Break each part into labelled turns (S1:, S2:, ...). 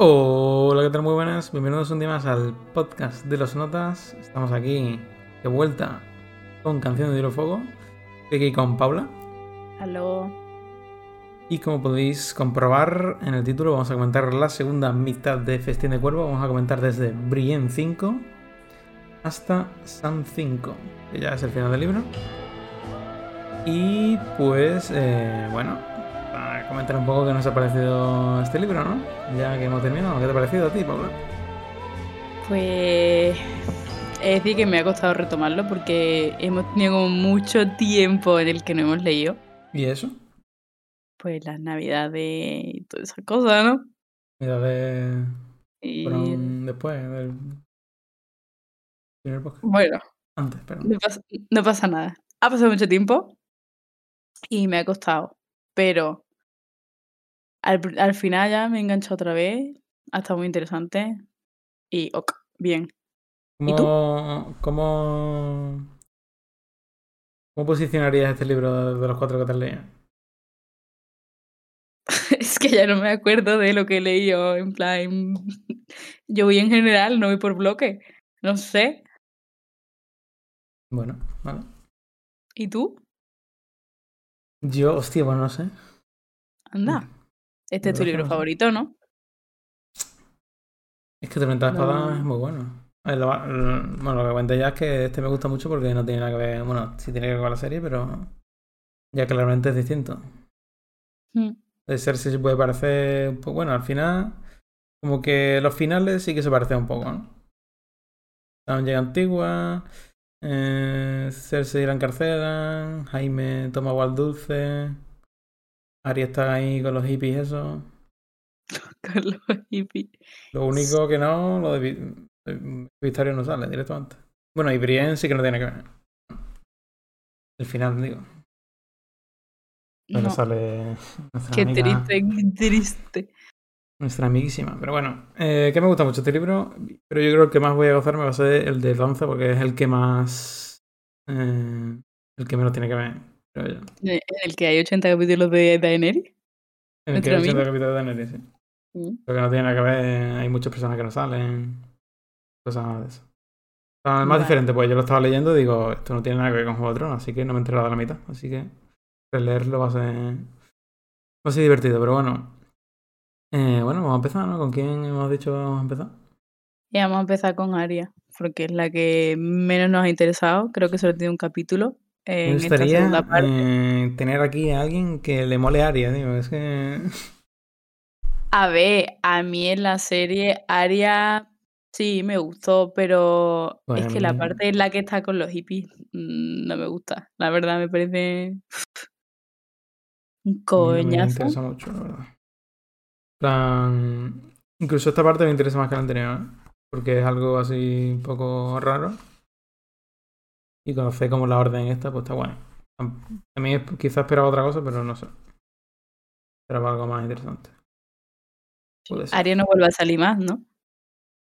S1: Hola, ¿qué tal? Muy buenas. Bienvenidos un día más al podcast de los notas. Estamos aquí de vuelta con Canción de Hielo Fuego. Estoy aquí con Paula.
S2: Aló.
S1: Y como podéis comprobar en el título, vamos a comentar la segunda mitad de Festín de Cuervo. Vamos a comentar desde Brienne 5 hasta Sam 5, que ya es el final del libro. Y pues, eh, bueno, comentar un poco qué nos ha parecido este libro, ¿no? Ya que hemos terminado, ¿qué te ha parecido a ti, Paula?
S2: Pues es decir que me ha costado retomarlo porque hemos tenido como mucho tiempo en el que no hemos leído.
S1: ¿Y eso?
S2: Pues las navidades y todas esas cosas, ¿no?
S1: Navidades
S2: Y
S1: fueron después del primer podcast.
S2: bueno,
S1: Antes, perdón.
S2: no pasa, no pasa nada. Ha pasado mucho tiempo y me ha costado, pero al, al final ya me he enganchado otra vez. Ha estado muy interesante y ok, bien. ¿Y tú?
S1: ¿Cómo, cómo, cómo posicionarías este libro de, los cuatro que te has leído?
S2: Es que ya no me acuerdo de lo que he leído, en plan, yo voy en general, no voy por bloque, no sé.
S1: Bueno, vale.
S2: ¿Y tú?
S1: Yo, hostia, bueno, no sé.
S2: Anda, este
S1: La
S2: es tu libro
S1: no sé.
S2: favorito, ¿no?
S1: Es que Tormenta de Espada
S2: No.
S1: es muy bueno. Va- l- bueno, lo que comenté ya es que este me gusta mucho porque no tiene nada que ver. Bueno, sí tiene que ver con la serie, pero ya claramente es distinto.
S2: Mm,
S1: De Cersei se puede parecer. un poco- bueno, al final, como que los finales sí que se parecen un poco, ¿no? También llega Antigua, eh, Cersei la encarcelan, Jaime toma agua al dulce, Arya está ahí con los hippies, eso.
S2: Con los hippies.
S1: Lo único que no, lo de Vi- de Victorio no sale directamente. Bueno, y Brienne sí que no tiene que ver. El final, digo.
S2: No,
S1: sale
S2: qué
S1: amiga-
S2: triste, qué triste.
S1: Nuestra amiguísima. Pero bueno, eh, que me gusta mucho este libro. Pero yo creo que el que más voy a gozarme va a ser el de Danza, porque es el que más. eh, el que menos tiene que ver. Yo.
S2: En el que hay 80 capítulos de Daenerys.
S1: En el que hay 80
S2: amiga.
S1: capítulos de Daenerys, sí.
S2: Mm,
S1: Lo que no tiene nada que ver, hay muchas personas que no salen. Cosas de eso. O sea, es más
S2: Vale.
S1: diferente, pues yo lo estaba leyendo y digo, esto no tiene nada que ver con Juego de Tronos, así que no me he enterado de la mitad. Así que releerlo va a ser. Va a ser divertido, pero bueno. Eh, bueno, vamos a empezar, ¿no? ¿Con quién hemos dicho que vamos a empezar?
S2: Y vamos a empezar con Arya, porque es la que menos nos ha interesado. Creo que solo tiene un capítulo
S1: Me gustaría
S2: parte.
S1: eh, tener aquí a alguien que le mole Aria, tío. Es que.
S2: A ver, a mí en la serie Arya sí me gustó, pero
S1: Pues
S2: es que la parte en la que está con los hippies mm, no me gusta. La verdad me parece un
S1: no me
S2: coñazo.
S1: interesa mucho, la verdad. Plan, incluso esta parte me interesa más que la anterior, ¿eh? porque es algo así un poco raro. Y conocer como la orden esta, pues está bueno. A mí quizás esperaba otra cosa, pero no sé. Esperaba algo más interesante.
S2: Arya no vuelve a salir más, ¿no?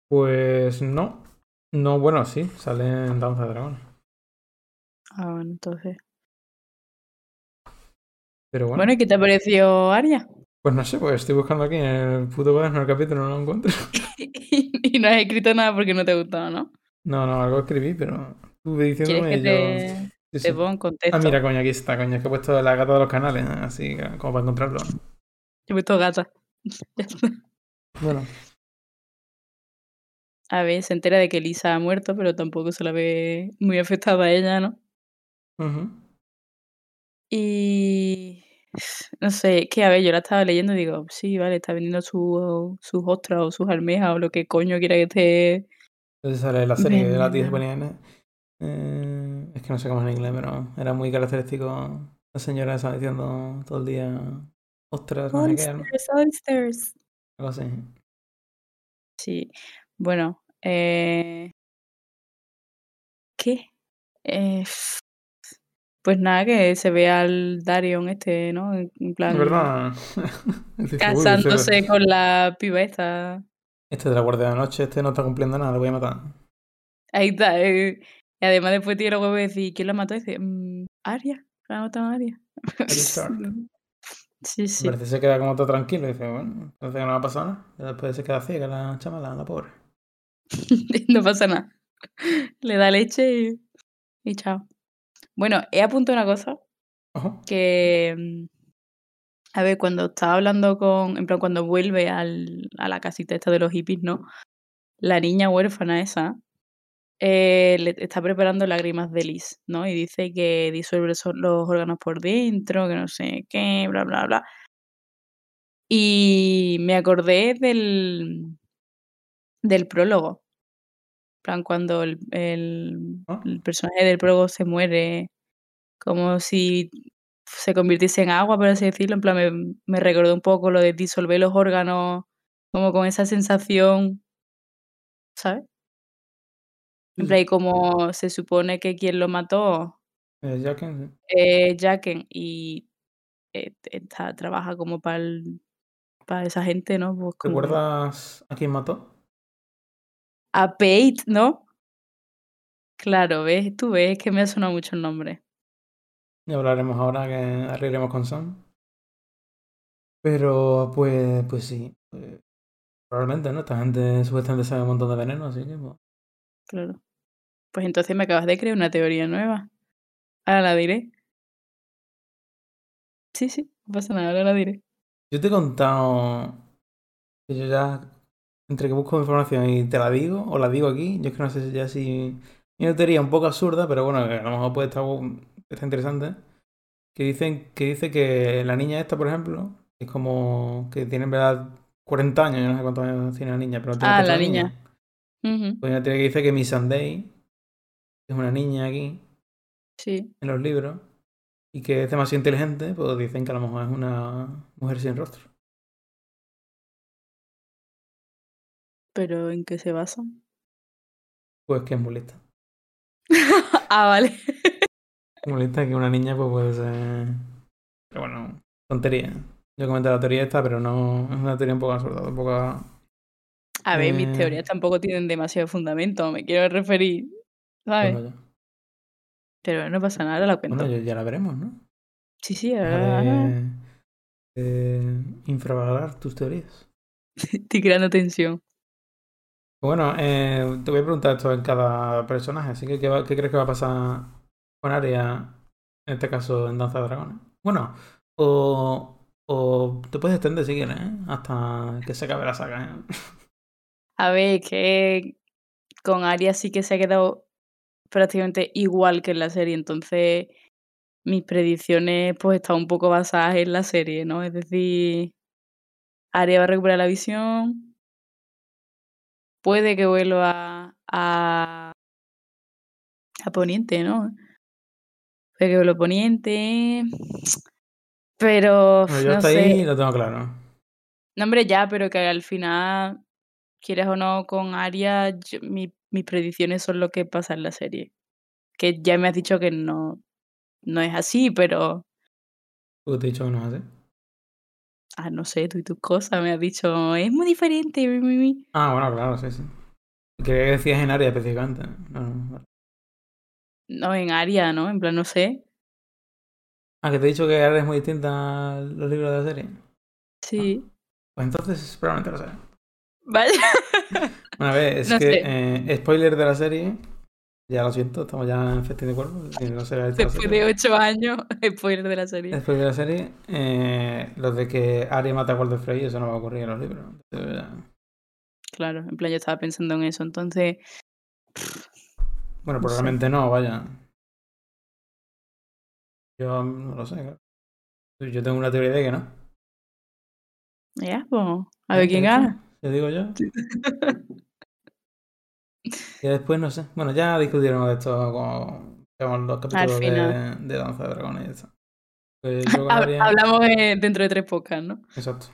S1: Pues no. No, bueno, sí, sale en Danza de Dragones.
S2: Ah, bueno, entonces.
S1: Pero bueno,
S2: Bueno, ¿y qué te pareció Arya?
S1: pues no sé, pues estoy buscando aquí en el puto cuaderno el capítulo, no lo encuentro.
S2: y no has escrito nada porque no te gustó, ¿no?
S1: No, no, algo escribí, pero estuve
S2: ¿Quieres
S1: diciéndome yo.
S2: te,
S1: Sí,
S2: te
S1: sí.
S2: en contexto?
S1: Ah, mira, coño, aquí está, coño. Es que he puesto la gata de los canales, ¿eh? así como para encontrarlo.
S2: He puesto gata.
S1: Bueno,
S2: A ver, se entera de que Lisa ha muerto, pero tampoco se la ve muy afectada a ella, ¿no?
S1: ujú.
S2: Y no sé, que a ver, yo la estaba leyendo y digo, sí, vale, está vendiendo su- sus ostras o sus almejas o lo que coño quiera que esté.
S1: Entonces sale la serie que la tía eh, es que no sé cómo es en inglés, pero era muy característico. La señora esa diciendo todo el día. Ostras, no sé qué, ¿no?
S2: Oysters, oysters.
S1: Algo así.
S2: Sí, bueno, eh... ¿qué? Eh, Pues nada, que se ve al Darion este, ¿no? En plan,
S1: verdad. Dice, "Uy,
S2: casándose con la piba esta.
S1: Este de la guardia de la noche, este no está cumpliendo nada, lo voy a matar.
S2: Ahí está. eh, Y además después tiene el huevo de decir, ¿quién la mató? Y dice, "Mm, Arya, la mató a Arya.
S1: Arya Stark.
S2: Sí, sí.
S1: Parece que se queda como todo tranquilo y dice, bueno, entonces no va a pasar nada. Y después se queda ciega la chamala, la pobre.
S2: no pasa nada. Le da leche y, y chao. Bueno, he apuntado una cosa que, mm, a ver, cuando estaba hablando con, en plan, cuando vuelve al, a la casita esta de los hippies, ¿no? La niña huérfana esa eh, le está preparando lágrimas de Liz, ¿no? Y dice que disuelve los órganos por dentro, que no sé qué, bla, bla, bla. Y me acordé del, del prólogo. En plan, cuando el, el,
S1: ¿Ah?
S2: el personaje del prólogo se muere, como si se convirtiese en agua, por así decirlo. En plan, me, me recordó un poco lo de disolver los órganos, como con esa sensación, ¿sabes? En
S1: Sí,
S2: plan,
S1: sí.
S2: y como se supone que quien lo mató
S1: Eh, Jaqen, sí.
S2: es Jaqen y eh, está, trabaja como para esa gente, ¿no? Pues como
S1: ¿Recuerdas a quién mató?
S2: a Pate, ¿no? Claro, ves, tú ves que me ha sonado mucho el nombre.
S1: Ya hablaremos ahora que arreglaremos con Sam. Pero pues, pues sí. pues, probablemente, ¿no? Esta gente supuestamente sabe un montón de veneno, así que pues,
S2: Claro. Pues entonces me acabas de crear una teoría nueva. Ahora la diré. Sí, sí, no pasa nada, ahora la diré.
S1: Yo te he contado que yo ya, entre que busco información y te la digo, o la digo aquí, yo es que no sé ya si... Una teoría un poco absurda, pero bueno, que a lo mejor puede estar, está interesante. Que dicen que dice que la niña esta, por ejemplo, es como que tiene en verdad 40 años, yo no sé cuántos años tiene la niña, pero tiene
S2: Ah, la niña. Ujú,
S1: Pues hay una teoría que dice que Miss Sunday es una niña aquí,
S2: Sí,
S1: en los libros, y que es demasiado inteligente, pues dicen que a lo mejor es una mujer sin rostro.
S2: pero ¿en qué se basan?
S1: Pues que es muy lista.
S2: ah, vale.
S1: Muy lista que una niña pues puede ser... Pero bueno, tontería. Yo comenté la teoría esta, pero no... Es una teoría un poco absurda, un poco...
S2: A ver, mis
S1: Eh,
S2: teorías tampoco tienen demasiado fundamento, me quiero referir, ¿sabes?
S1: Bueno,
S2: Pero no pasa nada, ahora la cuento.
S1: bueno, ya, la veremos, ¿no?
S2: Sí, sí, ahora
S1: de, de infravalorar tus teorías.
S2: estoy creando tensión.
S1: Bueno, eh, te voy a preguntar esto en cada personaje, así que ¿qué, va- qué crees que va a pasar con Arya, en este caso en Danza de Dragones? Bueno, o, o te puedes extender si quieres, ¿eh? hasta que se acabe la saga. ¿eh?
S2: A ver, que con Arya sí que se ha quedado prácticamente igual que en la serie, entonces mis predicciones pues están un poco basadas en la serie, ¿no? Es decir, Arya va a recuperar la visión, puede que vuelva a, a Poniente, ¿no? Puede que vuelva a Poniente, pero
S1: Bueno, yo
S2: no
S1: hasta
S2: sé.
S1: ahí lo tengo claro.
S2: No, hombre, ya, pero que al final, quieras o no, con yo- mi- mis predicciones son lo que pasa en la serie. Que ya me has dicho que no, no es así, pero,
S1: Porque te he dicho que no es así.
S2: ah, no sé, tú y tus cosas, me has dicho, es muy diferente. mi, mi, mi".
S1: Ah, bueno, claro, sí, sí. Creía que decías en Arya específicamente. No, no.
S2: No, en Arya, ¿no? En plan, no sé.
S1: Ah, que te he dicho que Arya es muy distinta a los libros de la serie.
S2: Sí.
S1: Pues entonces probablemente lo sé. Bueno, a ver, es
S2: No
S1: que eh, spoiler de la serie. Ya lo siento, estamos ya en festín de cuerpo. No
S2: Después de ocho años, spoiler de la serie.
S1: Después de la serie, eh, lo de que Arya mata a Walder Frey, eso no va a ocurrir en los libros.
S2: Claro, en plan, yo estaba pensando en eso. Entonces,
S1: Bueno,
S2: No sé.
S1: probablemente no, vaya. Yo no lo sé. claro. Yo tengo una teoría de que no.
S2: ya, pues, a ver quién gana.
S1: Te digo yo. Y después no sé. Bueno, ya discutiremos de esto con, con los capítulos de, de Danza de Dragones y eso. Pues yo
S2: Hablamos dentro de tres podcasts, ¿no?
S1: Exacto.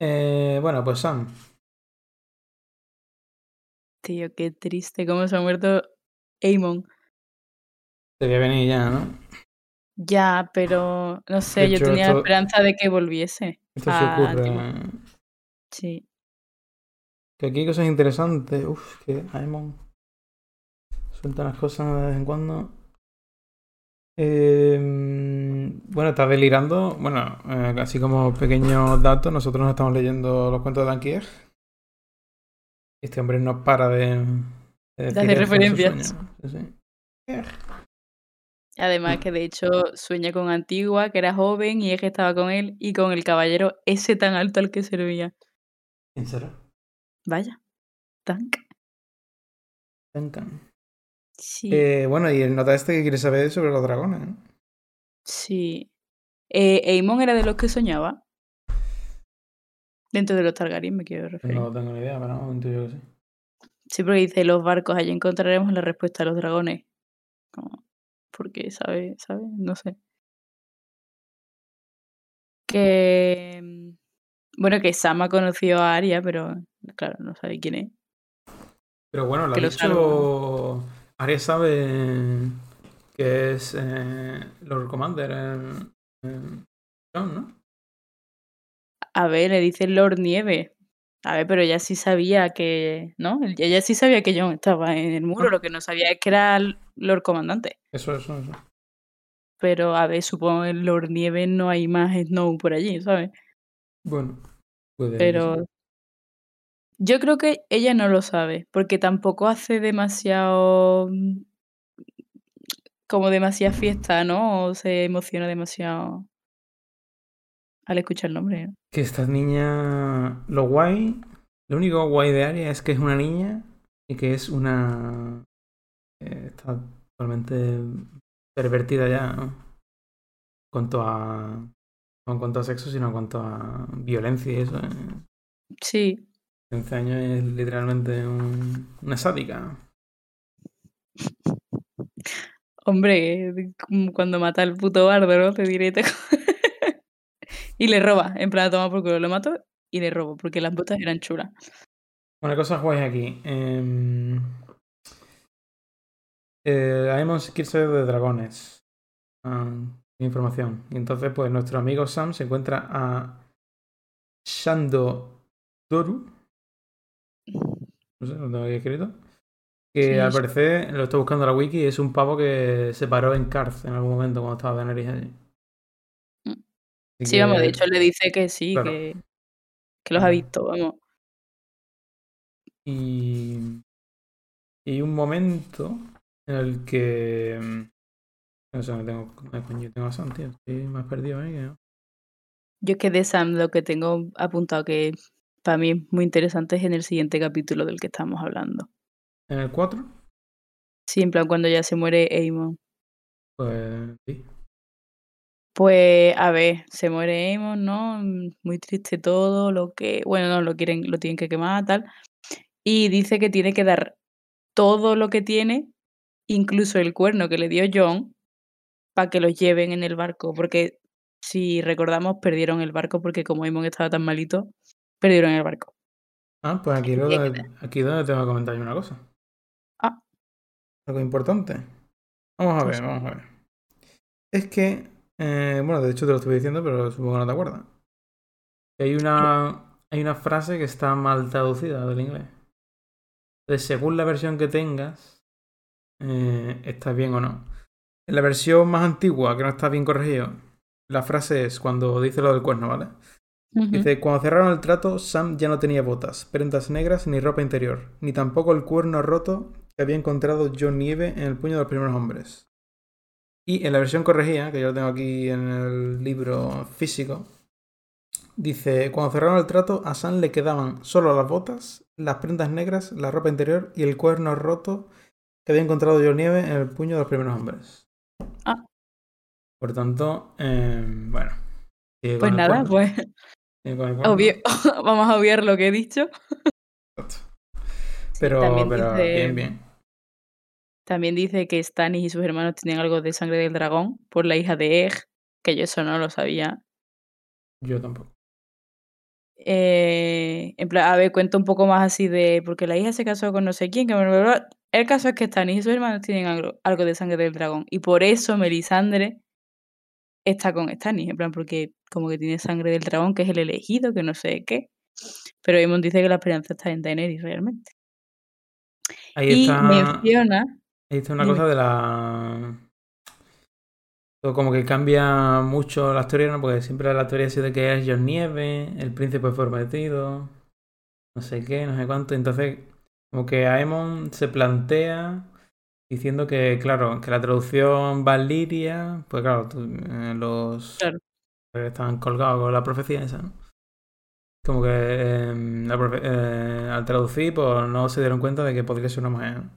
S1: Eh, bueno, pues Sam.
S2: Tío, qué triste cómo se ha muerto Aemon.
S1: Te voy a venir ya, ¿no?
S2: Ya, pero no sé,
S1: De
S2: yo
S1: hecho,
S2: tenía
S1: esto-
S2: la esperanza de que volviese.
S1: Esto se ocurre.
S2: Sí.
S1: Que aquí hay cosas interesantes. Uf, que Aemon suelta las cosas de vez en cuando. Em, bueno, está delirando. Bueno, eh, así como pequeños datos, nosotros nos estamos leyendo los cuentos de Anquier. Este hombre no para de,
S2: de, hacer referencias. Además que de hecho sueña con Antigua, que era joven y es que estaba con él, y con el caballero ese tan alto al que servía.
S1: ¿En serio?
S2: Vaya. Tank.
S1: Tankan. Sí. Eh, bueno, y el nota este que quiere saber sobre los dragones.
S2: Sí. Eh, ¿Eamon era de los que soñaba? Dentro de los Targaryen me quiero referir.
S1: No tengo ni idea, pero no, intuyo que sí.
S2: Sí, porque dice los barcos, allí encontraremos la respuesta a los dragones. Como, porque, ¿sabe? ¿Sabe? No sé. Que... Bueno, que Sama conoció a Arya, pero claro, no sabe quién es.
S1: Pero bueno, lo ha dicho... Arya sabe que es eh, Lord Commander en, ¿no?
S2: A ver, le dice Lord Nieve. A ver, pero ella sí sabía que, ¿no? Ella sí sabía que John estaba en el muro, ah. lo que no sabía es que era Lord Comandante.
S1: Eso, eso, eso.
S2: Pero, a ver, supongo que en Lord Nieve no hay más Snow por allí, ¿sabes?
S1: Bueno, puede
S2: Pero yo creo que ella no lo sabe, porque tampoco hace demasiado como demasiada fiesta, ¿no? O se emociona demasiado al escuchar el nombre.
S1: Que esta niña, lo guay, lo único guay de Aria es que es una niña y que es una... Eh, está totalmente pervertida ya, ¿no? Cuanto a... No en cuanto a sexo, sino en cuanto a violencia y eso. ¿eh?
S2: Sí.
S1: 15 años es literalmente una sádica.
S2: Hombre, cuando mata al puto bardo, ¿no? Te diré. y le roba. En plan, toma por culo, lo mato y le robo, porque las botas eran chulas.
S1: Una cosa guay aquí. Eh, eh, Aemon quiere de dragones. Ah, información. Y entonces, pues nuestro amigo Sam se encuentra a Shando Doru. No sé, lo tengo aquí escrito. Que al parecer, lo estoy buscando en la wiki, es un pavo que se paró en Karth en algún momento cuando estaba Daenerys allí.
S2: Mm. sí, vamos, de hecho le dice que sí, que, que, los ha visto, vamos.
S1: Y, y un momento en el que... No sé, me tengo, me tengo a Sam, tío. Estoy más perdido ahí ¿no?
S2: Yo es que de Sam lo que tengo apuntado que para mí es muy interesante es en el siguiente capítulo del que estamos hablando.
S1: ¿En el 4?
S2: Sí, en plan cuando ya se muere Aemon.
S1: Pues sí.
S2: Pues a ver, se muere Aemon, ¿no? Muy triste todo, lo que, bueno, no, lo quieren, lo tienen que quemar, tal. Y dice que tiene que dar todo lo que tiene, incluso el cuerno que le dio John, para que los lleven en el barco, porque si recordamos, perdieron el barco porque como Aemon estaba tan malito, perdieron el barco.
S1: Ah, pues aquí, aquí donde tengo que comentar una cosa.
S2: Ah.
S1: Algo importante. Vamos a ver, vamos a ver. Es que, eh, bueno, de hecho te lo estuve diciendo, pero supongo que no te acuerdas. Hay una, hay una frase que está mal traducida del inglés. Entonces, según la versión que tengas, eh, está bien o no. En la versión más antigua, que no está bien corregido, la frase es cuando dice lo del cuerno, ¿vale? Dice, cuando cerraron el trato, Sam ya no tenía botas, prendas negras ni ropa interior, ni tampoco el cuerno roto que había encontrado John Nieve en el puño de los primeros hombres. Y en la versión corregida, que yo lo tengo aquí en el libro físico, dice, cuando cerraron el trato, a Sam le quedaban solo las botas, las prendas negras, la ropa interior y el cuerno roto que había encontrado John Nieve en el puño de los primeros hombres.
S2: Ah.
S1: Por tanto, eh, bueno.
S2: Pues nada, pues vamos a obviar lo que he dicho.
S1: Pero, también dice, bien, bien.
S2: También dice que Stannis y sus hermanos tienen algo de sangre del dragón por la hija de Egg, que yo eso no lo sabía.
S1: Yo tampoco.
S2: Eh, en plan, a ver, cuento un poco más así de. Porque la hija se casó con no sé quién. Que el caso es que Stannis y sus hermanos tienen algo, algo de sangre del dragón. Y por eso Melisandre está con Stannis. En plan, porque como que tiene sangre del dragón, que es el elegido, que no sé qué. Pero Aemon dice que la esperanza está en Daenerys realmente.
S1: Ahí está, y menciona... Ahí está una cosa de la... como que cambia mucho la historia, ¿no? Porque siempre la teoría ha sido de que es John Nieve, el príncipe prometido, no sé qué, no sé cuánto. Entonces, como que Aemon se plantea diciendo que, claro, que la traducción Valiria, pues claro, eh, los
S2: Claro.
S1: que están colgados con la profecía esa, ¿no? Como que eh, la profe- eh, al traducir, pues no se dieron cuenta de que podría ser una mujer. ¿no?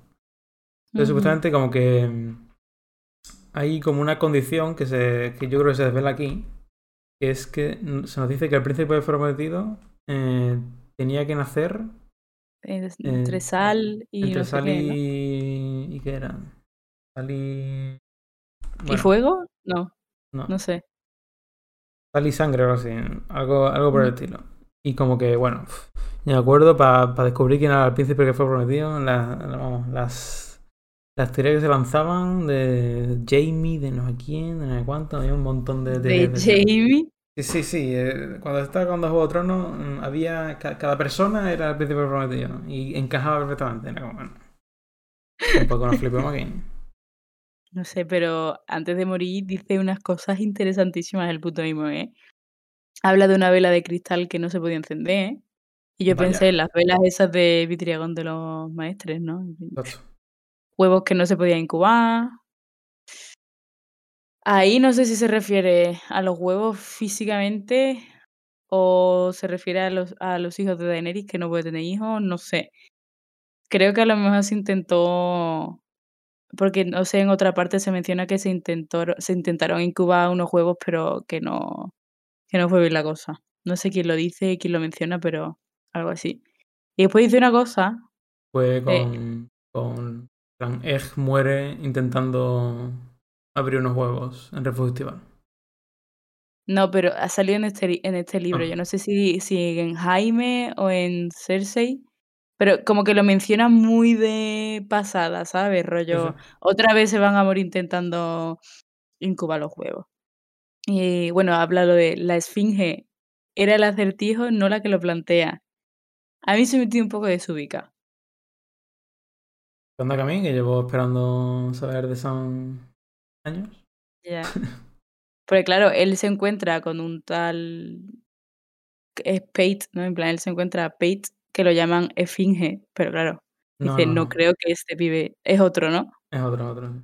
S1: Entonces,
S2: Ujú.
S1: supuestamente, como que mm, hay como una condición que, se, que yo creo que se desvela aquí, que es que se nos dice que el príncipe prometido eh, tenía que nacer
S2: Entre
S1: eh,
S2: sal y
S1: entre
S2: no
S1: sal
S2: qué, ¿no?
S1: y... ¿Y qué era? Sal y...
S2: ¿Y
S1: bueno,
S2: fuego? No,
S1: no,
S2: no sé.
S1: sal y sangre o algo así, algo, algo por el estilo. Y como que, bueno, me acuerdo para descubrir quién era el príncipe que fue prometido, vamos, las, las teorías que se lanzaban de Jamie, de no sé quién, de no sé cuánto, había un montón de
S2: De
S1: teorías. de-
S2: Jamie.
S1: Sí, sí, sí. eh, cuando estaba con Juego de Tronos, mm, había. ca- cada persona era el príncipe prometido. Y encajaba perfectamente. Era como, bueno. Un poco nos flipemos aquí.
S2: No sé, pero antes de morir dice unas cosas interesantísimas el puto mismo, ¿eh? Habla de una vela de cristal que no se podía encender, ¿eh? Y yo
S1: Vaya.
S2: pensé en las velas esas de Vitriagón de los maestres, ¿no? Huevos que no se podían incubar. Ahí no sé si se refiere a los huevos físicamente o se refiere a los, a los hijos de Daenerys que no puede tener hijos, no sé. Creo que a lo mejor se intentó, porque no sé, en otra parte se menciona que se intentó, se intentaron incubar unos huevos, pero que no, que no fue bien la cosa. No sé quién lo dice, quién lo menciona, pero algo así. Y después dice una cosa,
S1: Fue
S2: eh,
S1: con. con. en plan, Egg muere intentando abrir unos huevos en refugio estival.
S2: no, pero ha salido en este, en este libro.
S1: Ah,
S2: Yo no sé si, si en Jaime o en Cersei, pero como que lo menciona muy de pasada, ¿sabes?
S1: sí, sí.
S2: Rollo, otra vez se van a morir intentando incubar los huevos. Y bueno, habla lo de la esfinge. Era el acertijo, no la que lo plantea. A mí se me tiene un poco desubica.
S1: ¿Qué onda Camín? Que llevo esperando saber de son años.
S2: Ya. Porque claro, él se encuentra con un tal. Es Pate, ¿no? En plan, él se encuentra a Pate, que lo llaman esfinge. Pero claro,
S1: No,
S2: dice,
S1: no,
S2: no
S1: no.
S2: creo que este pibe. Es otro, ¿no?
S1: Es otro, otro.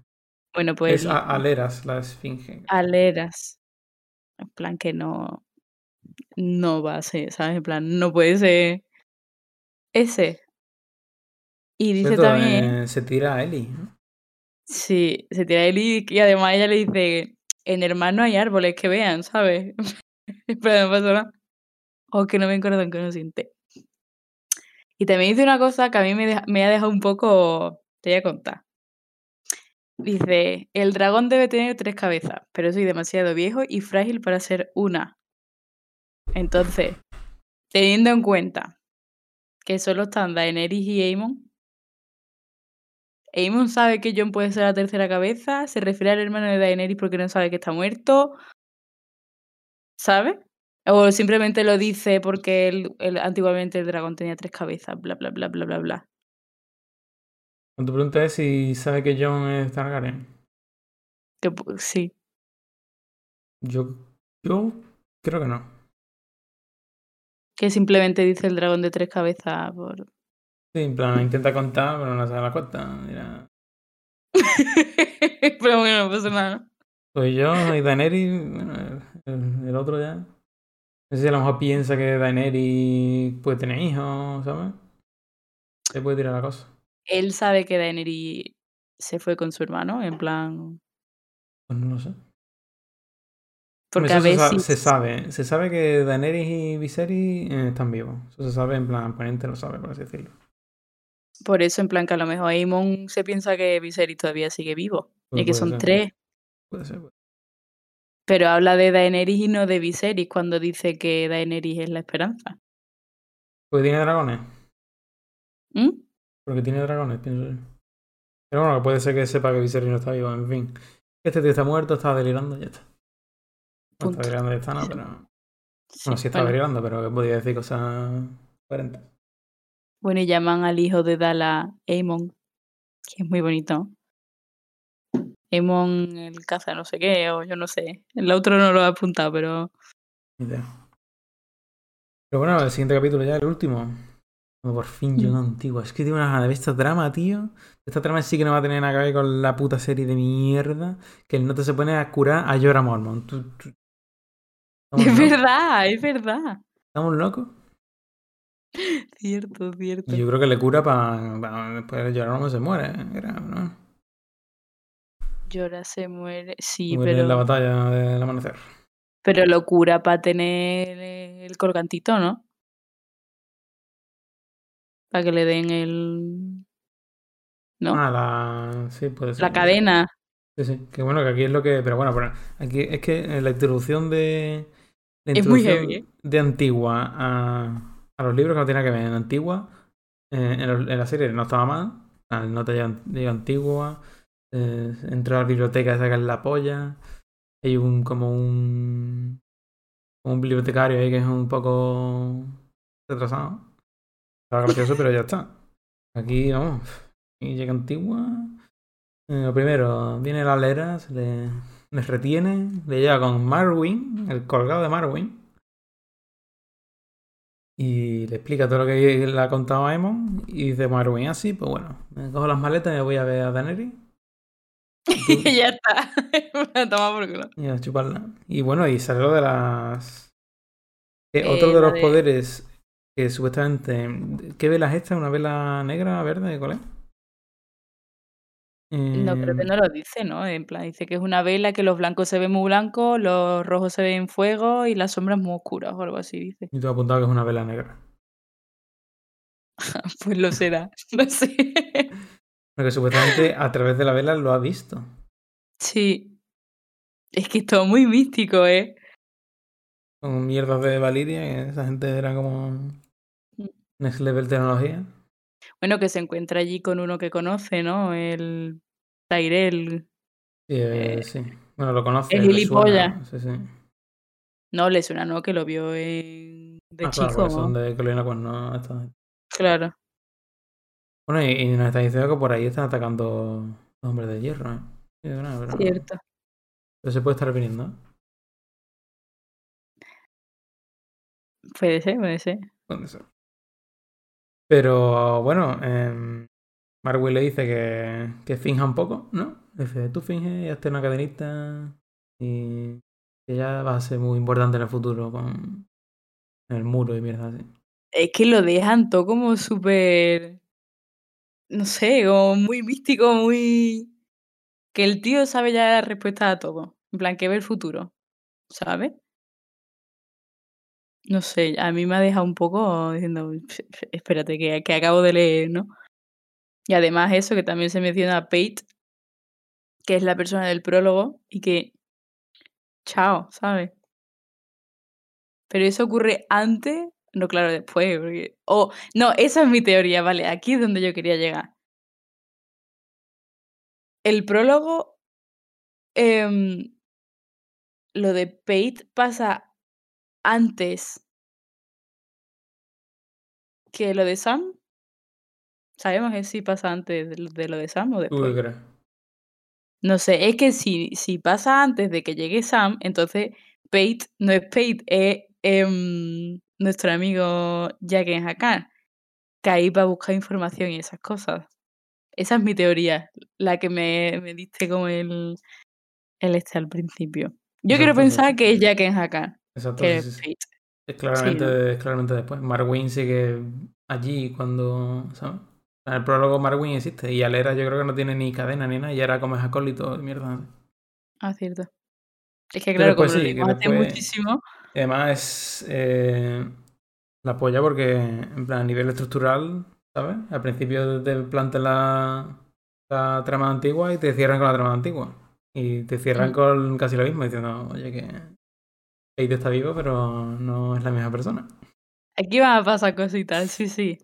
S2: Bueno, pues
S1: Es Aleras, la esfinge.
S2: Aleras. En plan, que no. No va a ser, ¿sabes? En plan, no puede ser ese. Y dice
S1: Cierto,
S2: también.
S1: eh, se tira a Eli. ¿no?
S2: Sí, se tira él y, y además ella le dice, en el mar no hay árboles que vean, ¿sabes? Pero no pasa nada. O que no ven corazón que no siente. Y también dice una cosa que a mí me, me ha dejado un poco... Te voy a contar. Dice, el dragón debe tener tres cabezas, pero soy demasiado viejo y frágil para ser una. Entonces, teniendo en cuenta que solo están Daenerys y Aemon, Aemon sabe que Jon puede ser la tercera cabeza, se refiere al hermano de Daenerys porque no sabe que está muerto, ¿sabe? O simplemente lo dice porque el- antiguamente el dragón tenía tres cabezas, bla, bla, bla, bla, bla, bla.
S1: Cuando tu pregunta es si sabe que John es Targaryen.
S2: Que, sí,
S1: Yo, yo creo que no.
S2: que simplemente dice el dragón de tres cabezas por...
S1: Sí, en plan, intenta contar, pero no sabe la cuenta. Mira,
S2: Pero bueno, no pasa nada.
S1: soy yo y Daenerys, bueno, el, otro ya. No sé si a lo mejor piensa que Daenerys puede tener hijos, ¿sabes? Se puede tirar la cosa.
S2: Él sabe que Daenerys se fue con su hermano, en plan...
S1: Pues no lo sé.
S2: Porque
S1: Eso
S2: a veces...
S1: se sabe. Se sabe que Daenerys y Viserys eh, están vivos. Eso se sabe, en plan, Ponente lo sabe, por así decirlo.
S2: Por eso, en plan, que a lo mejor Aemon se piensa que Viserys todavía sigue vivo.
S1: Pues
S2: y que son
S1: ser.
S2: tres.
S1: Puede ser. puede.
S2: Pero habla de Daenerys y no de Viserys cuando dice que Daenerys es la esperanza.
S1: Porque tiene dragones.
S2: ¿Mm?
S1: Porque tiene dragones, pienso yo. Pero bueno, puede ser que sepa que Viserys no está vivo, en fin. Este tío está muerto, está delirando, ya está. No está delirando, ya está, no, pero.
S2: Sí,
S1: Bueno, sí está
S2: bueno.
S1: delirando, pero que podía decir cosas coherentes.
S2: Bueno, y llaman al hijo de Dala Aemon, que es muy bonito. Emon el caza no sé qué, o yo no sé. El otro no lo he apuntado, pero.
S1: Pero bueno, el siguiente capítulo ya, el último. Como por fin yo
S2: Mm.
S1: contigo. Es que tengo una ganas de esta trama, tío. Esta trama sí que no va a tener nada que ver con la puta serie de mierda. Que el nota se pone a curar a Jorah Mormont. Tú- tú- ¿Estamos
S2: Es verdad, es verdad.
S1: ¿Estamos locos?
S2: Cierto, cierto.
S1: Yo creo que le cura para. después Jorah Mormont se muere. Era, ¿no?
S2: Llora se muere. Sí,
S1: Muere en la
S2: pero.
S1: batalla del amanecer.
S2: Pero locura para tener el colgantito, ¿no? Para que le den el. ¿No?
S1: Ah, la. Sí, puede ser.
S2: La cadena.
S1: Sí, sí. Que bueno, que aquí es lo que. Pero bueno, pero aquí es que la introducción de. La
S2: Es muy
S1: introducción
S2: heavy, ¿eh?
S1: de Antigua a, a los libros que no tiene que ver en Antigua. eh, en, la serie no estaba mal. Ah, No te llega, llega Antigua. Eh, entra a la biblioteca a sacar la polla. Hay un como un. un bibliotecario ahí que es un poco retrasado. Estaba gracioso, pero ya está. Aquí, vamos. Y llega Antigua. Eh, lo primero, viene la alera, se le, retiene, le lleva con Marwin, el colgado de Marwin. Y le explica todo lo que le ha contado a Aemon. Y dice Marwin así, pues bueno, me cojo las maletas y me voy a ver a Daenerys.
S2: Y ya está. Toma por culo.
S1: Y a chuparla. Y bueno, y sale lo de las. eh, otro
S2: Eh,
S1: de
S2: la
S1: los
S2: de-
S1: poderes que supuestamente. ¿Qué vela es esta? ¿Una vela negra, verde? ¿Cuál es?
S2: No, creo que
S1: Eh,
S2: no lo dice, ¿no? En plan, dice que es una vela que los blancos se ven muy blancos, los rojos se ven fuego y las sombras muy oscuras o algo así, dice.
S1: Yo te he apuntado que es una vela negra.
S2: Pues lo será. No sé.
S1: Porque supuestamente a través de la vela lo ha visto.
S2: Sí. Es que es todo muy místico, ¿eh?
S1: Con mierdas de Valiria, que esa gente era como. Next level tecnología.
S2: Bueno, que se encuentra allí con uno que conoce, ¿no? El Tyrell.
S1: Sí, eh,
S2: Eh,
S1: sí. Bueno, lo conoce.
S2: el gilipollas.
S1: Sí, sí.
S2: No, le suena, ¿no? Que lo vio en... de
S1: Ah, claro,
S2: chico.
S1: son
S2: ¿no?
S1: esta.
S2: Claro.
S1: Bueno, y, y nos está diciendo que por ahí están atacando los hombres de hierro, ¿eh? Sí, bueno, pero,
S2: Cierto.
S1: pero se puede estar viniendo.
S2: Puede ser, puede ser.
S1: Puede ser. Pero bueno, eh, Marvel le dice que, que finja un poco, ¿no? Dice, tú finge y hazte una cadenita y que ya vas a ser muy importante en el futuro con el muro y mierda así.
S2: Es que lo dejan todo como súper. No sé, como muy místico, muy. Que el tío sabe ya la respuesta a todo. En plan, que ve el futuro. ¿Sabes? No sé, a mí me ha dejado un poco diciendo, "Pf, pf, espérate, que, que acabo de leer, ¿no? Y además eso, que también se menciona a Pate, que es la persona del prólogo, y que, chao, ¿sabes? Pero eso ocurre antes, no, claro, después. O, no, esa es mi teoría, vale, aquí es donde yo quería llegar. El prólogo, em, lo de Pate pasa antes que lo de Sam. ¿Sabemos que sí pasa antes de, lo- de Sam o
S1: ¿Tú qué
S2: después? No sé, es que si, si pasa antes de que llegue Sam, entonces Pate no es Pate, es em, nuestro amigo Jaqen Hakan, que ahí va a buscar información y esas cosas. Esa es mi teoría, la que me, me diste como el, el este al principio. Yo quiero pensar que es Jaqen Hakan,
S1: Exacto,
S2: que
S1: sí,
S2: es
S1: sí, sí. Claramente, claramente después. Marwin sigue allí cuando. ¿sabes? En el prólogo Marwin existe. Y Alera yo creo que no tiene ni cadena ni nada. Y era como es acólito y mierda.
S2: Ah, cierto. Es que claro, como
S1: después
S2: lo
S1: sí, que después-
S2: muchísimo,
S1: además es. eh, la polla porque, en plan, a nivel estructural, ¿sabes? Al principio te plantean la, la trama antigua y te cierran con la trama antigua. Y te cierran con casi lo mismo, diciendo, oye, que. Kate está vivo, pero no es la misma persona.
S2: aquí van a pasar cositas, sí, sí.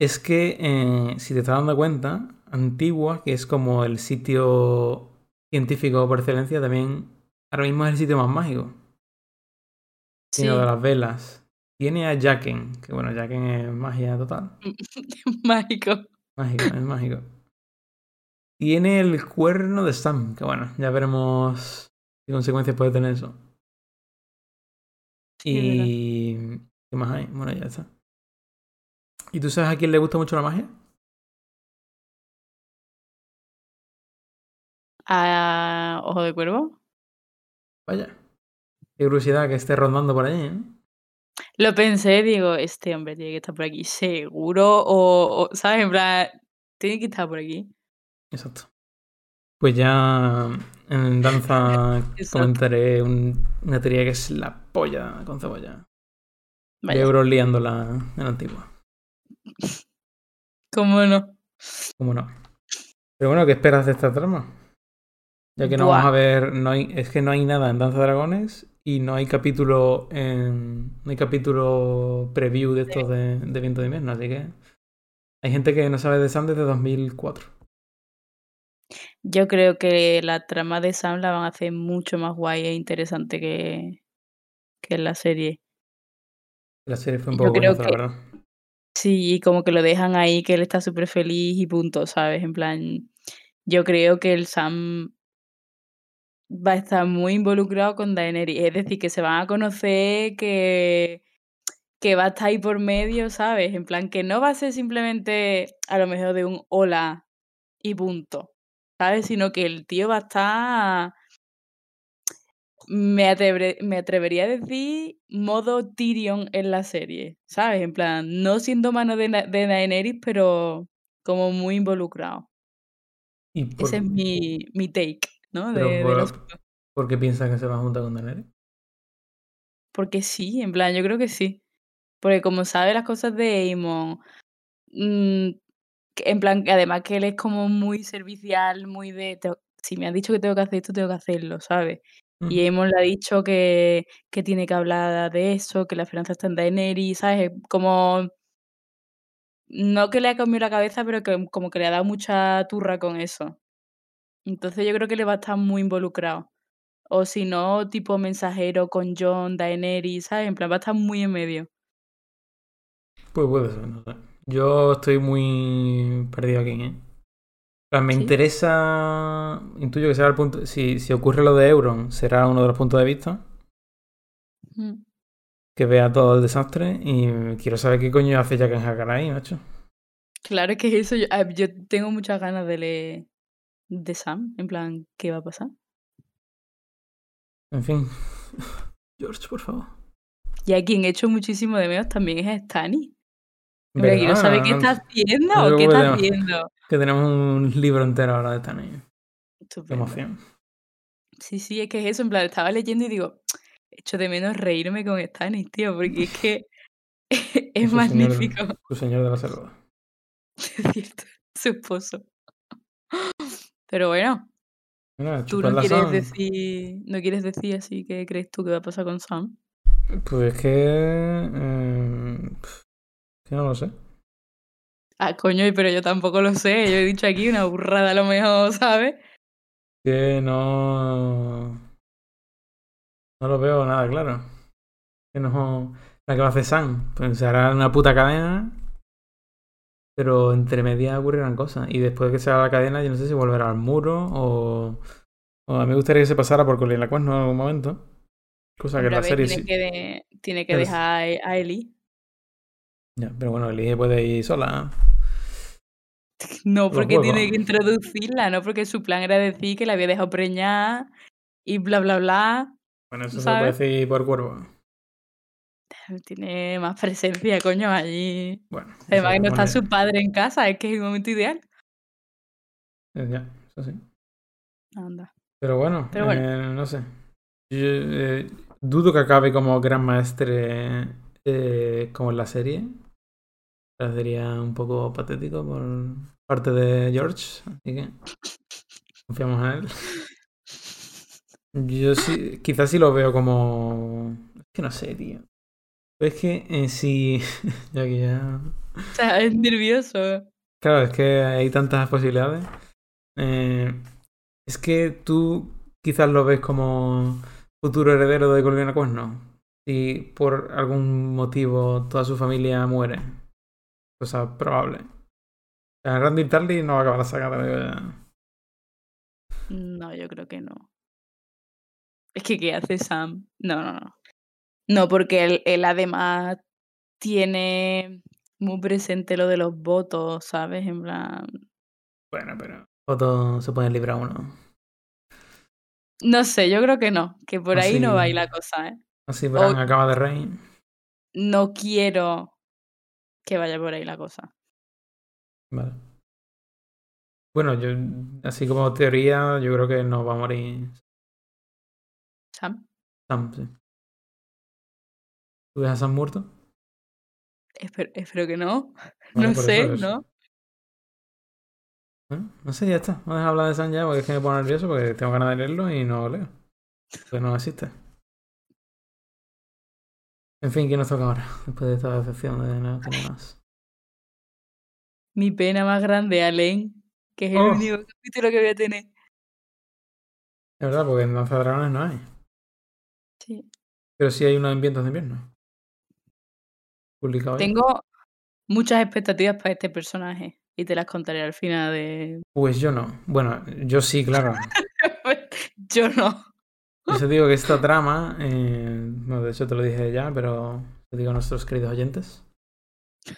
S1: Es que, eh, si te estás dando cuenta, Antigua, que es como el sitio científico por excelencia, también ahora mismo es el sitio más mágico.
S2: Sí,
S1: lo de las velas. Tiene a Jacken, que bueno, Jacken es magia total.
S2: mágico.
S1: Mágico, es mágico. tiene el cuerno de Sam, que bueno, ya veremos qué consecuencias puede tener eso. Y... ¿Qué más hay? Bueno, ya está. ¿Y tú sabes a quién le gusta mucho la magia?
S2: A Ojo de Cuervo.
S1: Vaya. Qué curiosidad que esté rondando por ahí, ¿eh?
S2: Lo pensé, digo, este hombre tiene que estar por aquí, seguro. O, o, ¿sabes? En plan, tiene que estar por aquí.
S1: Exacto. Pues ya en danza comentaré un- una teoría que es la polla con cebolla.
S2: Vaya,
S1: euros liándola en Antigua.
S2: ¿cómo no?
S1: ¿Cómo no? Pero bueno, ¿qué esperas de esta trama? Ya que no
S2: Buah.
S1: vamos a ver, no hay, es que no hay nada en Danza de Dragones y no hay capítulo en, no hay capítulo preview de estos de, de Viento de Invierno, así que hay gente que no sabe de Sam desde 2004.
S2: Yo creo que la trama de Sam la van a hacer mucho más guay e interesante que, que la serie.
S1: La serie fue un poco
S2: creo
S1: la
S2: que-
S1: verdad.
S2: Sí, como que lo dejan ahí, que él está súper feliz y punto, ¿sabes? En plan, yo creo que el Sam va a estar muy involucrado con Daenerys. Es decir, que se van a conocer, que, que va a estar ahí por medio, ¿sabes? En plan, que no va a ser simplemente a lo mejor de un hola y punto, ¿sabes? Sino que el tío va a estar, me, atrevería a decir, modo Tyrion en la serie, ¿sabes? En plan, no siendo mano de, Na- de Daenerys, pero como muy involucrado.
S1: Y por,
S2: Ese es mi, mi take, ¿no? De,
S1: por-
S2: asunto.
S1: ¿por qué piensas que se va a juntar con Daenerys?
S2: Porque sí, en plan, yo creo que sí. Porque como sabe las cosas de Aemon, mm, en plan, que además que él es como muy servicial, muy de, "Te- si me has dicho que tengo que hacer esto, tengo que hacerlo, ¿sabes? Y
S1: Mm.
S2: Aemon le ha dicho que, que tiene que hablar de eso, que la esperanza está en Daenerys, ¿sabes? Como, no que le ha cambiado la cabeza, pero que como que le ha dado mucha turra con eso. Entonces yo creo que le va a estar muy involucrado. O si no, tipo mensajero con Jon, Daenerys, ¿sabes? En plan, va a estar muy en medio.
S1: Pues puede ser, no sé. Yo estoy muy perdido aquí, ¿eh? Me
S2: ¿Sí?
S1: interesa. Intuyo que será el punto. Si, si ocurre lo de Euron, será uno de los puntos de vista.
S2: Mm.
S1: Que vea todo el desastre. Y quiero saber qué coño hace Jack en Hakanai, macho.
S2: Claro que eso, yo, yo tengo muchas ganas de leer de Sam, en plan, ¿qué va a pasar?
S1: En fin. George, por favor.
S2: Y a quien he hecho muchísimo de menos también es a Stani. Pero quiero saber qué
S1: No-
S2: está haciendo,
S1: no
S2: ¿qué
S1: lo
S2: está
S1: podemos-
S2: haciendo?
S1: Que tenemos un libro entero ahora de Stanley. Qué emoción.
S2: Sí, sí, es que es eso, en plan, estaba leyendo y digo, echo de menos reírme con Stannis, tío, porque es que es
S1: Su señor-
S2: magnífico,
S1: Su señor de la selva.
S2: es cierto, su esposo. Pero bueno,
S1: Mira,
S2: tú no quieres
S1: Sam.
S2: decir, no quieres decir así qué crees tú que va a pasar con Sam.
S1: Pues es que. eh, que no lo sé.
S2: Ah, coño, pero yo tampoco lo sé, yo he dicho aquí una burrada a lo mejor, ¿sabes?
S1: Que no. No lo veo nada claro. Que no. La que va a hacer Sam. Pues se hará una puta cadena. Pero entre medias ocurrirán cosas. Y después de que se haga la cadena, yo no sé si volverá al muro o. O a mí me gustaría que se pasara por Colin la Cuerno en algún momento. Cosa que en la serie
S2: tiene
S1: sí.
S2: que, de- tiene que dejar a a Ellie.
S1: Ya, pero bueno, Elige puede ir sola.
S2: No porque tiene que introducirla, no porque su plan era decir que la había dejado preñada y bla, bla, bla.
S1: Bueno, eso se puede decir por cuervo.
S2: Tiene más presencia, coño, allí.
S1: Bueno.
S2: Además que no está su padre en casa, es que es el momento ideal.
S1: Ya, eso sí.
S2: Anda.
S1: Pero bueno,
S2: Pero bueno.
S1: eh, no sé. Yo, eh, dudo que acabe como gran maestre eh, como en la serie. Sería un poco patético por parte de George, así que confiamos en él. Yo sí, quizás sí lo veo como... Es que no sé, tío. Es que en sí... ya que ya...
S2: O sea, es nervioso.
S1: Claro, es que hay tantas posibilidades. Eh, es que tú quizás lo ves como futuro heredero de Colina Cuerno. Si por algún motivo toda su familia muere. Cosa probable. O sea, Randy Tarly no va a acabar la saga.
S2: No, yo creo que no. Es que, ¿qué hace Sam? No, no, no. No, porque él, él además tiene muy presente lo de los votos, ¿sabes? En plan.
S1: Bueno, pero. Votos se pueden librar uno.
S2: No sé, yo creo que no. Que por ahí no va a ir
S1: Así-
S2: la cosa, ¿eh?
S1: Así, Bran acaba de rey.
S2: No quiero que vaya por ahí la cosa.
S1: Vale. Bueno, yo, así como teoría, yo creo que no va a morir
S2: Sam,
S1: Sam, sí. ¿Tú ves a Sam muerto?
S2: espero, espero que no. No sé,
S1: eso, eso.
S2: ¿no?
S1: Bueno, no sé, ya está. Vamos a hablar de Sam ya porque es que me pone nervioso porque tengo ganas de leerlo y no lo leo. Porque no existe. En fin, ¿quién nos toca ahora? Después de esta decepción de no tener más.
S2: Mi pena más grande, Alain, que es el
S1: Oh.
S2: único capítulo que voy a tener.
S1: Es verdad, porque en Danza de Dragones no hay.
S2: Sí.
S1: Pero sí hay uno en Vientos de Invierno. Publicado.
S2: Tengo muchas expectativas para este personaje y te las contaré al final de...
S1: Pues yo no. Bueno, yo sí, claro.
S2: Yo no.
S1: Yo digo que esta trama, eh, bueno, de hecho te lo dije ya, pero te digo a nuestros queridos oyentes.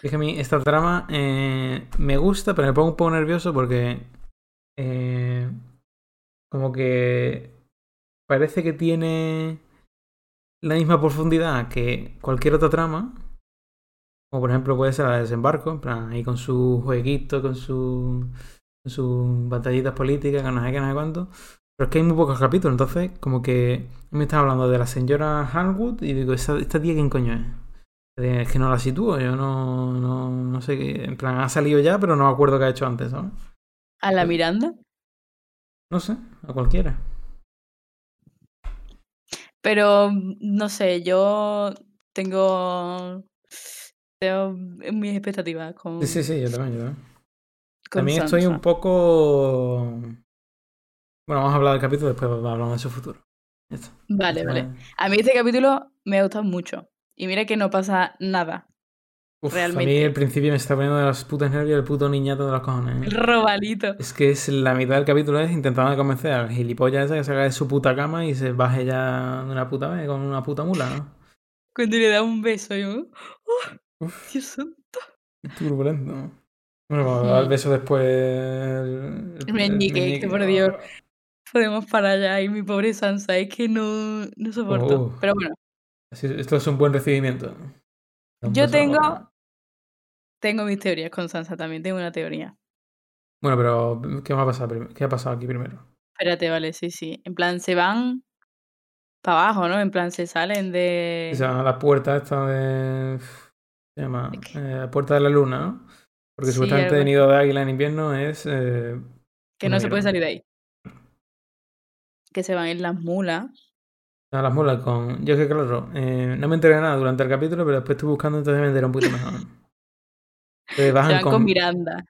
S1: Es a mí esta trama eh, me gusta, pero me pongo un poco nervioso porque eh, como que parece que tiene la misma profundidad que cualquier otra trama. Como por ejemplo puede ser la de desembarco, en plan, ahí con su jueguito, con su sus batallitas políticas, con no sé qué, no sé cuánto. Pero es que hay muy pocos capítulos, entonces como que me estaba hablando de la señora Harwood y digo, ¿esta, esta tía quién coño es? Eh, Es que no la sitúo, yo no, no, no sé qué. En plan, ha salido ya, pero no me acuerdo qué ha hecho antes, ¿sabes?
S2: ¿A la Miranda?
S1: No sé, a cualquiera.
S2: Pero no sé, yo tengo, tengo mis expectativas con,
S1: Sí, sí, sí, yo también, yo también. También estoy un poco. Bueno, vamos a hablar del capítulo, después hablamos de su futuro. Ya está.
S2: Vale,
S1: Esto
S2: vale. A mí este capítulo me ha gustado mucho. Y mira que no pasa nada.
S1: Uf, a mí
S2: Realmente.
S1: el principio me está poniendo de los putos nervios el puto niñato de los cojones. ¿eh?
S2: El robalito.
S1: Es que es la mitad del capítulo es intentando convencer al gilipollas ese que salga de su puta cama y se baje ya de una puta vez con una puta mula, ¿no?
S2: Cuando le da un beso, yo. ¡Oh,
S1: Uf,
S2: Dios santo!
S1: turbulento. Bueno, cuando da el
S2: Mm.
S1: beso después. El,
S2: El meñique, que por Dios. Podemos parar ya. Y mi pobre Sansa, es que no, no soporto.
S1: Oh.
S2: Pero bueno,
S1: esto es un buen recibimiento.
S2: Yo
S1: a la
S2: tengo- tengo mis teorías con Sansa también. Tengo una teoría.
S1: Bueno, pero ¿qué va a pasar? ¿Qué ha pasado aquí primero?
S2: Espérate, vale, sí, sí. En plan, se van para abajo, ¿no? En plan, se salen de.
S1: Se llama la puerta esta de. Se llama eh, Puerta de la Luna, ¿no? Porque
S2: Sí,
S1: supuestamente el nido de águila en invierno es. eh,
S2: que no se puede salir de ahí. Que se van en las mulas.
S1: A las mulas con. Yo es que, claro, eh, no me enteré de nada durante el capítulo, pero después estuve buscando, entonces me enteré un poquito mejor. Se
S2: van con,
S1: con,
S2: Miranda.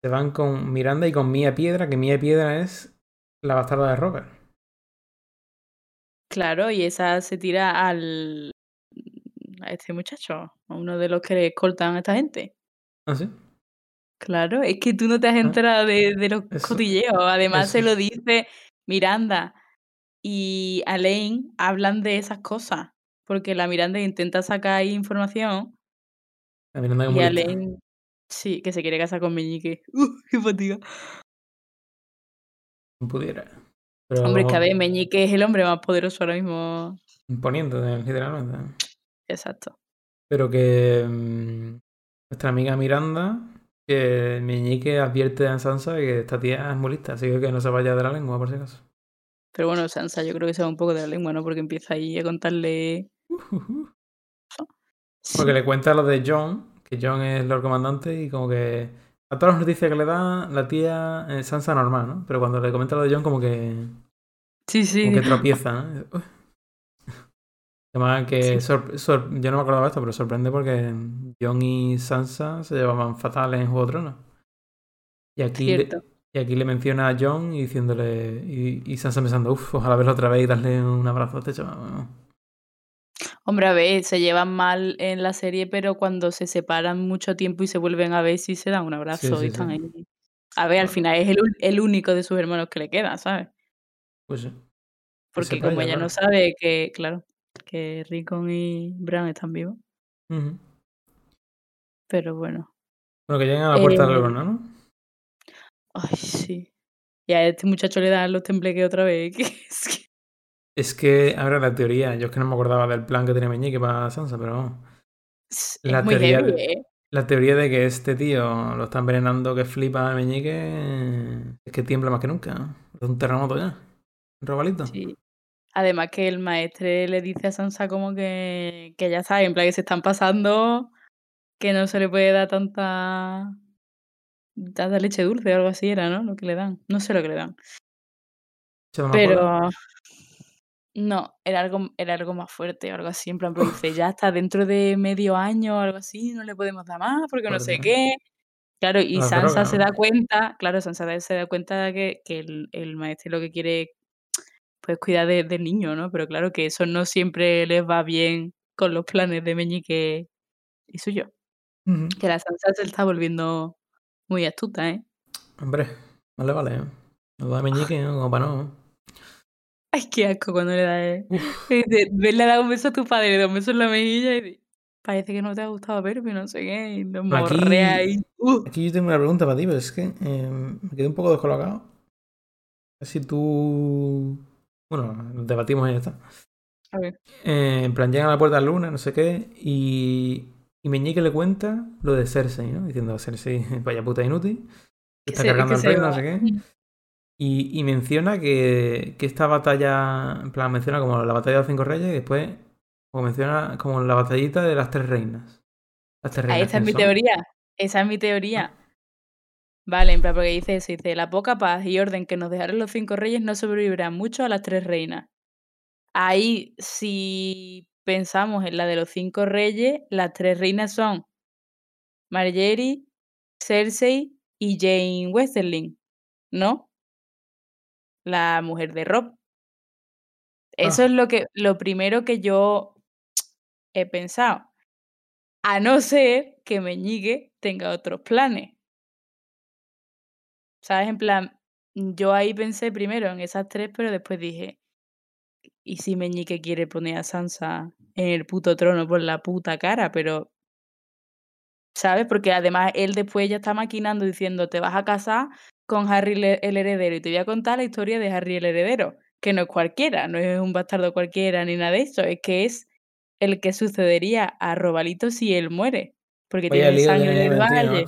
S1: se van con Miranda y con Mía Piedra, que Mía Piedra es la bastarda de Robert.
S2: Claro, y esa se tira al. a este muchacho, a uno de los que le escoltan a esta gente.
S1: ¿Ah, sí?
S2: Claro, es que tú no te has enterado de, de los
S1: Eso-
S2: cotilleos. Además, se lo dice Miranda y Alain hablan de esas cosas. Porque la Miranda intenta sacar ahí información
S1: La Miranda
S2: y. Alain, sí, que se quiere casar con Meñique. ¡Uh, qué fatiga!
S1: No pudiera. Pero
S2: Hombre, es que a ver, Meñique es el hombre más poderoso ahora mismo.
S1: imponiente, literalmente.
S2: Exacto.
S1: Pero que mm, nuestra amiga Miranda, que Meñique advierte a Sansa que esta tía es muy lista, así que que no se vaya de la lengua, por si acaso.
S2: Pero bueno, Sansa yo creo que se va un poco de la lengua, ¿no? Porque empieza ahí a contarle...
S1: Porque le cuenta lo de John, que John es Lord Comandante, y como que a todas las noticias que le da la tía eh, Sansa normal, ¿no? Pero cuando le comenta lo de John, como que,
S2: Sí, sí.
S1: como que tropieza, ¿no? Además que sor- sor- yo no me acordaba de esto, pero sorprende porque John y Sansa se llevaban fatales en Juego de Tronos. Y aquí, le, y aquí le menciona a John y diciéndole, y, y Sansa pensando, uff, ojalá verlo otra vez y darle un abrazo a este chaval.
S2: Hombre, a ver, se llevan mal en la serie, pero cuando se separan mucho tiempo y se vuelven a ver, sí se dan un abrazo
S1: sí,
S2: y están
S1: sí.
S2: ahí. A ver, al final es el, el único de sus hermanos que le queda, ¿sabes?
S1: Pues sí.
S2: Porque como
S1: ella,
S2: ella no sabe que, claro, que Rickon y Bran están vivos. Pero bueno.
S1: Bueno, que lleguen a la puerta de la
S2: Eh,
S1: luna, ¿no?
S2: Ay, sí. Y a este muchacho le dan los tembleques otra vez. es que-
S1: Es que, ahora la teoría, yo es que no me acordaba del plan que tenía Meñique para Sansa, pero vamos. La teoría,
S2: heavy, ¿eh?
S1: la teoría de que este tío lo está envenenando que flipa a Meñique es que tiembla más que nunca. Es un terremoto ya. Un robalito.
S2: Sí. Además que el maestre le dice a Sansa como que, que ya sabe, en plan que se están pasando, que no se le puede dar tanta, tanta leche dulce o algo así era, ¿no? Lo que le dan. No sé lo que le dan. Pero no, era algo, era algo más fuerte o algo así. En plan, pero dice, ya está dentro de medio año o algo así, no le podemos dar más porque no sé qué. Claro, y Sansa se da cuenta, claro, Sansa se da cuenta que, que el, el maestro lo que quiere pues cuidar de- del niño, ¿no? Pero claro que eso no siempre les va bien con los planes de Meñique y suyo. Que la Sansa se está volviendo muy astuta, ¿eh?
S1: Hombre, vale, vale. ¿eh? Nos da Meñique, ¿no? como para no.
S2: Ay, qué asco cuando le da el...
S1: Uf.
S2: le dice, "Ven, le da un beso a tu padre, le da un beso en la mejilla y dice, parece que no te ha gustado verme, no sé qué, y lo ahí. ¡Uh!
S1: aquí yo tengo una pregunta para ti, pero es que eh, me quedé un poco descolocado. Si tú. Bueno, debatimos y ya está.
S2: A ver,
S1: Eh, en plan, llegan a la puerta de la luna, no sé qué, y, y Meñique le cuenta lo de Cersei, ¿no? Diciendo, Cersei, vaya puta inútil, está cargando el reino, no sé qué. Y, y menciona que, que esta batalla, en plan, menciona como la batalla de los cinco reyes y después como menciona como la batallita de las tres reinas. Las tres
S2: Ah,
S1: reinas.
S2: esa es
S1: ¿quién
S2: mi
S1: son?
S2: teoría, esa es mi teoría. Vale, en plan, porque dice eso, dice, la poca paz y orden que nos dejaron los cinco reyes no sobrevivirá mucho a las tres reinas. Ahí, si pensamos en la de los cinco reyes, las tres reinas son Marjorie, Cersei y Jane Westerling, ¿no? La mujer de Rob. Eso
S1: Ah.
S2: es lo que lo primero que yo he pensado. A no ser que Meñique tenga otros planes. ¿Sabes? En plan, yo ahí pensé primero en esas tres, pero después dije, ¿y si Meñique quiere poner a Sansa en el puto trono por la puta cara? Pero, ¿sabes? Porque además él después ya está maquinando diciendo, te vas a casar con Harry el heredero y te voy a contar la historia de Harry el heredero, que no es cualquiera, no es un bastardo cualquiera ni nada de eso, es que es el que sucedería a Robalito si él muere, porque
S1: Vaya
S2: tiene sangre del valle.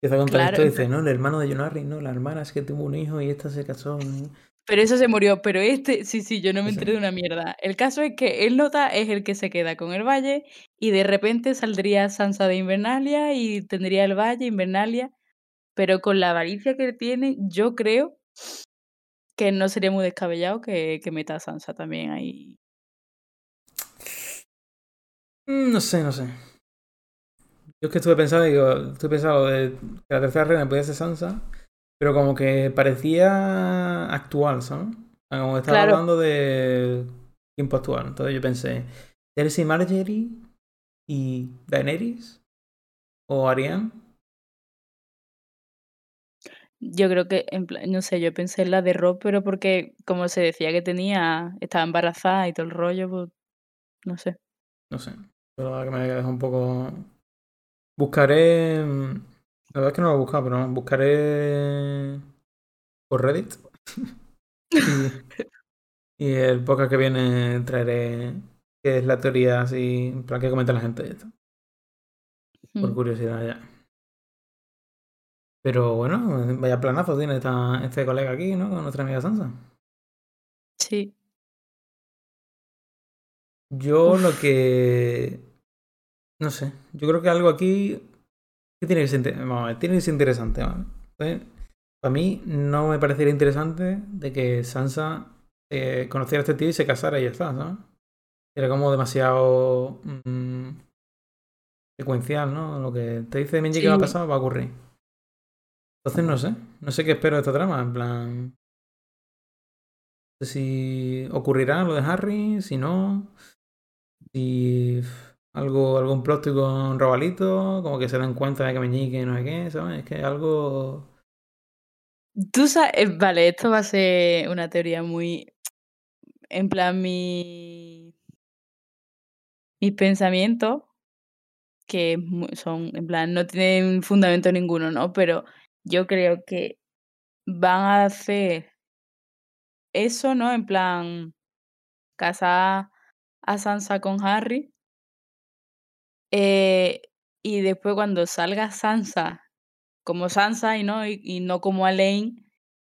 S1: Empieza a contar
S2: Claro,
S1: esto y dice, no, el hermano de Jon Arryn, no, la hermana es que tuvo un hijo y esta se casó. ¿no?
S2: Pero eso se murió, pero este, sí, sí, yo no me enteré de una mierda. El caso es que el nota es el que se queda con el valle y de repente saldría Sansa de Invernalia y tendría el valle, Invernalia, pero con la avaricia que tiene, yo creo que no sería muy descabellado que, que meta a Sansa también ahí.
S1: Mm, No sé, no sé. Yo es que estuve pensando, digo, estuve pensando de que la tercera reina podía ser Sansa, pero como que parecía actual, ¿sabes? Como que estaba
S2: Claro.
S1: hablando de tiempo actual. Entonces yo pensé, Cersei Marjorie y Daenerys o Ariane.
S2: Yo creo que, en plan, no sé, yo pensé en la de Rob, pero porque como se decía que tenía, estaba embarazada y todo el rollo, pues, no sé.
S1: No sé. Pero la verdad que me deja un poco. Buscaré. mm, La verdad es que no lo he buscado, pero buscaré por Reddit. y, y el podcast que viene traeré que es la teoría así, plan que comenta la gente de esto. Por
S2: Mm.
S1: curiosidad ya. Pero bueno, vaya planazo tiene esta, este colega aquí, ¿no? Con nuestra amiga Sansa.
S2: Sí.
S1: Yo
S2: Uf.
S1: lo que. No sé. Yo creo que algo aquí. Que tiene que ser, ver, tiene que ser interesante, ¿vale? Entonces, para mí no me parecería interesante de que Sansa eh, conociera a este tío y se casara y ya está, ¿sabes? Era como demasiado mm, secuencial, ¿no? Lo que te dice Minji que va a
S2: Sí.
S1: pasar va a ocurrir. Entonces no sé. No sé qué espero de esta trama. En plan. No sé si ocurrirá lo de Harry, si no. Si algo, algún twist con Robalito, como que se dan cuenta de que Meñique no sé qué, ¿sabes? Es que algo.
S2: Tú sabes, vale, esto va a ser una teoría muy, en plan, mi, mis pensamientos, que son, en plan, no tienen fundamento ninguno, ¿no? Pero yo creo que van a hacer eso, ¿no? En plan, casar a Sansa con Harry. Eh, y después cuando salga Sansa como Sansa y no, y, no como Elaine,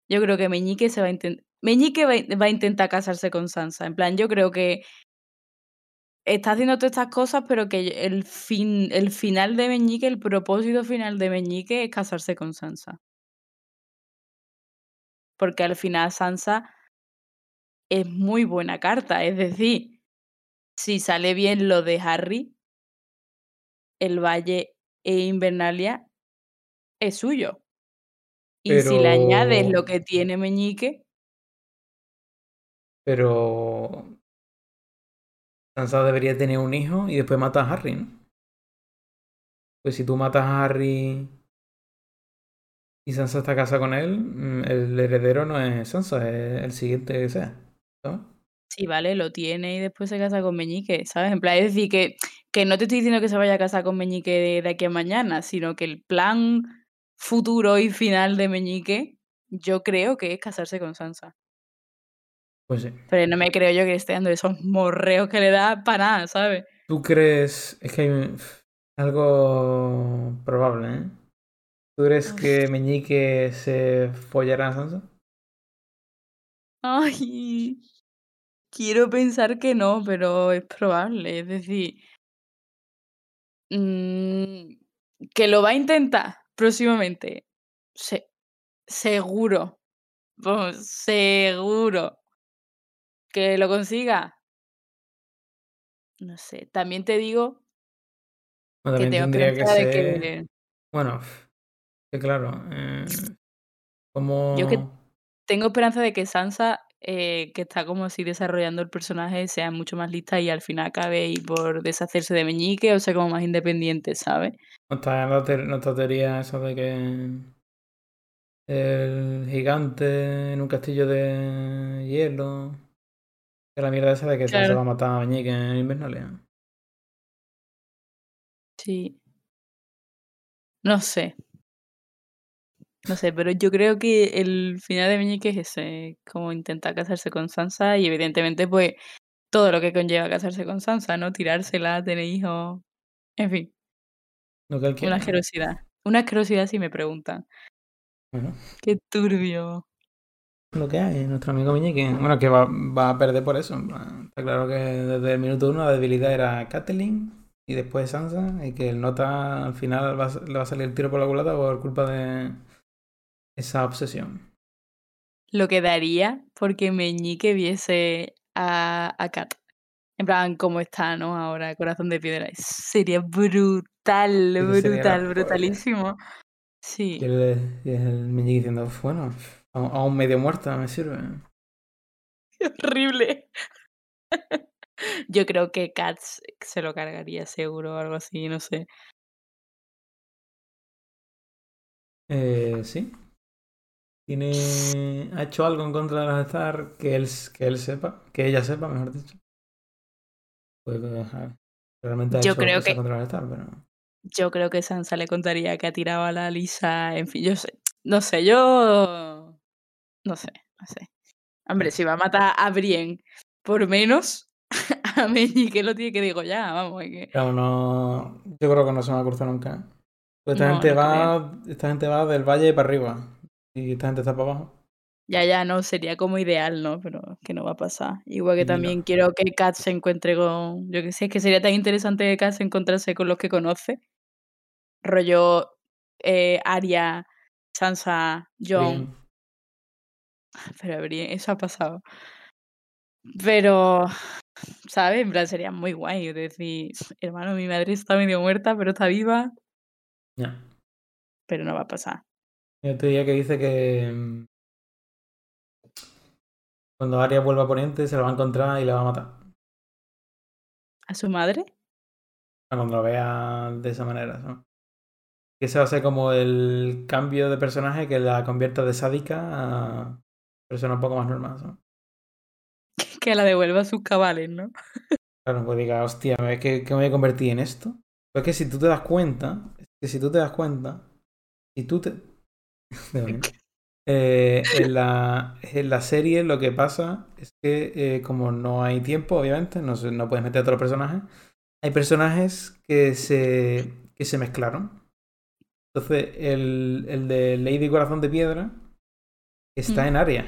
S2: yo creo que Meñique se va a intentar. Meñique va, va a intentar casarse con Sansa. En plan, yo creo que está haciendo todas estas cosas, pero que el fin, el final de Meñique, el propósito final de Meñique es casarse con Sansa. Porque al final Sansa es muy buena carta. Es decir, si sale bien lo de Harry, el Valle e Invernalia es suyo. Y si le añades lo que tiene Meñique,
S1: Pero. Sansa debería tener un hijo y después mata a Harry, ¿no? Pues si tú matas a Harry y Sansa está casada con él, mm, el heredero no es Sansa, es el siguiente que sea. ¿sabes?
S2: sí, vale, lo tiene y después se casa con Meñique, ¿sabes? En plan, es decir, que, que no te estoy diciendo que se vaya a casar con Meñique de, de aquí a mañana, sino que el plan futuro y final de Meñique, yo creo que es casarse con Sansa.
S1: Pues sí.
S2: Pero no me creo yo que esté dando esos morreos que le da para nada, ¿sabes?
S1: ¿Tú crees? Es que hay algo probable, ¿eh? ¿Tú crees que Meñique se follará a Sansa?
S2: Ay, quiero pensar que no, pero es probable. Es decir, mm, que lo va a intentar próximamente. Se- seguro. Seguro. Que lo consiga. No sé. También te digo
S1: Bueno,
S2: que tengo
S1: tendría que ser.
S2: que.
S1: Bueno, que claro. eh,
S2: Yo que
S1: como.
S2: tengo esperanza de que Sansa, eh, que está como así desarrollando el personaje, sea mucho más lista y al final acabe y por deshacerse de Meñique o sea como más independiente, ¿sabes?
S1: No está nuestra teoría esa de que el gigante en un castillo de hielo. La mierda esa de que
S2: Claro.
S1: va a matar a Meñique en Invernalia.
S2: Sí. No sé. No sé, pero yo creo que el final de Meñique es ese, como intentar casarse con Sansa y evidentemente pues todo lo que conlleva casarse con Sansa, ¿no? Tirársela, tener hijos, en fin,
S1: quiera.
S2: una
S1: ¿no?
S2: asquerosidad. Una asquerosidad si me preguntan.
S1: Bueno,
S2: Qué turbio.
S1: lo que hay, nuestro amigo Meñique. Bueno, que va, va a perder por eso. Está claro que desde el minuto uno la debilidad era Catelyn y después Sansa. Y que el nota al final va a- le va a salir el tiro por la culata por culpa de esa obsesión.
S2: Lo que daría porque Meñique viese a, a Kat. En plan, como está, ¿no? Ahora, corazón de piedra. Sería brutal,
S1: Eso
S2: brutal, brutalísimo.
S1: Y
S2: Sí.
S1: el, y el Meñique diciendo, bueno, aún medio muerta me sirve.
S2: Qué horrible. Yo creo que Kat se- se lo cargaría seguro o algo así, no sé.
S1: Eh, sí. Tiene. Ha hecho algo en contra de los Star que él, que él sepa, que ella sepa, mejor dicho. Pues, realmente ha
S2: Yo
S1: hecho
S2: creo que-
S1: contra los Star, pero.
S2: Yo creo que Sansa le contaría que ha tirado a la Lisa, en fin, yo sé. No sé, yo. No sé, no sé. Hombre, si va a matar a Brienne por menos, a Meñique lo tiene que digo ya, vamos. es que-
S1: Claro, no. Yo creo que no se me va a cruzar nunca. ¿eh? Esta
S2: No,
S1: gente
S2: no
S1: va. Esta gente va del valle para arriba. Y esta gente está para abajo.
S2: Ya, ya, no, sería como ideal, ¿no? Pero que no va a pasar. Igual que
S1: no.
S2: también quiero que Kat se encuentre con. Yo que sé, es que sería tan interesante que Kat se encontrase con los que conoce. Rollo eh, Arya, Sansa, Jon.
S1: Brienne.
S2: Pero eso ha pasado. Pero, ¿sabes? En plan, sería muy guay. Decir, hermano, mi madre está medio muerta, pero está viva.
S1: Ya.
S2: Pero no va a pasar.
S1: Hay otra teoría que dice que. mm, Cuando Arya vuelva a Poniente se la va a encontrar y la va a matar.
S2: ¿A su madre?
S1: Cuando lo vea de esa manera, ¿no? que ese va a ser como el cambio de personaje que la convierta de sádica a persona un poco más normal. ¿sabes?
S2: Que la devuelva a sus cabales, ¿no?
S1: Claro, pues diga, hostia, ¿qué, qué me voy a convertir en esto? Pues que si tú te das cuenta, es que si tú te das cuenta, si tú te... Eh, en, la, en la serie lo que pasa es que eh, como no hay tiempo, obviamente, no, no puedes meter a todos los personajes, hay personajes que se, que se mezclaron. Entonces, el, el de Lady Corazón de Piedra está
S2: Mm.
S1: en Aria.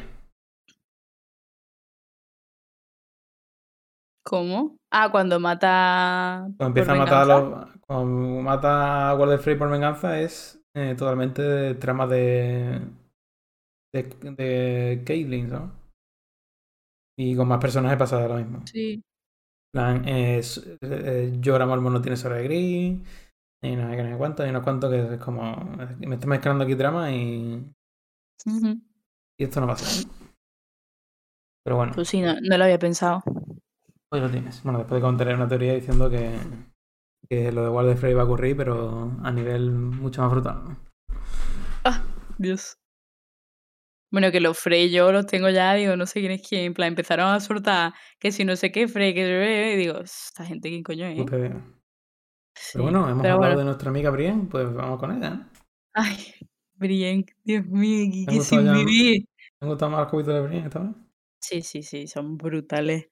S2: ¿Cómo? Ah, cuando mata.
S1: Cuando empieza a matar a los, cuando mata a Walder Frey por venganza es eh, totalmente de trama de de, de Caitlyn, ¿sabes? Y con más personajes pasa lo mismo.
S2: Sí.
S1: En plan, eh, Jorah Mormont no tiene Sora de Gris, y no sé qué, no sé cuánto, y unos cuantos que es como. Me está mezclando aquí trama y, y esto no pasa. Pero bueno,
S2: Pues sí, no, no lo había pensado.
S1: hoy lo tienes. Bueno, después de contar una teoría diciendo que, que lo de Walder Frey va a ocurrir, pero a nivel mucho más brutal. ¿no?
S2: Dios. Bueno, que los Frey yo los tengo ya, digo, no sé quién es quién. En plan, empezaron a soltar que si no sé qué Frey, que y digo, esta gente quién coño es.
S1: Idea.
S2: Sí,
S1: Pero bueno, hemos
S2: pero
S1: hablado
S2: bueno.
S1: de nuestra amiga Brienne, pues vamos con ella. ¿eh?
S2: Ay, Brienne, Dios mío, que,
S1: Me
S2: sin vivir.
S1: ¿Te han gustado más los cubitos de Brienne esta vez?
S2: Sí, sí, sí, son brutales.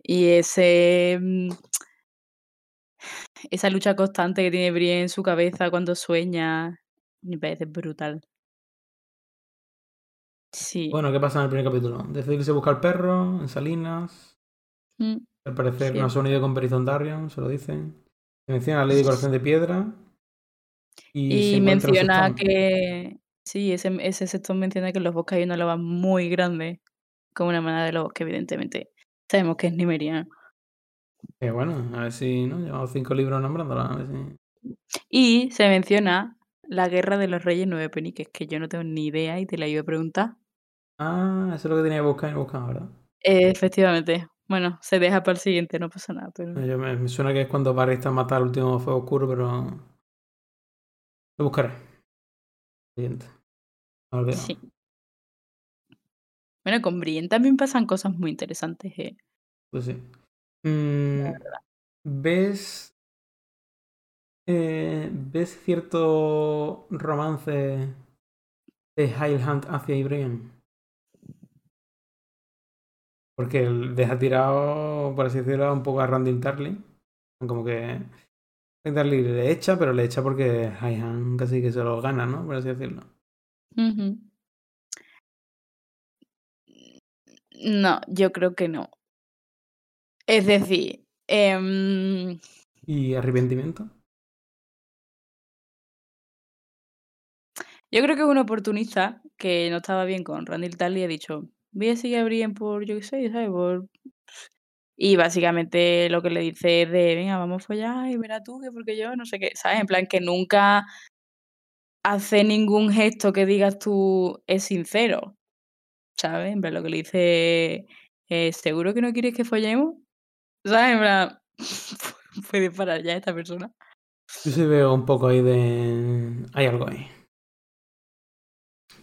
S2: Y ese. Esa lucha constante que tiene Brienne en su cabeza cuando sueña. Me parece brutal. Sí.
S1: Bueno, ¿qué pasa en el primer capítulo? Decide irse a buscar al perro en Salinas.
S2: Mm,
S1: Al parecer
S2: Sí.
S1: no se ha unido con Perizon Darion, se lo dicen. Se menciona a Lady Corazón de Piedra. Y, se
S2: menciona que. Sí, ese, ese sextón menciona que en los bosques hay una loba muy grande. Como una manada de lobos que, evidentemente, sabemos que es Nimeriana.
S1: Que bueno, a ver si, ¿no? Llevamos cinco libros nombrándola. A ver si...
S2: Y se menciona la guerra de los reyes nueve peniques, que yo no tengo ni idea y te la iba a preguntar.
S1: Ah, eso es lo que tenía que buscar y no buscaba, ¿verdad?
S2: Eh, efectivamente. Bueno, se deja para el siguiente, no pasa nada. Pero...
S1: Yo me, me suena que es cuando Barry está a matar al último fuego oscuro, pero. Lo buscaré. Siguiente. Olvidado.
S2: Sí. Bueno, con Brienne también pasan cosas muy interesantes. eh.
S1: Pues sí. Mm, ¿Ves. eh, ¿Ves cierto romance de Highland hacia Brienne? Porque él deja tirado, por así decirlo, un poco a Randy Tarly. Como que. Tarly le echa, pero le echa porque Highland casi que se lo gana, ¿no? Por así decirlo.
S2: No, yo creo que no. Es decir, em,
S1: ¿Y arrepentimiento?
S2: yo creo que es un oportunista que no estaba bien con Randy Tal y ha dicho, voy a seguir a Brienne por, yo qué sé, ¿sabes? Por... Y básicamente lo que le dice es de, venga, vamos a follar y verás tú que porque yo no sé qué, ¿sabes? En plan que nunca hace ningún gesto que digas tú es sincero, ¿sabes? En plan lo que le dice, eh, ¿seguro que no quieres que follemos? ¿Sabes? En plan, puede parar ya esta persona.
S1: Yo sí veo un poco ahí de. Hay algo ahí.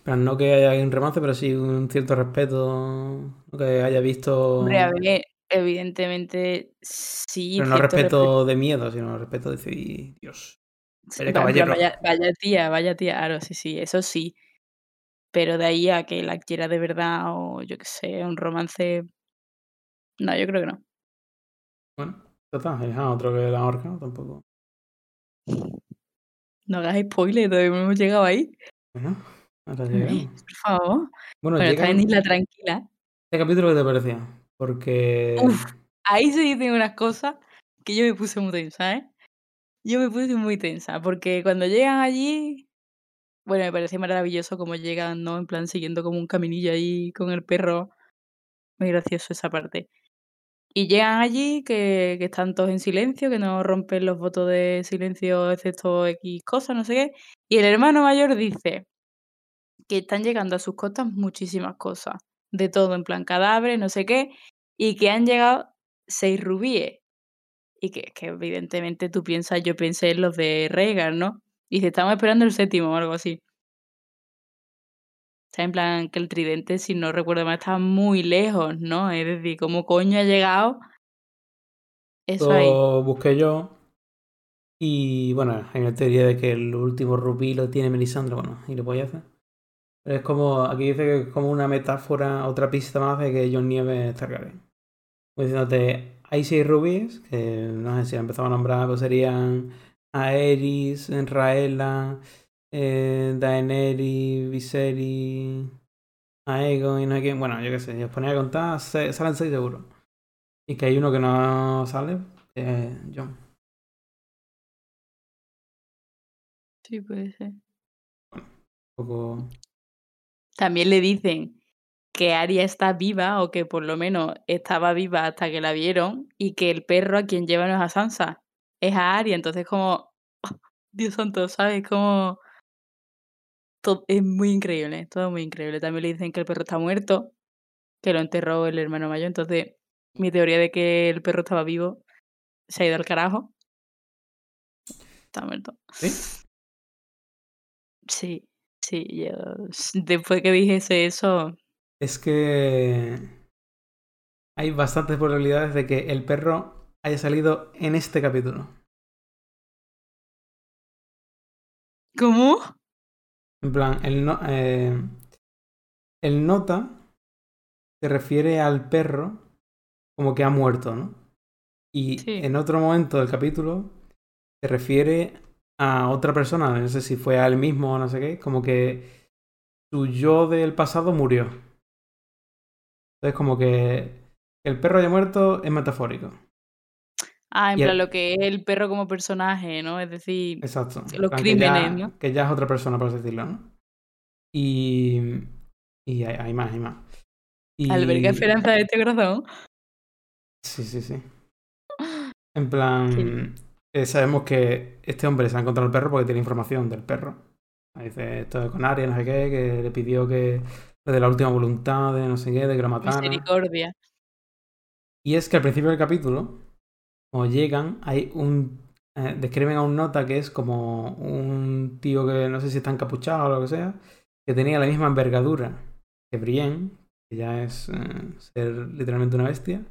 S1: Pero no que haya un romance, pero sí un cierto respeto. Que haya visto.
S2: Hombre, a ver, evidentemente sí.
S1: pero no respeto de miedo, sino respeto de decir, Dios.
S2: plan,
S1: caballero.
S2: Vaya, vaya tía, vaya tía, claro, sí, sí, eso sí. Pero de ahí a que la quiera de verdad o yo qué sé, un romance. No, yo creo que no.
S1: Bueno, ya está. Es a otro que la ahorca, ¿no? tampoco.
S2: No hagas spoiler, todavía no hemos llegado ahí.
S1: Bueno, ahora llegamos.
S2: Por favor.
S1: Bueno, llega
S2: está en Isla Tranquila.
S1: este capítulo que te parecía. Porque.
S2: Uf. Ahí se dicen unas cosas que yo me puse muy tensa, ¿eh? Yo me puse muy tensa, porque cuando llegan allí, bueno, me parece maravilloso cómo llegan, ¿no? En plan, siguiendo como un caminillo ahí con el perro. Muy gracioso esa parte. Y llegan allí, que, que están todos en silencio, que no rompen los votos de silencio, excepto X cosas, no sé qué. Y el hermano mayor dice que están llegando a sus costas muchísimas cosas, de todo, en plan cadáveres, no sé qué, y que han llegado seis rubíes. Y que, que evidentemente tú piensas, yo pensé en los de Rhaegar, ¿no? Dice, estamos esperando el séptimo o algo así. Está en plan que el tridente, si no recuerdo mal, está muy lejos, ¿no? Es decir, ¿cómo coño ha llegado? Eso.
S1: Lo busqué yo. Y bueno, hay una teoría de que el último rubí lo tiene Melisandre, bueno, y lo puede hacer. Pero es como, aquí dice que es como una metáfora, otra pista más de que John Nieve es Targaryen. Pues diciéndote, hay seis rubíes, que no sé si empezamos a nombrar, pues serían Aerys, Raela, eh, Daenerys, Viserys, Aegon y no sé quién. Bueno, yo qué sé, si os ponía a contar, se- salen seis seguro. Y que hay uno que no sale, John.
S2: Sí, puede ser.
S1: Un poco...
S2: También le dicen que Arya está viva o que por lo menos estaba viva hasta que la vieron y que el perro a quien lleva no es a Sansa, es a Arya. Entonces como, Dios santo, ¿sabes? Como... es muy increíble, todo muy increíble. También le dicen que el perro está muerto, que lo enterró el hermano mayor. Entonces mi teoría de que el perro estaba vivo se ha ido al carajo. Está muerto.
S1: ¿Sí?
S2: Sí, sí, yo después que dijese eso,
S1: Es que hay bastantes probabilidades de que el perro haya salido en este capítulo.
S2: ¿cómo?
S1: En plan, el, no- eh, el nota se refiere al perro como que ha muerto, ¿no? Y
S2: Sí.
S1: en otro momento del capítulo se refiere a otra persona, no sé si fue a él mismo o no sé qué, como que su yo del pasado murió. Entonces como que el perro haya muerto es metafórico.
S2: Ah, en
S1: el-
S2: plan lo que es el perro como personaje, ¿no? Es decir,
S1: Exacto.
S2: Los
S1: plan, que ya-
S2: crímenes, ¿no?
S1: Que ya es otra persona, por así decirlo, ¿no? Y, y hay, hay más, hay más. Y,
S2: alberga esperanza de este corazón.
S1: Sí, sí, sí. En plan, eh, sabemos que este hombre se ha encontrado el perro porque tiene información del perro. Ahí Dice esto con Arya, no sé qué, que le pidió que de la última voluntad, de no sé qué, de que lo matara.
S2: Misericordia.
S1: Y es que al principio del capítulo, cuando llegan, hay un. eh, describen a un nota que es como un tío que no sé si está encapuchado o lo que sea, que tenía la misma envergadura que Brienne, que ya es eh, ser literalmente una bestia,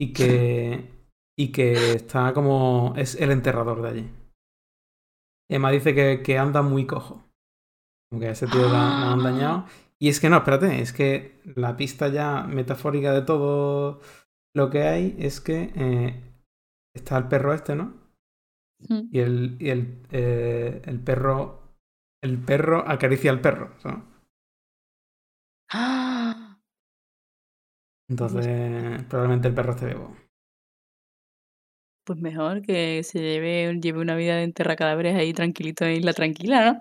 S1: y que. y que está como. es el enterrador de allí. Y además dice que, que anda muy cojo. Como que a ese tío la, la han dañado. Y es que no, espérate, es que la pista ya metafórica de todo lo que hay es que eh, está el perro este, ¿no? Y el, y el, eh, el perro. El perro acaricia al perro. ¿sabes?
S2: ¡Ah!
S1: Entonces, probablemente el perro esté vivo.
S2: Pues mejor que se lleve, lleve una vida de enterrar cadáveres ahí tranquilito en Isla Tranquila, ¿no?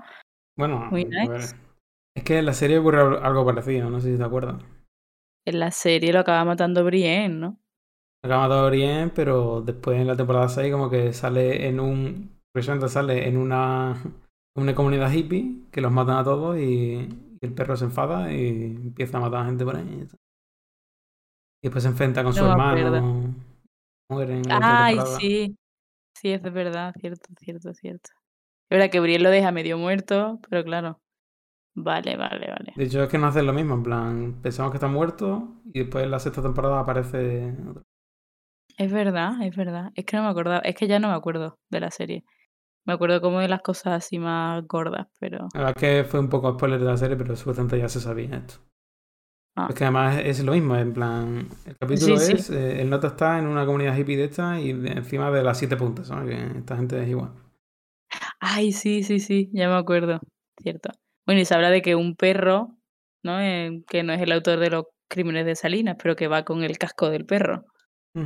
S1: Bueno,
S2: Muy nice.
S1: Es que en la serie ocurre al- algo parecido, no sé si te acuerdas.
S2: En la serie lo acaba matando Brienne, ¿no?
S1: Acaba matado a Brienne, pero después en la temporada 6 como que sale en un... Precisamente sale en una, una comunidad hippie que los matan a todos y, el perro se enfada y empieza a matar a gente por ahí. Y después se enfrenta con su
S2: No
S1: hermano. Muere en la última
S2: Ay, sí. Sí, eso es verdad, cierto, cierto, cierto. Es verdad que Brienne lo deja medio muerto, pero claro. Vale, vale, vale.
S1: De hecho, es que no hacen lo mismo. En plan, pensamos que está muerto y después en la sexta temporada aparece otro.
S2: Es verdad, es verdad. Es que no me acordaba, es que ya no me acuerdo de la serie. Me acuerdo como de las cosas así más gordas, pero.
S1: La verdad es que fue un poco spoiler de la serie, pero supuestamente ya se sabía esto.
S2: Ah.
S1: Es que además es lo mismo, en plan, el capítulo
S2: Sí, sí.
S1: es, eh, el nota está en una comunidad hippie de esta y de- encima de las siete puntas, ¿sabes? Que esta gente es igual.
S2: Ay, sí, sí, sí, ya me acuerdo. Cierto. Bueno, y se habla de que un perro, ¿no? Eh, que no es el autor de los crímenes de Salinas, pero que va con el casco del perro. Y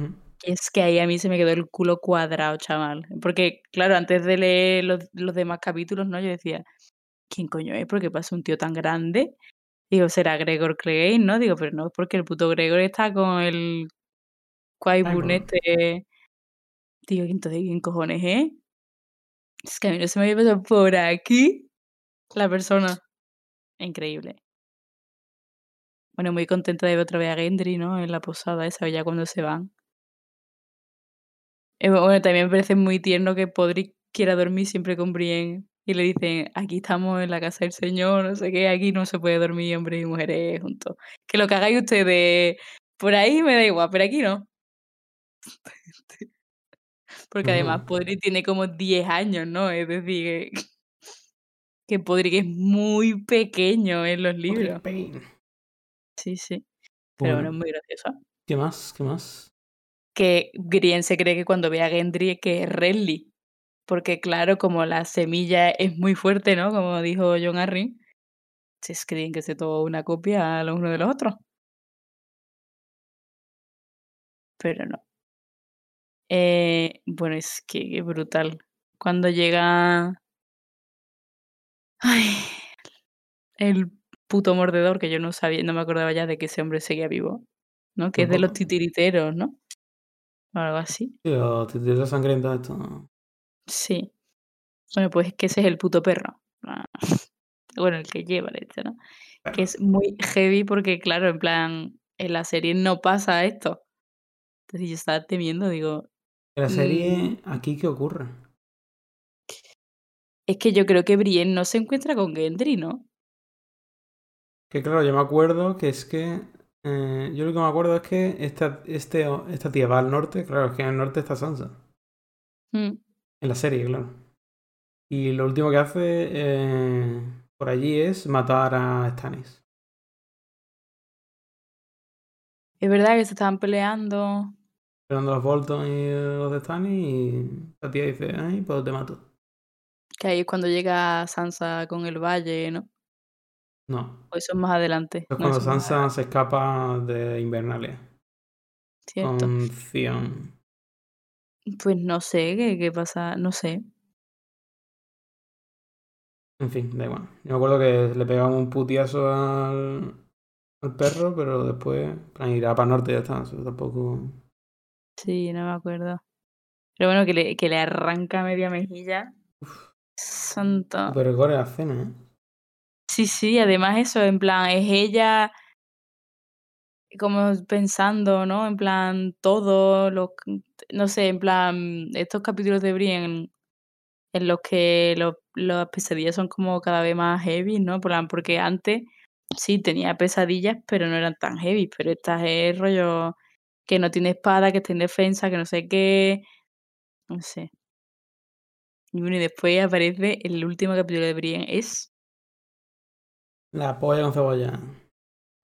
S2: es que ahí a mí se me quedó el culo cuadrado, chaval. Porque, claro, antes de leer los, los demás capítulos, ¿no? Yo decía, ¿quién coño es? ¿Por qué pasa un tío tan grande? Digo, será Gregor Clegane, ¿no? Digo, pero no, porque el puto Gregor está con el Quaibun este. Digo, entonces, ¿quién cojones es? Es que a mí no se me había pasado por aquí la persona. Increíble. Bueno, muy contenta de ver otra vez a Gendry, ¿no? En la posada esa, ya cuando se van. Eh, bueno, también me parece muy tierno que Podrick quiera dormir siempre con Brienne y le dicen, aquí estamos en la casa del Señor, no sé qué, aquí no se puede dormir hombres y mujeres juntos. Que lo que hagáis ustedes por ahí me da igual, pero aquí no. Porque además
S1: Ujú.
S2: Podri tiene como 10 años, ¿no? Es decir, que Podrick es muy pequeño en los
S1: Podrick
S2: libros. Sí, sí. Pero bueno, es
S1: Bueno,
S2: muy gracioso.
S1: ¿qué más? ¿Qué más?
S2: Que Brienne se cree que cuando ve a Gendry que es Renly. Porque claro, como la semilla es muy fuerte, ¿no? Como dijo John Arryn, se creen que es todo una copia los unos de los otros. Pero no. Eh, bueno, es que qué brutal. Cuando llega ay, el puto mordedor, que yo no sabía, no me acordaba ya de que ese hombre seguía vivo, ¿no? Que es de los titiriteros, ¿no? O algo así.
S1: Sí, los titiritero sangrientos esto.
S2: Sí. Bueno, pues es que ese es el puto perro. Bueno, el que lleva leche, ¿no? Que es muy heavy porque, claro, en plan, en la serie no pasa esto. Entonces yo estaba temiendo, digo,
S1: En la
S2: mm,
S1: serie, ¿aquí qué ocurre?
S2: es que yo creo que Brienne no se encuentra con Gendry, ¿no?
S1: Que claro, yo me acuerdo que es que. Eh, yo lo que me acuerdo es que esta, este, esta tía va al norte. Claro, es que en el norte está Sansa.
S2: Mm.
S1: En la serie, claro. Y lo último que hace eh, por allí es matar a Stannis.
S2: Es verdad que se estaban peleando.
S1: Esperando los Bolton y los de Stannis. Y la tía dice: Ay, pues te mato.
S2: Que ahí es cuando llega Sansa con el valle, ¿no?
S1: No.
S2: O eso es más adelante.
S1: Es
S2: No,
S1: cuando Sansa se escapa de Invernalia.
S2: cierto.
S1: Con Theon.
S2: Pues no sé qué, qué pasa, no sé.
S1: En fin, da igual. Yo me acuerdo que le pegaba un putiazo al, al perro, pero después en plan, irá para norte y ya está. Eso tampoco.
S2: Sí, no me acuerdo. Pero bueno, que le, que le arranca media mejilla. Santo.
S1: Pero gore la cena, ¿eh?
S2: Sí, sí, además eso, en plan, es ella como pensando, ¿no? En plan, todo lo, no sé, en plan, estos capítulos de Brienne en los que las pesadillas son como cada vez más heavy, ¿no? Plan, porque antes sí tenía pesadillas, pero no eran tan heavy, pero esta es rollo que no tiene espada, que está en defensa, que no sé qué, no sé. Y bueno, y después aparece el último capítulo de Brienne, es,
S1: La polla con cebolla.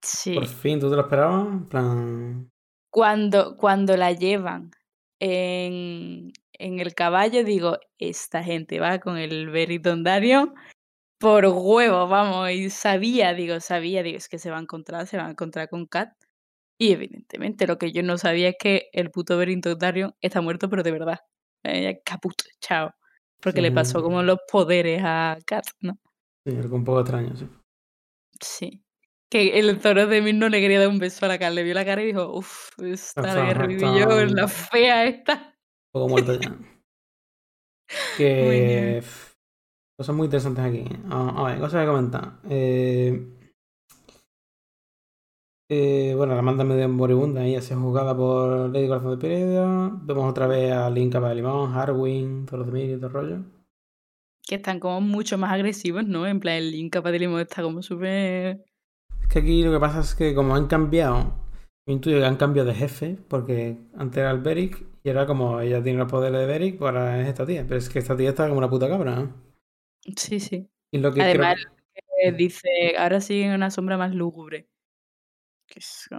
S2: sí,
S1: Por fin, ¿tú te lo esperabas? En plan.
S2: Cuando cuando la llevan en en el caballo, digo: "Esta gente va con el Beric Dondarrion por huevos, vamos", y sabía, digo, sabía, digo: "Es que se va a encontrar, se va a encontrar con Kat". Y evidentemente, lo que yo no sabía es que el puto Beric Dondarrion está muerto, pero de verdad. Eh, caput, chao. Porque le pasó como los poderes a Kat, ¿no?
S1: sí, algo un poco extraño, sí.
S2: Sí. Que el Toro de Mir no le quería dar un beso a la Kat, le vio la cara y dijo: "Uf, esta yo,
S1: un
S2: la fea esta".
S1: poco muerto ya. Que. Cosas muy interesantes aquí. Ah, A ver, cosas que comentar. Eh, eh, bueno, la manda medio moribunda ahí, así jugada por Lady Corazón de Piedra. Vemos otra vez a Link de Limón, Harwin, todos los demás y todo el rollo.
S2: Que están como mucho más agresivos, ¿no? En plan, el Limón está como súper...
S1: Es que aquí lo que pasa es que como han cambiado, yo intuyo que han cambiado de jefe, porque antes era el Beric y era como ella tiene los poderes de Beric, pues ahora es esta tía. Pero es que esta tía está como una puta cabra. ¿eh?
S2: Sí, sí.
S1: Y lo que
S2: Además,
S1: creo
S2: dice, ahora sigue en una sombra más lúgubre. Que es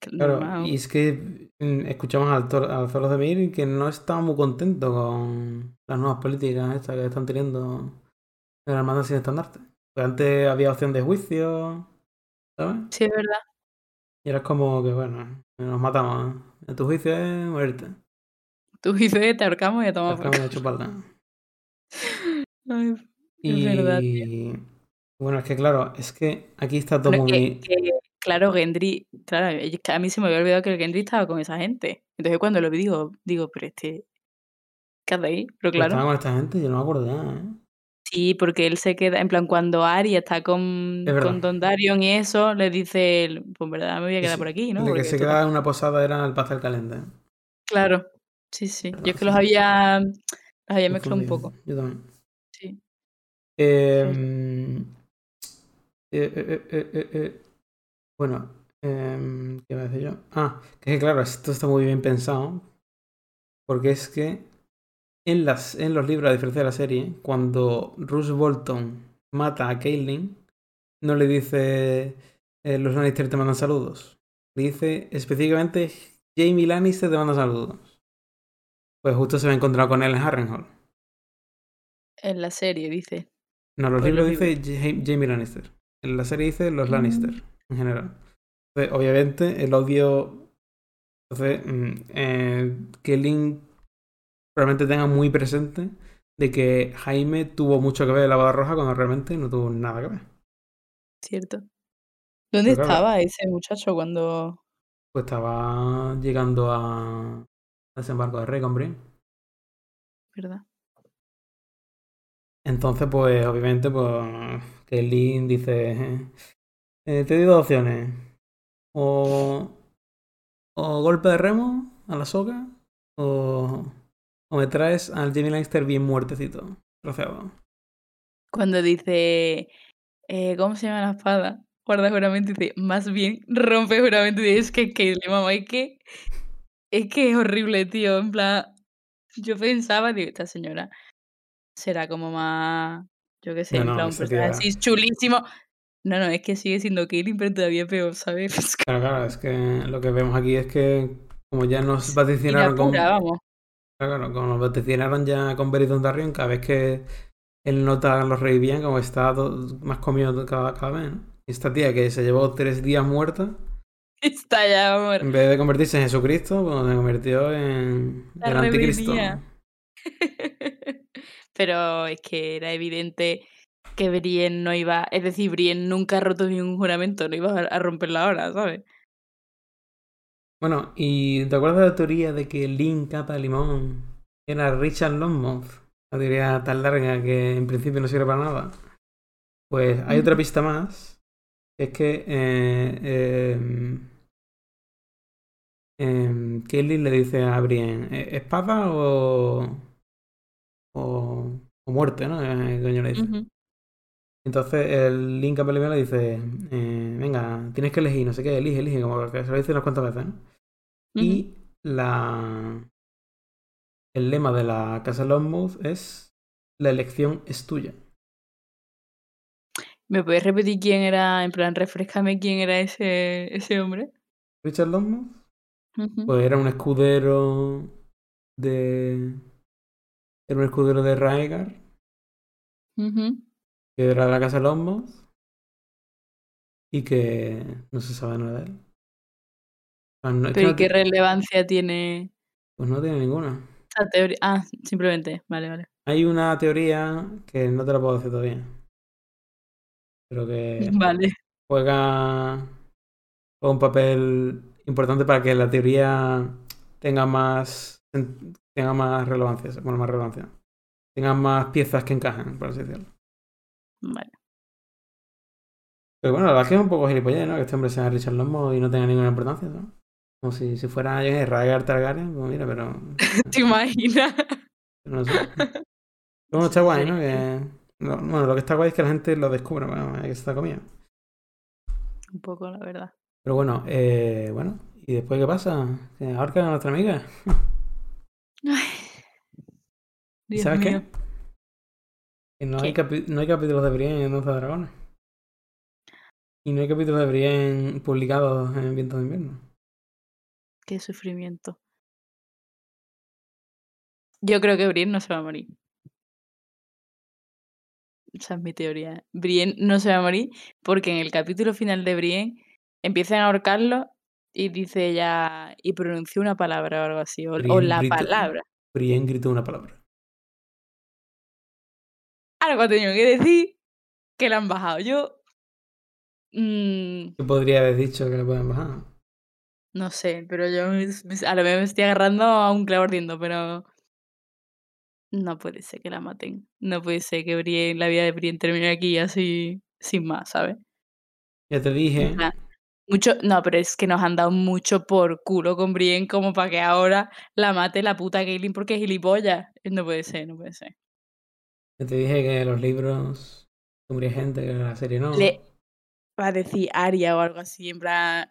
S1: Claro, y es que mm, escuchamos al, al Zolos de Mir que no está muy contento con las nuevas políticas estas que están teniendo en la Armada sin estandarte. Pues antes había opción de juicio, ¿sabes?
S2: Sí, es verdad.
S1: Y es como que, bueno, nos matamos. ¿eh? Tu juicio es morirte.
S2: Tú dices, te ahorcamos y a tomar por
S1: de chuparla.
S2: Ay, Es verdad, tío.
S1: Y bueno, es que claro, es que aquí está todo
S2: que,
S1: muy...
S2: que, claro, Gendry, claro, que a mí se me había olvidado que el Gendry estaba con esa gente. Entonces cuando lo vi digo, digo, pero este, ¿qué hace ahí? Pero
S1: Pero estaba
S2: claro,
S1: con esta gente, yo no me acuerdo ya, ¿eh?
S2: sí, porque él se queda, en plan, cuando Arya está con,
S1: Es
S2: con Don Darion y eso, le dice, él, pues en verdad me voy a quedar
S1: sí,
S2: por aquí, ¿no?
S1: de que
S2: Porque
S1: se
S2: total.
S1: quedaba en una posada era el pastel caliente.
S2: Claro, sí, sí. Yo es que los
S1: sí.
S2: había, los había mezclado un poco,
S1: Yo también.
S2: sí.
S1: Em, eh, eh, eh, bueno, em, ¿qué iba a decir yo? Ah, que claro, esto está muy bien pensado. Porque es que en, las, en los libros, a diferencia de la serie, cuando Russ Bolton mata a Caitlyn, no le dice los Lannister te mandan saludos. Le dice específicamente Jamie Lannister te manda saludos. Pues justo se va a encontrar con él en Harrenhal.
S2: En la serie, dice.
S1: No, los libros dice Jamie Lannister. En la serie dice los Lannister, mm. En general. Entonces, obviamente, el odio. Entonces, mm, eh, que Link probablemente tenga muy presente de que Jaime tuvo mucho que ver en la boda roja cuando realmente no tuvo nada que ver.
S2: Cierto. ¿Dónde estaba ese muchacho cuando.?
S1: Pues estaba llegando a. desembarco de Rey con
S2: ¿Verdad?
S1: Entonces, pues, obviamente, pues, Kelly dice, eh, te doy dos opciones. O, o golpe de remo a la soga, o, o me traes al Jimmy Lannister bien muertecito, troceado.
S2: Cuando dice, eh, ¿cómo se llama la espada? Guarda juramento y dice, más bien rompe juramento y dice, es que, que mamá, es que, es que es horrible, tío, en plan, yo pensaba, digo, esta señora será como más, yo qué sé, en plan, un así chulísimo. No, no, es que sigue siendo Killing, pero todavía peor, ¿sabes?
S1: Claro, claro, es que lo que vemos aquí es que como ya nos vaticinaron con... Claro, claro, como nos vaticinaron ya con Veridon Darrion, cada vez que él nota los revivían, como está más comido cada, cada vez, ¿no? Esta tía que se llevó tres días muerta.
S2: Está ya muerta.
S1: En vez de convertirse en Jesucristo, pues se convirtió en el anticristo.
S2: pero es que era evidente que Brienne no iba, es decir, Brienne nunca ha roto ningún juramento, no iba a romperla ahora, ¿sabes?
S1: Bueno, ¿y te acuerdas de la teoría de que Link capa limón era Richard Longmouth? La teoría tan larga que en principio no sirve para nada. Pues hay otra pista más. Es que eh, eh, Kelly le dice a Brienne, ¿e-, ¿espada o, o, muerte, ¿no? Eh, coño le dice. Entonces el Link le dice, eh, venga, tienes que elegir, no sé qué, elige, elige, como que se lo dice unas cuantas veces, ¿no? Y la... El lema de la Casa Longmouth es la elección es tuya.
S2: ¿Me puedes repetir quién era, en plan, refrescame quién era ese, ese hombre?
S1: Richard Longmouth. Pues era un escudero de era un escudero de Raegar. Que era de la casa de los Y que no se sabe nada de él.
S2: ¿Pero qué relevancia tiene?
S1: Pues no tiene ninguna.
S2: Ah, simplemente. Vale, vale.
S1: Hay una teoría que no te la puedo decir todavía. Pero que
S2: vale.
S1: juega un papel importante para que la teoría tenga más tenga más relevancia, bueno, más relevancia. Tenga más piezas que encajen, por así decirlo.
S2: Vale.
S1: Pero bueno, la verdad es que es un poco gilipollez, ¿no? Que este hombre sea Richard Lombo y no tenga ninguna importancia, ¿no? Como si, si fuera yo Rhaegar Targaryen, pues mira, pero...
S2: ¿Te imaginas?
S1: No sé. Bueno, está guay, ¿no? Que... Bueno, lo que está guay es que la gente lo descubra, bueno, hay que está comida.
S2: Un poco, la verdad.
S1: Pero bueno, eh, bueno, ¿y después qué pasa? ¿Que ahorcan a nuestra amiga? ¿Sabes qué? No, Hay no hay capítulos de Brienne en Danza de Dragones. Y no hay capítulos de Brienne publicados en Viento de Invierno.
S2: Qué sufrimiento. Yo creo que Brienne no se va a morir. Esa es mi teoría. Brienne no se va a morir porque en el capítulo final de Brienne empiezan a ahorcarlo y dice ella y pronunció una palabra o algo así, o, la palabra.
S1: Brienne gritó una palabra.
S2: Algo ha tenido que decir que la han bajado. Yo. Mmm,
S1: ¿Qué podría haber dicho que la pueden bajar?
S2: No sé, pero yo a lo mejor me estoy agarrando a un clavo ardiendo, pero. No puede ser que la maten. No puede ser que Brienne, la vida de Brienne termine aquí así, sin más, ¿sabes?
S1: Ya te dije.
S2: Mucho, no, pero es que nos han dado mucho por culo con Brienne como para que ahora la mate la puta Kaylin porque es gilipollas. No puede ser, no puede ser.
S1: Que te dije que los libros se gente, que la serie no.
S2: Va a decir Aria o algo así, en plan.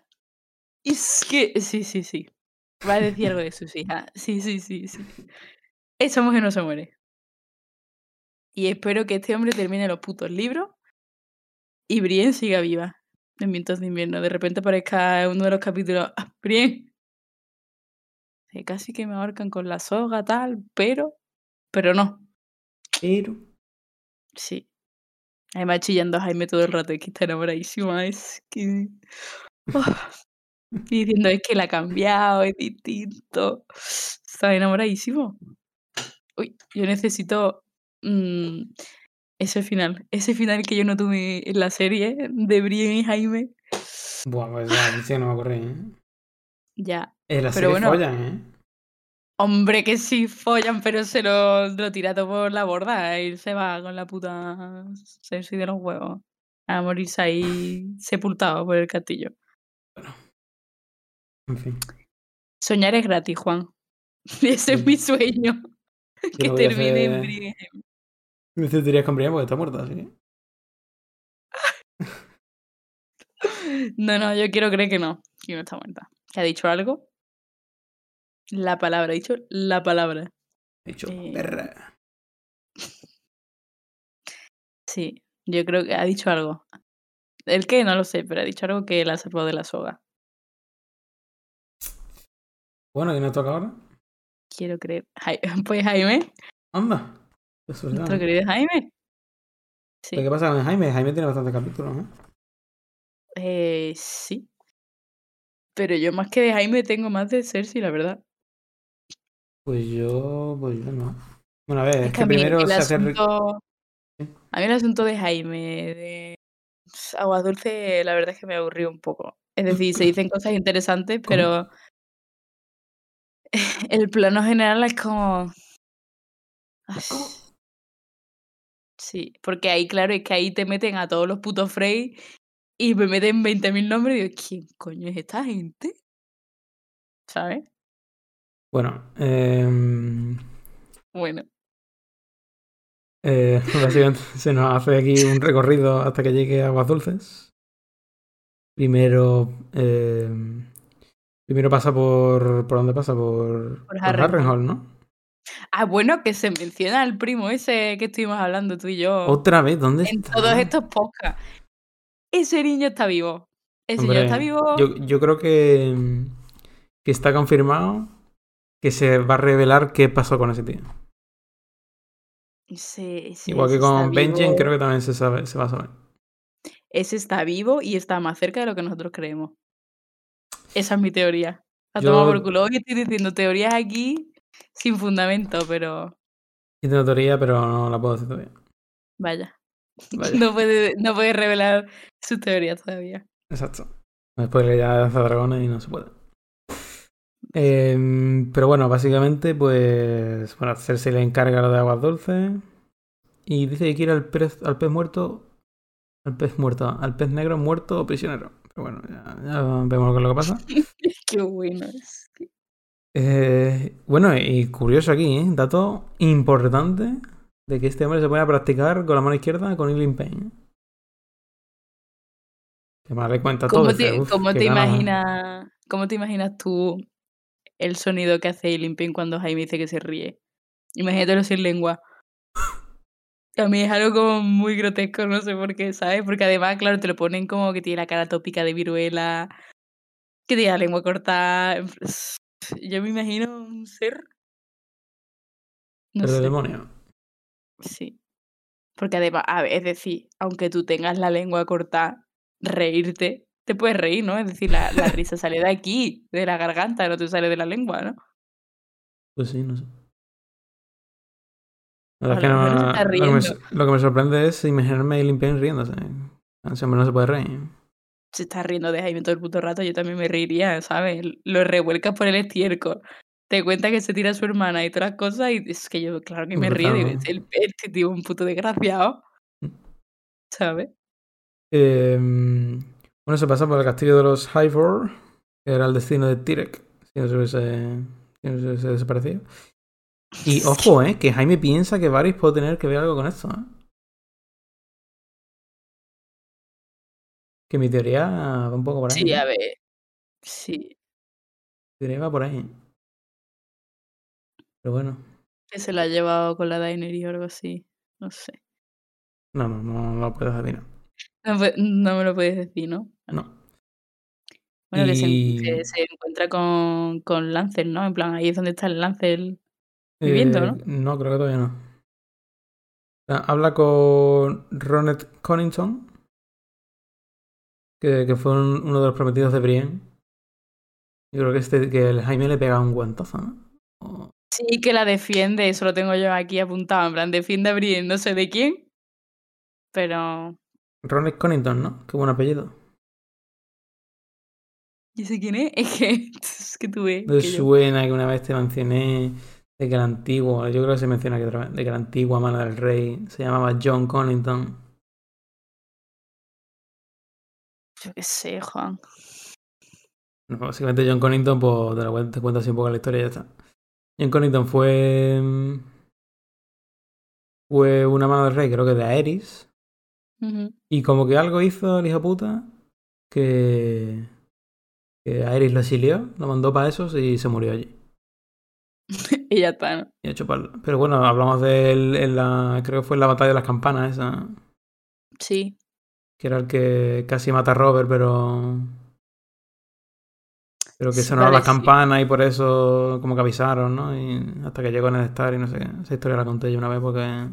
S2: Es que. Sí, sí, sí. Va a decir algo de sus hijas. Sí, sí, sí, sí. Esa mujer no se muere. Y espero que este hombre termine los putos libros y Brienne siga viva en Vientos de Invierno. De repente aparezca uno de los capítulos. ¡Ah, Brienne! Casi que me ahorcan con la soga, tal, pero. Pero no.
S1: Pero.
S2: Sí. Además chillando a Jaime todo el rato, es que está enamoradísima, es que... Y diciendo, es que la ha cambiado, es distinto. Está enamoradísimo. Uy, yo necesito mm, ese final. Ese final que yo no tuve en la serie de Brienne y Jaime.
S1: Buah, pues ya, sí, no me ocurre, ¿eh?
S2: Ya.
S1: En la
S2: Pero
S1: serie
S2: bueno.
S1: follan, ¿eh?
S2: Hombre, que sí follan, pero se lo, lo tira todo por la borda. Él se va con la puta Cersei de los huevos. A morirse ahí sepultado por el castillo.
S1: En fin.
S2: Soñar es gratis, Juan. Ese es mi sueño.
S1: Yo
S2: que
S1: no
S2: termine en
S1: hacer-
S2: Brienne y Jaime.
S1: Me sentirías con Brienne porque está muerta, así que.
S2: No, no, yo quiero creer que no. Que no está muerta. ¿Que ha dicho algo? La palabra, ha dicho la palabra.
S1: He dicho,
S2: Eh,
S1: perra.
S2: Sí, yo creo que ha dicho algo. El qué, no lo sé, pero ha dicho algo que la salvado de la soga.
S1: Bueno, ¿y nos toca ahora?
S2: Quiero creer. Pues Jaime,
S1: Anda. Eso es
S2: nuestro querido Jaime. Sí,
S1: ¿Pero ¿Qué pasa con Jaime? Jaime tiene bastantes capítulos, ¿eh?
S2: eh, sí. Pero yo más que de Jaime tengo más de Cersei, la verdad.
S1: Pues yo. Pues yo no. Bueno, a ver, es,
S2: Es
S1: que, primero se hace.
S2: asunto... A mí el asunto de Jaime, de pss, Agua Dulce, la verdad es que me aburrió un poco. Es decir, se dicen cosas interesantes,
S1: ¿Cómo?
S2: pero el plano general es como... Sí, porque ahí, claro, es que ahí te meten a todos los putos Frey y me meten 20.000 nombres y digo, ¿quién coño es esta gente? ¿Sabes?
S1: Bueno, em,
S2: Bueno,
S1: eh, básicamente se nos hace aquí un recorrido hasta que llegue a Aguas Dulces. Primero. em, primero pasa por. ¿Por dónde pasa? Por.
S2: Por
S1: por
S2: Harrenhal.
S1: Harrenhal, ¿no?
S2: ah, bueno, que se menciona al primo ese que estuvimos hablando tú y yo.
S1: Otra vez, ¿dónde
S2: en
S1: está?
S2: todos estos podcasts. Ese niño está vivo. Ese niño está vivo.
S1: Yo, yo creo que, que está confirmado que se va a revelar qué pasó con ese tío.
S2: Ese, ese-
S1: Igual que con Benjen, creo que también se, sabe, se va a saber.
S2: Ese está vivo y está más cerca de lo que nosotros creemos. Esa es mi teoría. A
S1: Yo-
S2: tomar por culo. Hoy estoy diciendo teorías aquí sin fundamento, pero
S1: Yo tengo teoría, pero no la puedo decir todavía.
S2: vaya.
S1: Vaya.
S2: No puede, no puede revelar sus teorías todavía.
S1: Exacto. Después le ya danza dragones y no se puede. Em, pero bueno, básicamente, pues. Bueno, Cersei le encarga lo de aguas dulces. Y dice que quiere al pez, al pez muerto. Al pez muerto. Al pez negro muerto o prisionero. Pero bueno, ya, ya vemos lo que pasa.
S2: Qué bueno es.
S1: Eh, bueno, y curioso aquí, ¿eh? Dato importante de que este hombre se pone a practicar con la mano izquierda con Healing Pain. Que más le cuenta todo.
S2: ¿Cómo
S1: dice,
S2: te,
S1: "Uf,
S2: cómo te
S1: ganas".
S2: imaginas, cómo te imaginas tú el sonido que hace Limpin cuando Jaime dice que se ríe? Imagínatelo sin lengua. A mí es algo como muy grotesco, no sé por qué, ¿sabes? Porque además, claro, te lo ponen como que tiene la cara tópica de viruela, que tiene la lengua cortada. Yo me imagino un ser. No
S1: Pero de demonio.
S2: Sí. Porque además, a ver, es decir, aunque tú tengas la lengua cortada, reírte, te puedes reír, ¿no? Es decir, la, la risa sale de aquí, de la garganta, no te sale de la lengua, ¿no?
S1: Pues sí, no sé. La
S2: A
S1: verdad es que
S2: lo
S1: no- que me,
S2: riendo.
S1: lo que me sorprende es imaginarme a Pain riéndose. Ese hombre no se puede reír.
S2: Se está riendo de Jaime todo el puto rato, yo también me reiría, ¿sabes? Lo revuelcas por el estiércol. Te cuenta que se tira a su hermana y todas las cosas, y es que yo, claro que me río, digo,
S1: ¿no?
S2: el, este tío, un puto desgraciado,
S1: Mm.
S2: ¿sabes?
S1: Eh, bueno, se pasa por el castillo de los Highford, que era el destino de Tirek, si no se hubiese, si no se hubiese desaparecido. Y ojo, ¿eh? Que Jaime piensa que Varys puede tener que ver algo con esto, ¿eh? Que mi teoría va un poco por ahí.
S2: Sí, a ver. Sí.
S1: Mi teoría va por ahí. Pero bueno.
S2: Que se la ha llevado con la Daenerys o algo así. No sé.
S1: No, no, no, no lo puedes adivinar.
S2: No, no me lo puedes decir, ¿no?
S1: No.
S2: Bueno, que, se,
S1: Y-
S2: que se encuentra con, con Lancel, ¿no? En plan, ahí es donde está el Lancel viviendo,
S1: Eh,
S2: ¿no?
S1: No, creo que todavía no. Ah, Habla con Ronet Connington, que, que fue un- uno de los prometidos de Brienne. Yo creo que, este, que el Jaime le pega un guantazo, ¿no? O-
S2: Sí, que la defiende, eso lo tengo yo aquí apuntado, en plan, defiende a Brienne, no sé de quién, pero...
S1: Ronet Connington, ¿no? Qué buen apellido.
S2: ¿Y sé quién es? Es que, es que ves
S1: Me
S2: que yo-
S1: suena que una vez te mencioné de que el antiguo, yo creo que se menciona aquí otra vez, de que la antigua mano del rey se llamaba John Connington.
S2: Yo qué sé, Juan.
S1: No, básicamente John Connington, pues te, lo cuento, te cuento así un poco la historia y ya está. John Connington fue. mm, Fue una mano del rey, creo que de Y como que algo hizo el hijo puta que. Que Aerys lo exilió, lo mandó para esos y se murió allí.
S2: y ya está, ¿no?
S1: Y a chuparla. Pero bueno, hablamos de él en la. Creo que fue en la batalla de las campanas esa.
S2: Sí.
S1: Que era el que casi mata a Robert, pero. Pero que
S2: Sí,
S1: sonaron las campanas y por eso como que avisaron, ¿no? Y hasta que llegó en el Star y no sé qué. Esa historia la conté yo una vez porque.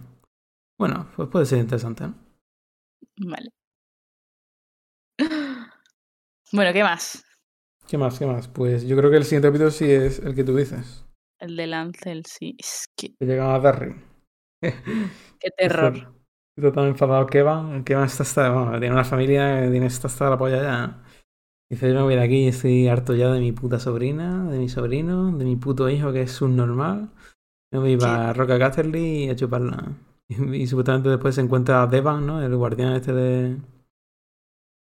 S1: Bueno, pues puede ser interesante, ¿no?
S2: Vale. Bueno, ¿qué más?
S1: ¿Qué más? ¿Qué más? Pues yo creo que el siguiente capítulo sí es el que tú dices.
S2: El de Lancel, sí. Es que,
S1: Que a Darry.
S2: qué terror.
S1: Está tan enfadado Kevan. Kevan está hasta. Bueno, tiene una familia que tiene está hasta la polla ya. Dice, yo me voy de aquí, estoy harto ya de mi puta sobrina, de mi sobrino, de mi puto hijo que es subnormal. Me voy para Roca Casterly a chuparla. Y, y supuestamente después se encuentra a Devan, ¿no? El guardián este de,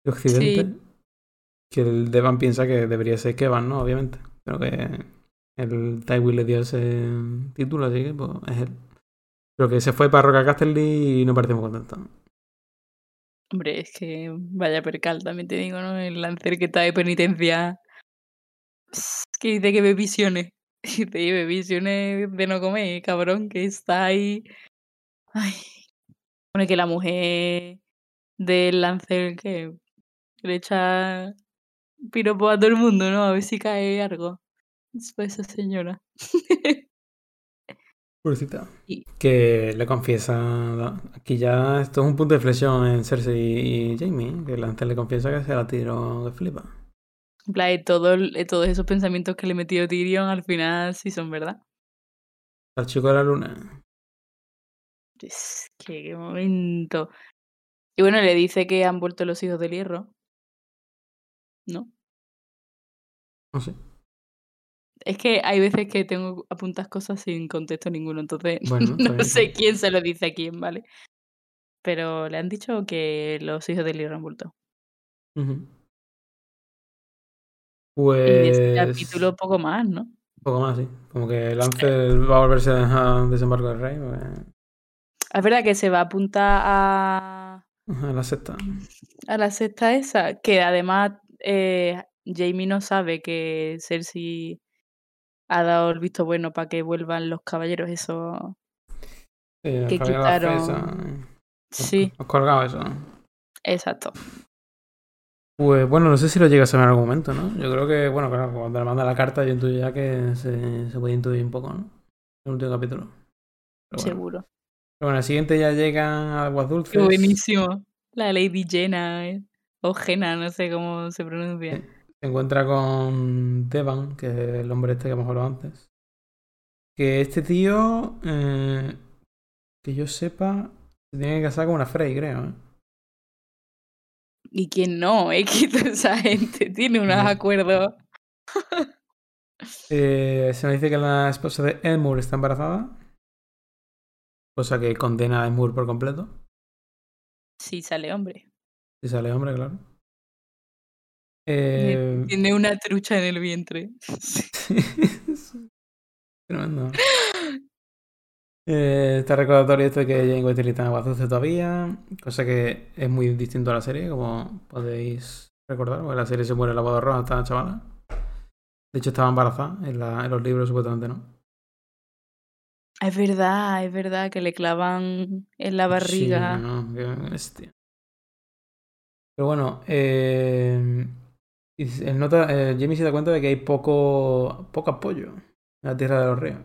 S1: de Occidente.
S2: Sí.
S1: Que el Devan piensa que debería ser Kevan, ¿no? Obviamente. Pero que el Tywin le dio ese título, así que pues es él. Pero que se fue para Roca Casterly y no parece muy contento.
S2: Hombre, es que vaya percal, también te digo, ¿no? El Lancer que está de penitencia. Que dice que ve visiones. Y te ve visiones de no comer, cabrón, que está ahí. Ay. Bueno, que la mujer del Lancer que le echa piropo a todo el mundo, ¿no? A ver si cae algo. Esa señora.
S1: Pobrecita. Que le confiesa. Aquí ya esto es un punto de inflexión en Cersei y Jamie. Que Lancer le confiesa que se la tiró que flipa.
S2: En plan, todo, todos esos pensamientos que le metió Tyrion al final sí son verdad.
S1: Al chico de la luna.
S2: Es que qué momento. Y bueno, le dice que han vuelto los hijos del hierro. ¿No?
S1: No sé.
S2: Es que hay veces que tengo apuntas cosas sin contexto ninguno, entonces
S1: Bueno,
S2: no sé quién se lo dice a quién, ¿vale? Pero le han dicho que los hijos del hierro han vuelto.
S1: Ujú.
S2: Y de
S1: Pues.
S2: capítulo poco más, ¿no?
S1: Poco más, sí. Como que Lancer va a volverse a desembarco del rey. pues,
S2: Es verdad que se va a apuntar a,
S1: a la sexta.
S2: a la sexta esa, que además eh, Jamie no sabe que Cersei ha dado el visto bueno para que vuelvan los caballeros.
S1: Sí, el
S2: Que quitaron-
S1: Fesa.
S2: Sí,
S1: Os colgado eso.
S2: exacto.
S1: Pues bueno, no sé si lo llegas a ver en algún momento, ¿no? Yo creo que, bueno, claro, cuando le manda la carta, yo intuyo ya que se, se puede intuir un poco, ¿no? El último capítulo. Bueno.
S2: Seguro.
S1: Bueno, el siguiente ya llegan a Aguas Dulces.
S2: Qué buenísimo. La Lady Jenna, eh, o Jenna, no sé cómo se pronuncia.
S1: Sí. Se encuentra con Devan, que es el hombre este que hemos hablado antes. Que este tío, eh, que yo sepa, se tiene que casar con una Frey, creo, ¿eh?
S2: Y quién no, es que toda esa gente tiene unos acuerdos.
S1: Eh, se nos dice que la esposa de Elmur está embarazada. Cosa que condena a Elmur por completo.
S2: Sí, sale hombre.
S1: Si sale hombre, claro. Eh,
S2: Tiene una trucha en el vientre.
S1: Tremendo. Eh, está recordatorio esto de que Jane Wesley está dulce todavía, cosa que es muy distinto a la serie, como podéis recordar, porque la serie se muere la boda roja esta chavala. De hecho, estaba embarazada, en, la- en los libros supuestamente no.
S2: Es verdad, es verdad que le clavan en la
S1: Sí,
S2: barriga.
S1: no. Pero bueno, eh, y se- él nota, eh, se da cuenta de que hay poco, poco apoyo en la Tierra de los Ríos.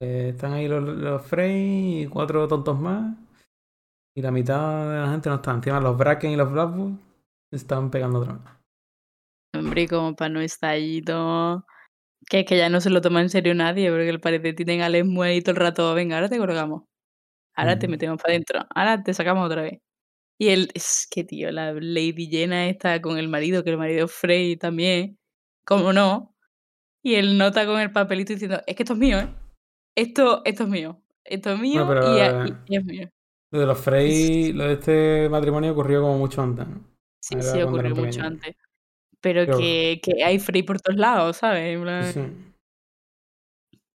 S1: Eh, están ahí los, los Frey y cuatro tontos más. Y la mitad de la gente no está. Encima los Bracken y los Blackwood están pegando otra vez.
S2: Hombre, como para no todo. Que es que ya no se lo toma en serio nadie, porque al parecer tienen a Les ahí todo el rato. Venga, ahora te colgamos. Ahora te
S1: Ujú.
S2: metemos para adentro. Ahora te sacamos otra vez. Y él, es que tío, la Lady Jenna está con el marido, que el marido es Frey también. ¿Cómo no? Y él nota con el papelito diciendo, es que esto es mío, ¿eh? Esto, esto es mío. Esto es mío
S1: pero,
S2: y,
S1: eh,
S2: y es mío.
S1: Lo de los Frey, lo de este matrimonio ocurrió como mucho antes. ¿no?
S2: Sí,
S1: Era
S2: sí, ocurrió mucho antes. Pero que, que hay Frey por todos lados, ¿sabes?
S1: Sí.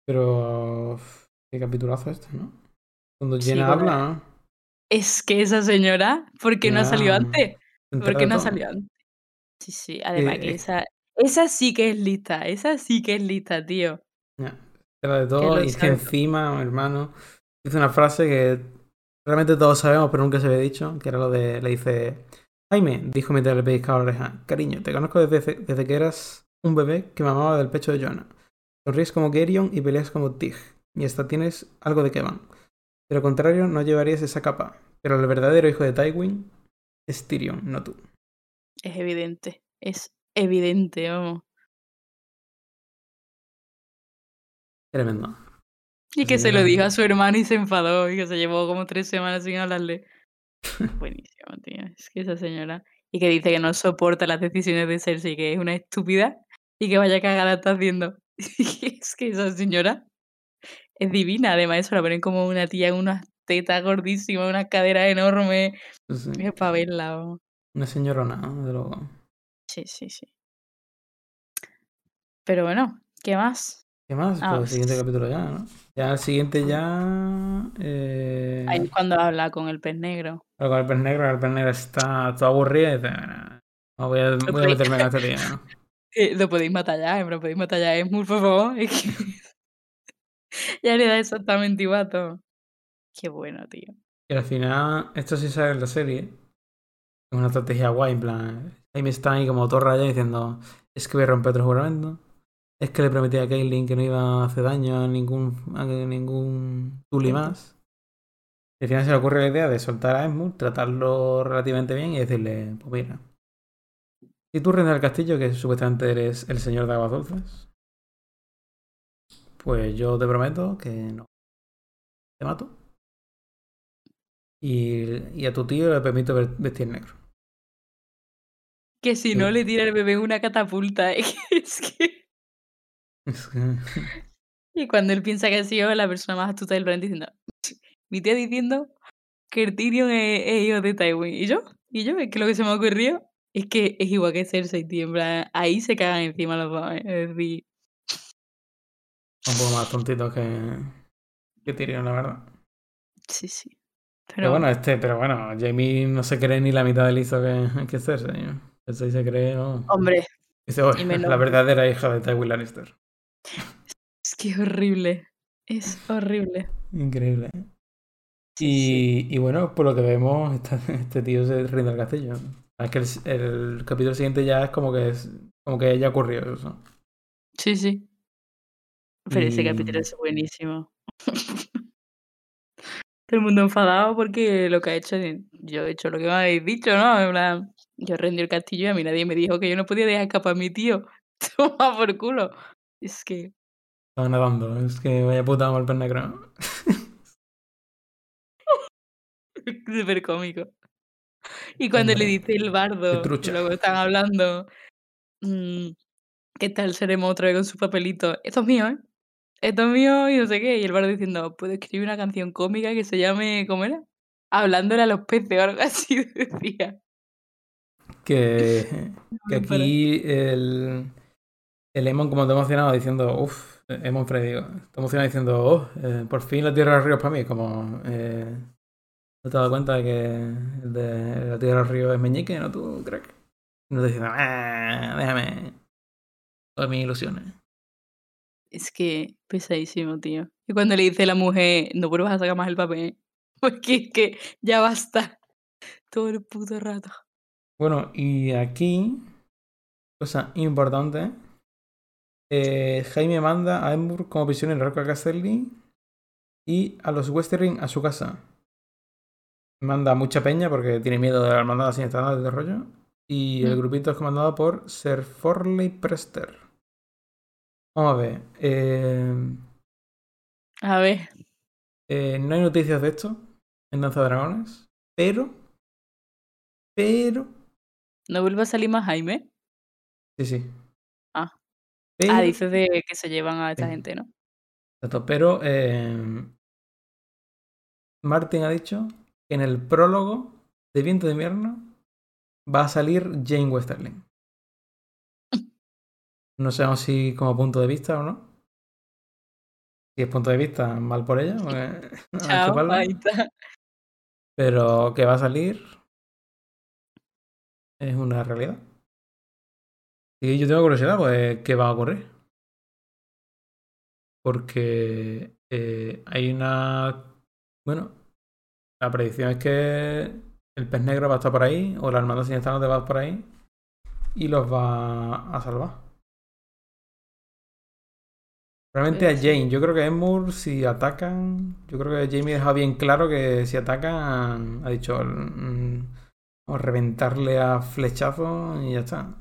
S1: Pero. Qué capitulazo este, ¿no? Cuando Jenna habla, ¿no?
S2: Es que esa señora, ¿por qué no ha salido antes? ¿Por qué no ha salido antes? Sí, sí, además que
S1: es-
S2: esa, esa sí que es lista, esa sí que es lista, tío.
S1: Ya, entera de todo. Y es que encima, hermano, dice una frase que realmente todos sabemos, pero nunca se había dicho, que era lo de. Le dice. Jaime, dijo mientras le pellizcaba la oreja. Cariño, te conozco desde, desde que eras un bebé que mamaba del pecho de Jonah. Sonríes como Gerion y peleas como Tig. Y hasta tienes algo de Kevan. De lo contrario, no llevarías esa capa. Pero el verdadero hijo de Tywin es Tyrion, no tú.
S2: Es evidente, es evidente, vamos.
S1: Tremendo.
S2: Y que se lo dijo a su hermano y se enfadó y que se llevó como tres semanas sin hablarle. Buenísimo, tío. Es que esa señora. Y que dice que no soporta las decisiones de Cersei, que es una estúpida y que vaya cagada está haciendo. Es que esa señora es divina. Además, eso la ponen como una tía con unas tetas gordísimas, unas caderas enormes.
S1: Sí.
S2: Es para verla. vamos.
S1: Una señorona, ¿no? de luego.
S2: Sí, sí, sí. Pero bueno, ¿qué más?
S1: ¿Qué más?
S2: Ah,
S1: Pues el siguiente
S2: pues-
S1: capítulo ya, ¿no? Ya el siguiente ya. Eh...
S2: Ahí es cuando habla con el pez negro.
S1: Pero con el pez negro, el pez negro está todo aburrido y dice, "Bueno, no voy a, voy a
S2: podéis-
S1: meterme en este tío. ¿no?".
S2: Eh, lo podéis matar ya, lo podéis matar ya, es muy por favor. Es que ya le da exactamente igual todo. Qué bueno, tío.
S1: Y al final, esto sí sale en la serie. Es una estrategia guay, en plan. Ahí me está ahí como todo rayado diciendo: Es que voy a romper otro juramento. Es que le prometí a Kaylin que no iba a hacer daño a ningún, a ningún Tully
S2: Gente.
S1: más. Y al final se le ocurre la idea de soltar a Esmund, tratarlo relativamente bien y decirle: Pues mira, si tú reinas del castillo, que supuestamente eres el señor de aguas dulces, pues yo te prometo que no te mato. Y, y a tu tío le permito vestir negro.
S2: Que si
S1: Sí.
S2: no le tira el bebé una catapulta. Que...
S1: Es que-
S2: Y cuando él piensa que ha sido la persona más astuta del planeta diciendo... Mi tía diciendo que el Tyrion es, es hijo de Tywin. ¿Y yo? ¿Y yo? Es que lo que se me ocurrió es que es igual que Cersei, tío. En plan, ahí se cagan encima los dos. ¿eh? Es decir,
S1: un poco más tontito que, que Tyrion, la verdad.
S2: sí, sí.
S1: Pero,
S2: Pero,
S1: bueno, este, pero bueno, Jamie no se cree ni la mitad del listo que, que Cersei. Cersei se cree, oh.
S2: hombre,
S1: Dice, "Oh,
S2: y menos-
S1: la verdadera hija de Tywin Lannister.
S2: Es que es horrible. Es horrible.
S1: Increíble. ¿eh?
S2: Sí.
S1: Y, y bueno, por lo que vemos, esta- este tío se rinde al castillo. Es que el, el capítulo siguiente ya es como que es como que ya ocurrió eso.
S2: Sí, sí. Pero ese capítulo es buenísimo. Todo el mundo enfadado porque lo que ha hecho, yo he hecho lo que me habéis dicho, ¿no? En plan, yo rendí el castillo y a mí nadie me dijo que yo no podía dejar escapar a mi tío. Toma por culo. Es que,
S1: Estaba nadando, es que vaya puta pez negro.
S2: súper cómico. Y cuando le dice el bardo, luego están hablando, mm, ¿qué tal seremos otra vez con su papelito? Esto es mío, ¿eh? Esto es mío y no sé qué. Y el bardo diciendo, puedo escribir una canción cómica que se llame, ¿cómo era? Hablándole a los peces o algo así, decía.
S1: Que, que aquí el, el Emon como te he emocionado diciendo, uff, Es Monfrey, digo. Está emocionado diciendo, oh, eh, por fin la Tierra de los Ríos para mí. Como, eh, ¿no te has dado cuenta de que el de la Tierra de los Ríos es meñique, no tú, crack? Y no te diciendo, ah, déjame todas mis ilusiones.
S2: Es que pesadísimo, tío. Y cuando le dice a la mujer, no vuelvas a sacar más el papel, porque es que ya basta. Todo el puto rato.
S1: Bueno, y aquí, cosa importante, eh, Jaime manda a Edmure como prisionero a Castelli y a los Westering a su casa. Manda mucha peña porque tiene miedo de la hermandad sin estar de rollo. Y el
S2: Mm.
S1: grupito es comandado por Sir Forley Prester. Vamos a ver. eh,
S2: A ver,
S1: eh, no hay noticias de esto en Danza de Dragones. Pero. Pero.
S2: ¿no vuelve a salir más Jaime?
S1: Sí, sí.
S2: Ah.
S1: Pero,
S2: Ah, dices de que se llevan a esta
S1: Sí.
S2: gente, ¿no?
S1: Exacto, pero eh, Martin ha dicho que en el prólogo de Viento de Invierno va a salir Jane Westerling. No sabemos si como punto de vista o no. Si es punto de vista, mal por ella.
S2: Chao.
S1: Pero que va a salir es una realidad. Y yo tengo curiosidad, pues, ¿qué va a ocurrir? Porque eh, hay una. Bueno, la predicción es que el pez negro va a estar por ahí, o la hermandad siniestra no te va a estar por ahí, y los va a salvar. Realmente a Jane, yo creo que Emur, si atacan, yo creo que Jamie deja bien claro que si atacan, ha dicho, mm, vamos a reventarle a flechazos y ya está.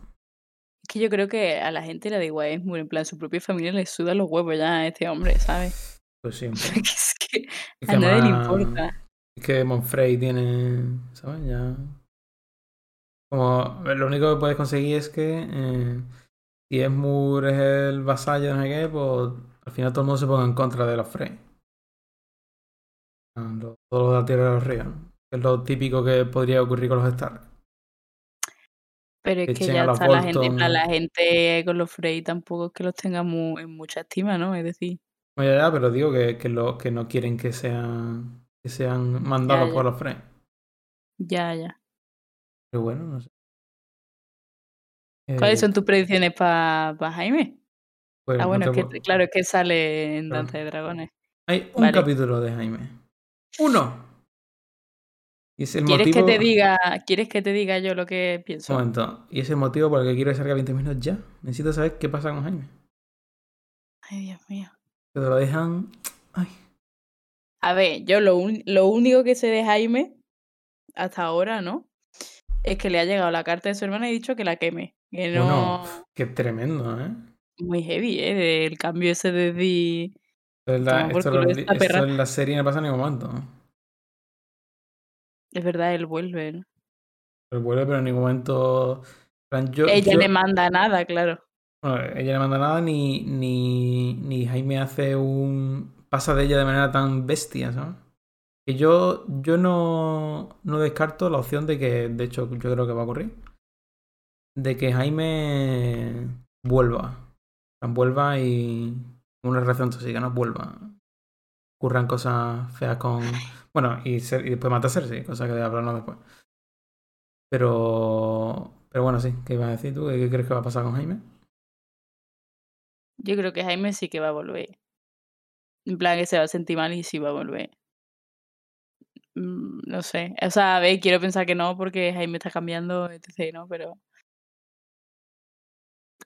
S2: Es que yo creo que a la gente le da igual, es muy en plan, su propia familia le suda los huevos ya a este hombre, ¿sabes?
S1: Pues sí,
S2: es que
S1: Es
S2: a nadie le importa.
S1: Es que Monfrey tiene, ¿sabes? Ya. Como lo único que puedes conseguir es que eh, si Esmur es el vasallo, no sé qué, pues al final todo el mundo se ponga en contra de los Frey. Todo lo de la tierra de los ríos, es lo típico que podría ocurrir con los Stark.
S2: Pero es que
S1: a
S2: ya está la gente,
S1: Bolton.
S2: la gente con los Frey tampoco es que los tenga mu- en mucha estima, ¿no? Es decir,
S1: Oye, ya, pero digo que, que, lo, que no quieren que sean, que sean mandados
S2: ya.
S1: por los Frey.
S2: ya, ya.
S1: Pero bueno, no sé.
S2: ¿Cuáles
S1: Eh,
S2: son tus predicciones para Jaime?
S1: pues
S2: Ah,
S1: no
S2: bueno, es que, claro, es que sale en. Danza de Dragones.
S1: Hay un
S2: Vale.
S1: capítulo de Jaime. Uno. Y es el
S2: ¿Quieres
S1: motivo.
S2: que te diga, ¿quieres que te diga yo lo que
S1: Un
S2: pienso?
S1: momento. Y es el motivo por el que quiero que salga 20 minutos ya. Necesito saber qué pasa con Jaime.
S2: Ay, Dios mío.
S1: Te lo dejan. Ay.
S2: A ver, yo lo, un- lo único que sé de Jaime, hasta ahora, ¿no? Es que le ha llegado la carta de su hermana y ha dicho que la queme. Que no...
S1: Bueno, qué tremendo, ¿eh?
S2: Muy heavy, ¿eh? Del cambio ese de...
S1: Esto en la, esto lo- esto en la serie no pasa en ningún momento.
S2: Es verdad, él vuelve, ¿no?
S1: Pero vuelve, pero en ningún momento. Yo,
S2: Ella
S1: yo-
S2: le manda nada, claro.
S1: bueno, ella le manda nada, ni, ni, ni Jaime hace un. pasa de ella de manera tan bestia, ¿sabes? Que yo, yo no, no descarto la opción de que, de hecho, yo creo que va a ocurrir. De que Jaime vuelva. Vuelva y. Una relación tóxica, ¿no? Vuelva. Ocurran cosas feas con. Bueno, y, después mata a Cersei, cosa que hablarnos después. Pero. Pero bueno, sí, ¿qué ibas a decir tú? ¿Qué crees que va a pasar con Jaime?
S2: Yo creo que Jaime sí que va a volver. En plan, que se va a sentir mal y sí va a volver. Mm, No sé. O sea, a ver, quiero pensar que no, porque Jaime está cambiando, etc., ¿no? Pero.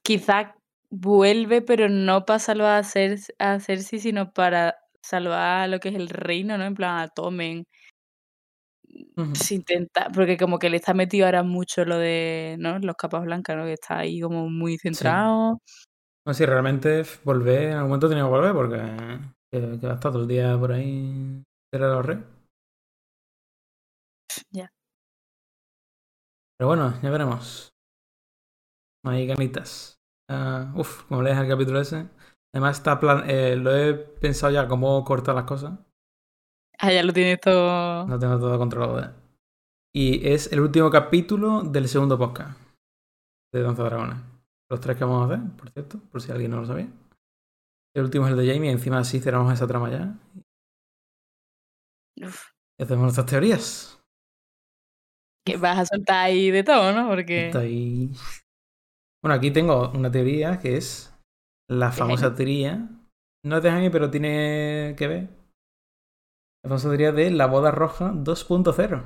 S2: Quizá vuelve, pero no para salvar a, a Cersei, sino para salvar lo que es el reino, ¿no? En plan, a Tommen.
S1: Ujú.
S2: Se intenta, porque como que le está metido ahora mucho lo de, ¿no? Los capas blancas, ¿no? Que está ahí como muy centrado.
S1: No, si realmente volver, en algún momento tenía que volver porque que, que va a estar todo el día por ahí era los reyes.
S2: Ya.
S1: Pero bueno, ya veremos. Hay ganitas. Ah, uf, como lees el capítulo ese. Además está plan eh, lo he pensado ya cómo cortar las cosas.
S2: Ah, ya lo tienes todo.
S1: No tengo todo controlado. ¿eh? Y es el último capítulo del segundo podcast de Danza de Dragones. Los tres que vamos a hacer, por cierto, por si alguien no lo sabía. El último es el de Jamie, encima así cerramos esa trama ya.
S2: Uf,
S1: Y hacemos nuestras teorías.
S2: que vas a soltar ahí de todo, ¿no? Porque
S1: ahí. Bueno, aquí tengo una teoría que es la famosa
S2: Jaime.
S1: teoría. No es de Jaime, pero tiene que ver. La famosa teoría de la boda roja 2.0.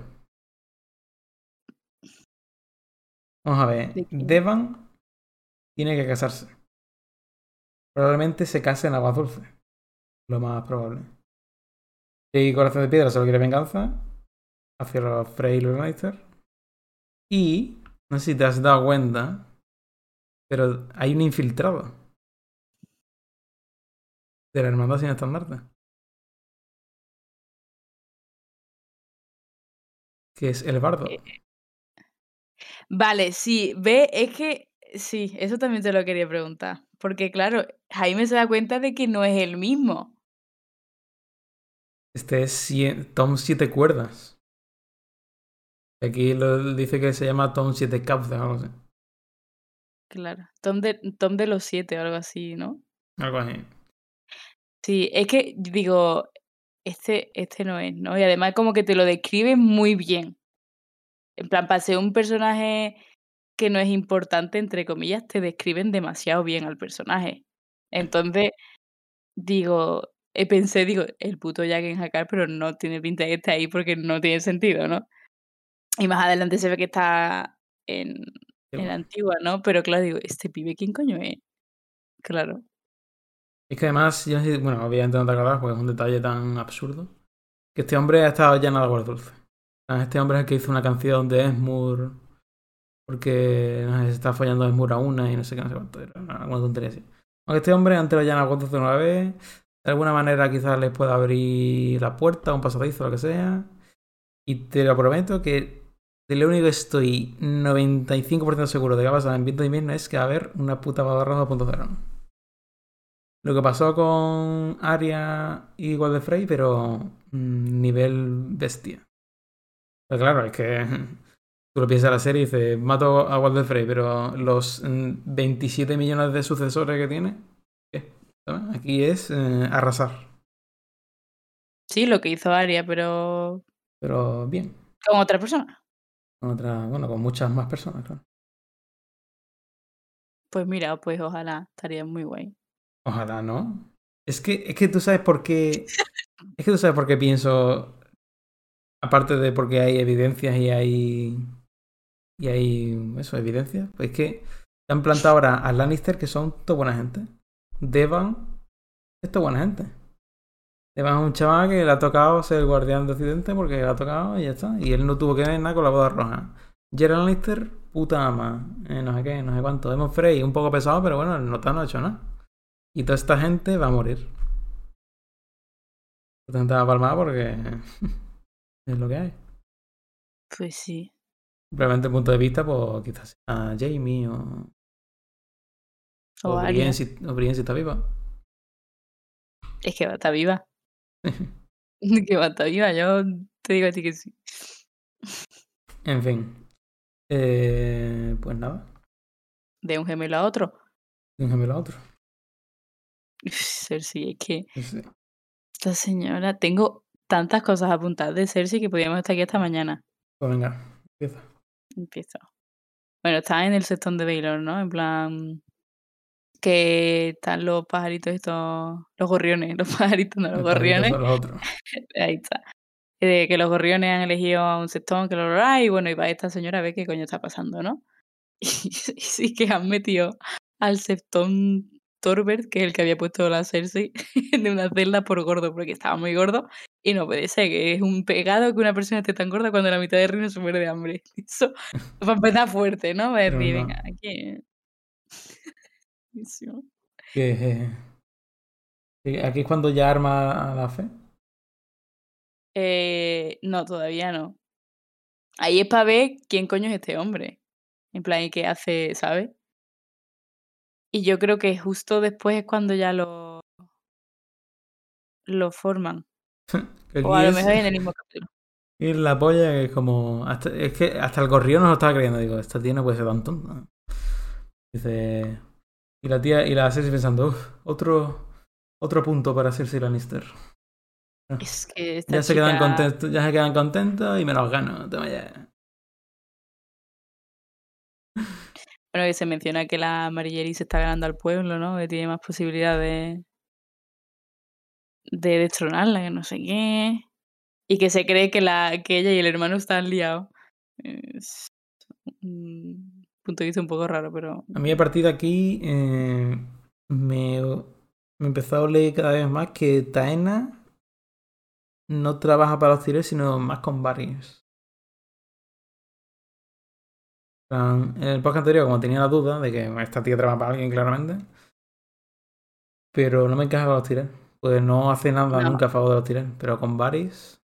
S1: Vamos a ver. Devan tiene que casarse. Probablemente se case en Agua Dulce. Lo más probable. Y Corazón de Piedra solo quiere venganza. Hacia los Frey y los Lannister. Y no sé si te has dado cuenta, pero hay un infiltrado de la Hermandad sin estandarte. Que es el bardo.
S2: Eh, Vale, sí, ve, es que sí, eso también te lo quería preguntar. Porque claro, Jaime se da cuenta de que no es el mismo.
S1: Este es Tom 7 cuerdas. Aquí lo, dice que se llama Tom 7 cauces o algo así.
S2: Claro. Tom de, Tom de los siete o algo así, ¿no?
S1: Algo así.
S2: Sí, es que digo, este, este no es, ¿no? Y además como que te lo describe muy bien. En plan, para ser un personaje que no es importante, entre comillas, te describen demasiado bien al personaje. Entonces, digo, eh, pensé, digo, el puto Jaqen Hakar, pero no tiene pinta de que esté ahí porque no tiene sentido, ¿no? Y más adelante se ve que está en, en la antigua, ¿no? Pero claro, digo, ¿este pibe quién coño es? Claro.
S1: Es que además, yo bueno, obviamente no te acuerdas porque es un detalle tan absurdo. Que este hombre ha estado lleno de agua dulce. Este hombre es el que hizo una canción de Esmur. Porque no sé, se está follando Esmur a una y no sé qué, no sé cuánto era. Aunque este hombre antes lo llena agua dulce una vez. De alguna manera quizás les pueda abrir la puerta, un pasadizo, lo que sea. Y te lo prometo que de lo único que estoy 95% seguro de que va a pasar en Viento de Invierno es que va a haber una puta barra 2.0. Lo que pasó con Arya y Walder Frey, pero mm, nivel bestia. Pero claro, es que tú lo piensas en la serie y dices, mato a Walder Frey, pero los mm, 27 millones de sucesores que tiene. Aquí es eh, arrasar.
S2: Sí, lo que hizo Aria, pero
S1: Pero bien.
S2: con otra persona.
S1: Con otra, bueno, con muchas más personas, claro.
S2: Pues mira, pues ojalá, estaría muy guay.
S1: Ojalá, ¿no? Es que, es que tú sabes por qué. Es que tú sabes por qué pienso. Aparte de porque hay evidencias y hay. Y hay. Eso, evidencias. Pues es que se han plantado ahora a Lannister que son toda buena gente. Devan es toda buena gente. Devan es un chaval que le ha tocado ser el guardián de Occidente porque le ha tocado y ya está. Y él no tuvo que ver nada con la boda roja. Gerald Lannister, puta ama. Eh, no sé qué, no sé cuánto. Demon Frey, un poco pesado, pero bueno, no ha hecho nada. Y toda esta gente va a morir. Esta gente va a palmar porque es lo que hay.
S2: Pues sí.
S1: Simplemente el punto de vista, pues quizás sea Jamie o.
S2: O
S1: O. Brienne si, o Brienne si está viva.
S2: Es que va a estar viva. que va a estar viva. Yo te digo a ti que sí.
S1: en fin. Eh, pues nada.
S2: De un gemelo a otro.
S1: De un gemelo a otro.
S2: Cersei, es que esta señora. Tengo tantas cosas apuntadas de Cersei que podríamos estar aquí hasta mañana.
S1: Pues venga, empieza.
S2: Empiezo. Bueno, está en el sextón de Baylor, ¿no? En plan. Que están los pajaritos estos. Los gorriones. Los pajaritos, no, los gorriones.
S1: los otros.
S2: Ahí está. Eh, que los gorriones han elegido a un sextón, que lo lo- y bueno, y va esta señora a ver qué coño está pasando, ¿no? Y, y sí que han metido al septón Torbert, que es el que había puesto la Cersei, de una celda por gordo, porque estaba muy gordo. Y no puede ser, que es un pegado que una persona esté tan gorda cuando la mitad del reino se muere de hambre. Eso, para empezar fuerte, ¿no? Va a decir, venga, aquí. Buenísimo.
S1: Que, eh, que aquí es cuando ya arma a la fe.
S2: Eh, no, todavía no. Ahí es para ver quién coño es este hombre. En plan, ¿y qué hace, ¿sabes? Y yo creo que justo después es cuando ya lo, lo forman. O a lo
S1: es-
S2: mejor en el mismo capítulo.
S1: Y la polla que es como. Hasta, es que hasta el gorrión no lo estaba creyendo. Digo, esta tía no puede ser tan tonta. Dice. Y la tía, y la Cersei pensando, uff, otro. Otro punto para Cersei Lannister.
S2: Es que esta
S1: Ya se quedan contentos, ya se quedan contentos y me los gano. Toma ya.
S2: Bueno, que se menciona que la Marigeri se está ganando al pueblo, ¿no? Que tiene más posibilidades de destronarla, que no sé qué. Y que se cree que, la, que ella y el hermano están liados. Es un punto de vista un poco raro, pero
S1: A mí a partir de aquí eh, me, me empezó a oler cada vez más que Taena no trabaja para los Tyrell, sino más con Varys. En el podcast anterior, como tenía la duda de que esta tía trabaja para alguien claramente, pero no me encaja con los Tyrell. Pues no hace nada
S2: No.
S1: nunca a favor de los Tyrell, pero con Varys...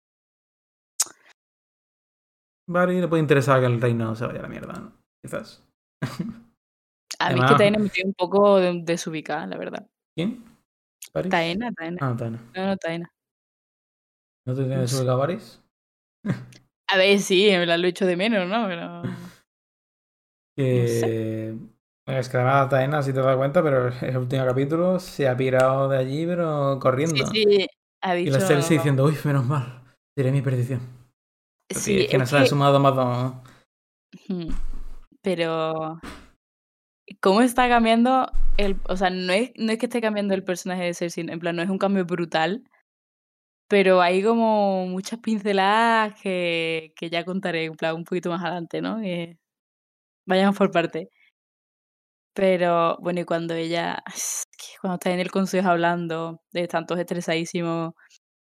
S1: Varys le puede interesar que el reino se vaya a la mierda, ¿no? Quizás.
S2: a mí es que Taena me tiene un poco de- desubicada, la verdad.
S1: ¿Quién? ¿Varys?
S2: Taena, Taena.
S1: Ah, Taena.
S2: No, no, Taena.
S1: ¿No te tienes
S2: sé.
S1: ubicado a Varys?
S2: A ver, sí, la lo hecho de menos, ¿no? Pero...
S1: Que... Es que además Taena, si te das cuenta, pero el último capítulo se ha pirado de allí, pero corriendo.
S2: Sí, sí, ha
S1: y
S2: dicho...
S1: la Cersei diciendo, uy, menos mal, diré mi perdición.
S2: Sí,
S1: es que no ha
S2: que-
S1: sumado más dos.
S2: Pero cómo está cambiando el, o sea, no es, no es que esté cambiando el personaje de Cersei, en plan, no es un cambio brutal, pero hay como muchas pinceladas que, que ya contaré en plan un poquito más adelante, ¿no? Que vayamos por parte. Pero bueno, y cuando ella, cuando está en el consejo hablando, de están todos estresadísimos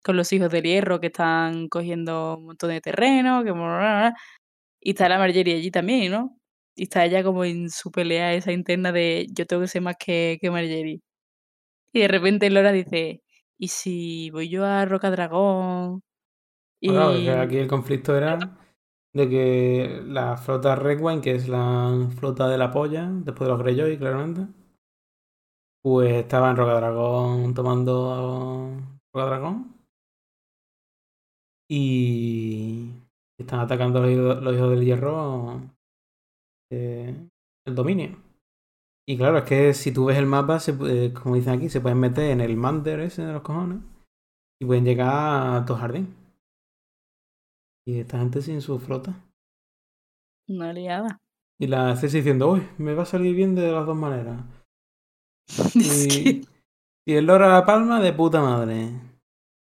S2: con los hijos del hierro que están cogiendo un montón de terreno, que y está la Marjorie allí también, ¿no? Y está ella como en su pelea esa interna de yo tengo que ser más que, que Marjorie. Y de repente Lora dice, ¿y si voy yo a Roca Dragón? Y
S1: que aquí el conflicto era de que la flota Red Wine, que es la flota de la polla, después de los Greyjoy, claramente, pues estaba en Roca Dragón tomando Roca Dragón. Y están atacando los, hijos- del hierro eh, el dominio. Y claro, es que si tú ves el mapa, se puede- como dicen aquí, se pueden meter en el Mander ese de los cojones y pueden llegar a tu jardín. Y esta gente sin su flota.
S2: una liada.
S1: Y la Cersei diciendo, uy, me va a salir bien de las dos maneras.
S2: Es
S1: Y, el Lora La Palma de puta madre.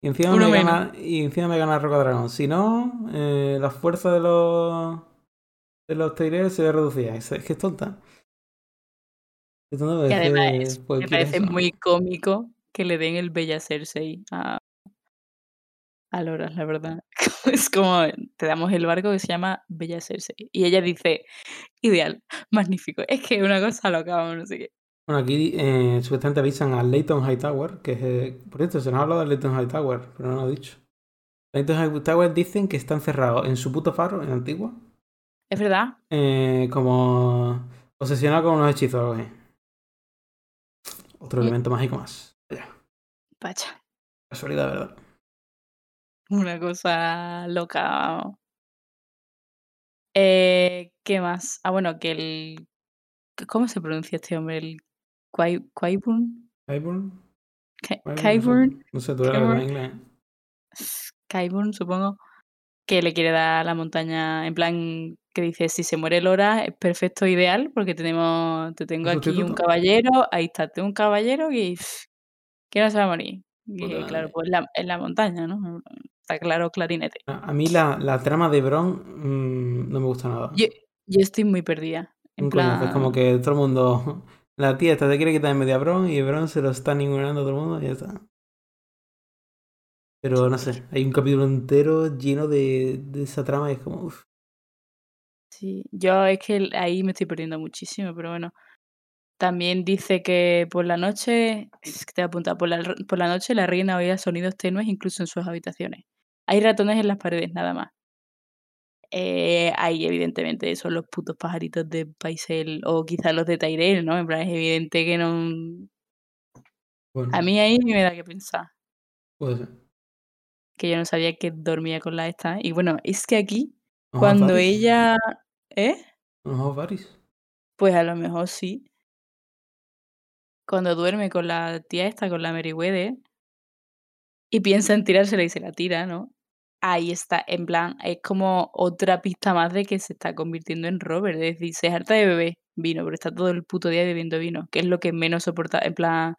S1: Y encima,
S2: Uno
S1: me
S2: menos.
S1: gana, y encima me gana Roca Dragón. Si no, eh, la fuerza de los de los Tyrell se ve reducida. Es, es que es tonta. Es tonta es que,
S2: además
S1: pues,
S2: me
S1: ¿quiere
S2: parece
S1: eso?
S2: muy cómico que le den el Bella Cersei a, a Lora, la verdad. Es como, te damos el barco que se llama Bella Cersei. Y ella dice, ideal, magnífico. Es que una cosa loca, no sé qué.
S1: Bueno, aquí eh, supuestamente avisan a Leighton Hightower, que es... eh, por cierto, se nos ha hablado de Leighton Hightower, pero no lo he dicho. Leighton Hightower dicen que está encerrado en su puto faro, en Antigua,
S2: Es verdad,
S1: eh, como obsesionado con unos hechizos o algo así. Otro
S2: Mm.
S1: elemento mágico más. Vaya,
S2: pacha.
S1: casualidad, ¿verdad?
S2: Una cosa loca. Eh, ¿Qué más? Ah, bueno, que el. ¿Cómo se pronuncia este hombre? El. Qy- Qyburn,
S1: no sé. Tú eres inglés.
S2: Qyburn, supongo. Que le quiere dar a la montaña. En plan, que dice: si se muere Lora, es perfecto, ideal, porque tenemos. Te tengo
S1: ¿Un
S2: aquí un caballero. Ahí está, tengo un caballero y. que no se va a morir. Y claro, pues la, en la montaña, ¿no? Está claro, clarinete.
S1: A, a mí la, la trama de Bron mm, no me gusta nada.
S2: Yo, yo estoy muy perdida. En
S1: coñazo, es como
S2: plan.
S1: que todo el mundo. La tía esta te quiere quitar en medio a Bron y Bron se lo está ninguneando a todo el mundo y ya está. Pero no sé, hay un capítulo entero lleno de, de esa trama y es como. Uf.
S2: Sí, yo es que ahí me estoy perdiendo muchísimo, pero bueno. También dice que por la noche, es que te he apuntado, por la, por la noche la reina oía sonidos tenues incluso en sus habitaciones. Hay ratones en las paredes, nada más. Eh, ahí evidentemente son los putos pajaritos de Paisel o quizás los de Tyrell, ¿no? En plan, es evidente que no...
S1: Bueno,
S2: A mí ahí me da que pensar,
S1: puede ser.
S2: que yo no sabía que dormía con la esta. Y bueno, es que aquí, cuando ella... ¿Eh?
S1: Varys.
S2: Pues a lo mejor sí. cuando duerme con la tía esta, con la Meriwether y piensa en tirársela y se la tira, ¿no? Ahí está, en plan, es como otra pista más de que se está convirtiendo en Robert, es decir, se harta de beber vino, pero está todo el puto día bebiendo vino, que es lo que menos soporta, en plan,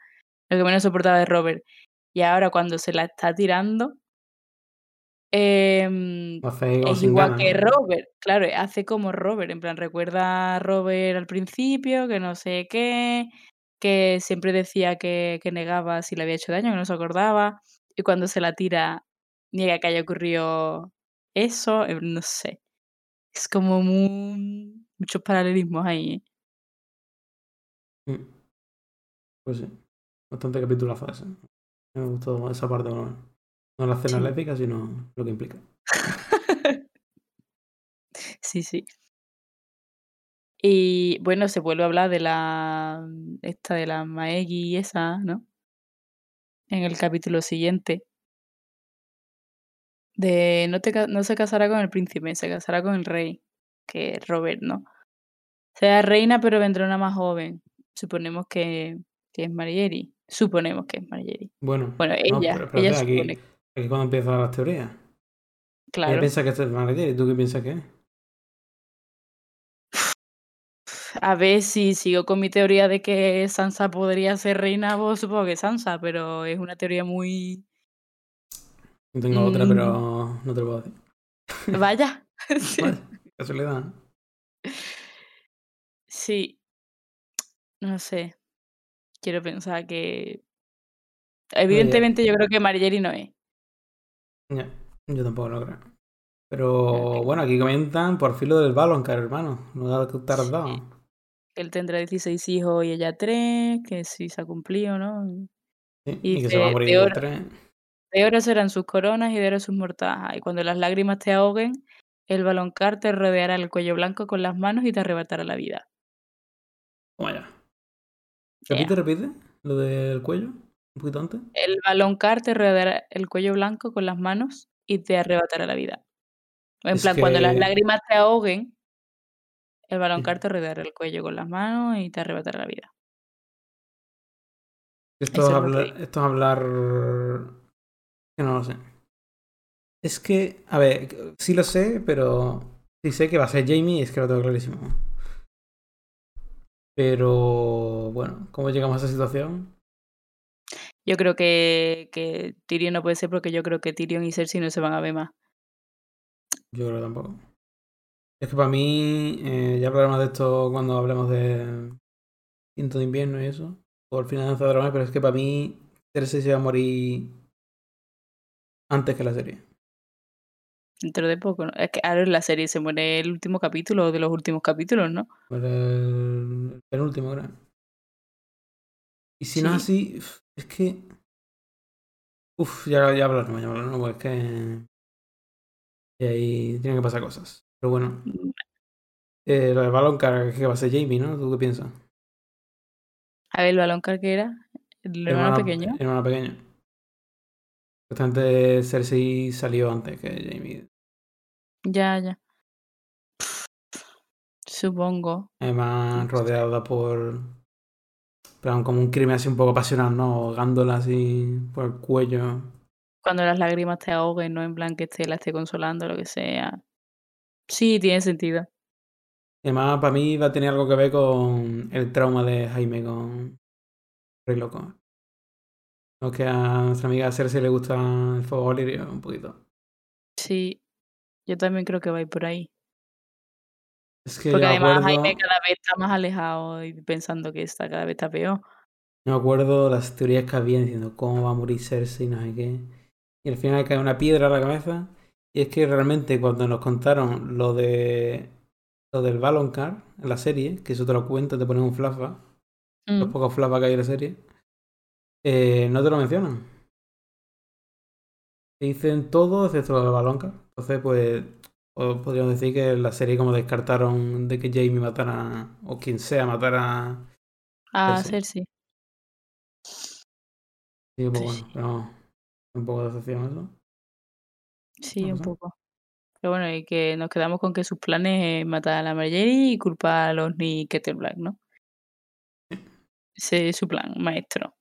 S2: lo que menos soportaba de Robert. Y ahora cuando se la está tirando, em, es
S1: sin
S2: igual
S1: ganas,
S2: que. Robert, claro, hace como Robert, en plan, recuerda a Robert al principio, que no sé qué, que siempre decía que, que negaba si le había hecho daño, que no se acordaba, y cuando se la tira, niega que haya ocurrido eso, eh, no sé. Es como muy, muchos paralelismos ahí. ¿eh?
S1: Mm. Pues sí. Bastante capitulazo ese. Me gustó esa parte. No la escena
S2: Sí.
S1: lésbica, sino lo que implica.
S2: Sí, sí. Y bueno, se vuelve a hablar de la esta de la Maegi esa, ¿no? En el capítulo siguiente. De no te no se casará con el príncipe, se casará con el rey, que es Robert, ¿no? Será reina, pero vendrá una más joven. Suponemos que que es Marjorie. Suponemos que es Marjorie.
S1: Bueno,
S2: Bueno,
S1: no,
S2: ella,
S1: pero
S2: ella
S1: aquí,
S2: supone
S1: aquí es cuando empiezan las teorías. Ella
S2: claro.
S1: piensa que es ¿y tú qué piensas que es?
S2: A ver, si sigo con mi teoría de que Sansa podría ser reina, pues supongo que Sansa, pero es una teoría muy
S1: yo tengo otra,
S2: mm.
S1: pero no te lo puedo decir.
S2: Vaya. sí.
S1: Vaya, casualidad.
S2: Sí. No sé. Quiero pensar que. Evidentemente, yo creo que Margeri no es.
S1: No, yo tampoco lo creo. Pero bueno, aquí comentan por filo del balón, caro hermano. No ha tardado. Sí.
S2: Él tendrá 16 hijos y ella 3, que si se ha cumplido, ¿no?
S1: Sí,
S2: y,
S1: que, se va a morir
S2: de
S1: 3.
S2: De Peores serán sus coronas y de sus mortajas, y cuando las lágrimas te ahoguen, el baloncar te rodeará el cuello blanco con las manos y te arrebatará la vida.
S1: Vaya. ¿Repite,
S2: yeah.
S1: repite? ¿Lo del cuello? ¿Un poquito antes?
S2: El baloncar te rodeará el cuello blanco con las manos y te arrebatará la vida. En plan, cuando las lágrimas te ahoguen, el baloncar te rodeará el cuello con las manos y te arrebatará la vida.
S1: Esto es hablar que no lo sé. Es que, a ver, sí lo sé, pero sí sé que va a ser Jamie, es que lo tengo clarísimo. Pero bueno, ¿cómo llegamos a esa situación?
S2: Yo creo que, que Tyrion no puede ser porque yo creo que Tyrion y Cersei no se van a ver más.
S1: Yo creo que tampoco. Es que para mí, eh, ya hablaremos de esto cuando hablemos de Quinto de Invierno y eso, o al final de Danza de Dragones, pero es que para mí Cersei se va a morir antes que la serie.
S2: Dentro de poco, ¿no? Es que ahora en la serie se muere el último capítulo de los últimos capítulos, ¿no?
S1: El penúltimo, creo. Y si no es así, es que. Uf, ya, ya hablaremos, ya hablaremos, porque es que. Y ahí tienen que pasar cosas. Pero bueno, eh, lo de Baloncar, que va a ser Jamie, ¿no? ¿Tú qué piensas?
S2: A ver, el baloncar que era, el hermano pequeño.
S1: Hermano pequeño. Bastante Cersei salió antes que Jamie.
S2: Ya, ya. Supongo.
S1: Además, rodeada por. Pero como un crimen así un poco pasional, ¿no? Ahogándola así por el cuello.
S2: Cuando las lágrimas te ahoguen, no en plan que esté, la esté consolando, lo que sea. Sí, tiene sentido.
S1: Además, para mí va a tener algo que ver con el trauma de Jaime con Rey Loco. Lo que a nuestra amiga Cersei le gusta el fuego lirio un poquito.
S2: Sí, yo también creo que va a ir por ahí.
S1: Es que
S2: Porque además
S1: acuerdo,
S2: Jaime cada vez está más alejado y pensando que está cada vez está peor.
S1: me acuerdo las teorías que había diciendo cómo va a morir Cersei, no sé qué. Y al final cae una piedra a la cabeza. Y es que realmente cuando nos contaron lo de lo del Baloncar en la serie, que eso te lo cuento, te ponen un flashback, los
S2: Mm,
S1: pocos flashbacks que hay en la serie, eh, no te lo mencionan. Te dicen todo excepto lo del Baloncar. Entonces, pues, podríamos decir que en la serie como descartaron de que Jamie matara, o quien sea matara
S2: A
S1: Cersei. Sí, pues
S2: Sí.
S1: bueno, pero un poco de decepción eso.
S2: Sí, un poco. Pero bueno, y que nos quedamos con que sus planes es matar a la Marjorie y culpar a los Nick Black, ¿no? Ese es su plan, maestro.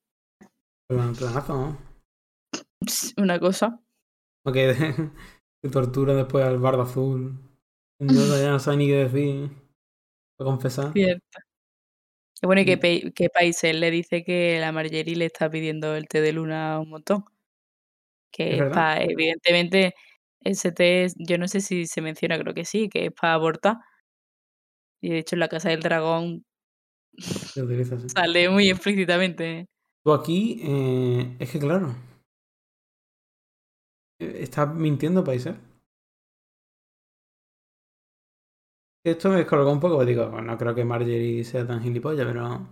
S2: Una cosa.
S1: Porque te tortura después al bardo azul. No, ya no sabe ni qué decir. Para confesar.
S2: Cierto. Y bueno, y que. Pe- que Paisel le dice que la Marjorie le está pidiendo el té de luna un montón. Que
S1: Es
S2: es para, evidentemente, ese té, yo no sé si se menciona, creo que sí, que es para abortar. Y de hecho en la Casa del Dragón
S1: Se utiliza así.
S2: sale muy explícitamente.
S1: Tú aquí, eh, es que claro. eh, ¿Estás mintiendo, Paiser? Esto me descolocó un poco, porque digo, bueno, no creo que Marjorie sea tan gilipollas, pero.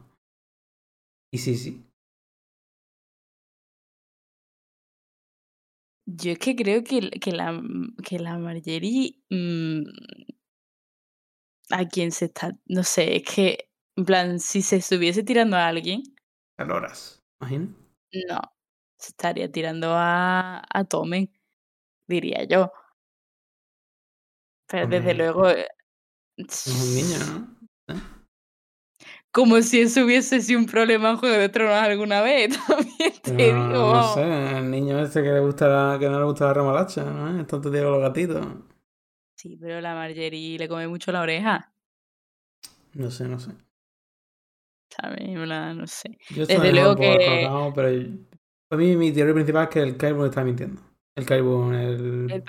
S1: Y sí, sí.
S2: Yo es que creo que, que, la, que la Marjorie mm, a quien se está, no sé, es que, en plan, si se estuviese tirando a alguien,
S1: Caloras. ¿Imaginas?
S2: no, se estaría tirando a, a Tommen, diría yo. Pero desde luego, eh,
S1: Es un niño, ¿no?
S2: como si eso hubiese sido un problema en Juego de Tronos alguna vez, también te
S1: Pero
S2: digo,
S1: no sé, el niño este que le gusta la- que no le gusta la remolacha, ¿no? Es tonto tío con los gatitos.
S2: Sí, pero la Marjorie le come mucho la oreja,
S1: No sé, no sé.
S2: Plan, No sé.
S1: Yo
S2: Desde luego que
S1: descolocado, pero para mí mi teoría principal es que el Carbon está mintiendo. El Carbon, el,
S2: el.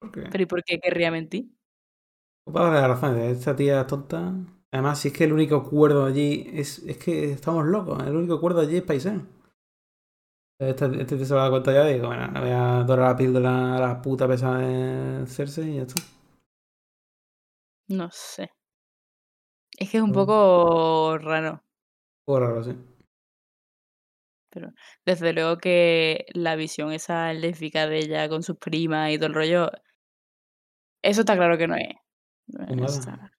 S1: ¿Por qué?
S2: Pero ¿y por qué querría mentir?
S1: Para darle razones. Esta tía es tonta. Además, si es que el único cuerdo allí es, es que estamos locos. El único cuerdo allí es Paisel. Este, este tío se va a dar cuenta ya y digo, bueno, le voy a dorar la píldora a la puta pesada de Cersei y ya está.
S2: No sé. Es que es un
S1: Mm.
S2: poco raro.
S1: Poco raro, sí.
S2: Pero desde luego que la visión esa lésbica de ella con sus primas y todo el rollo, eso está claro que no es. No está-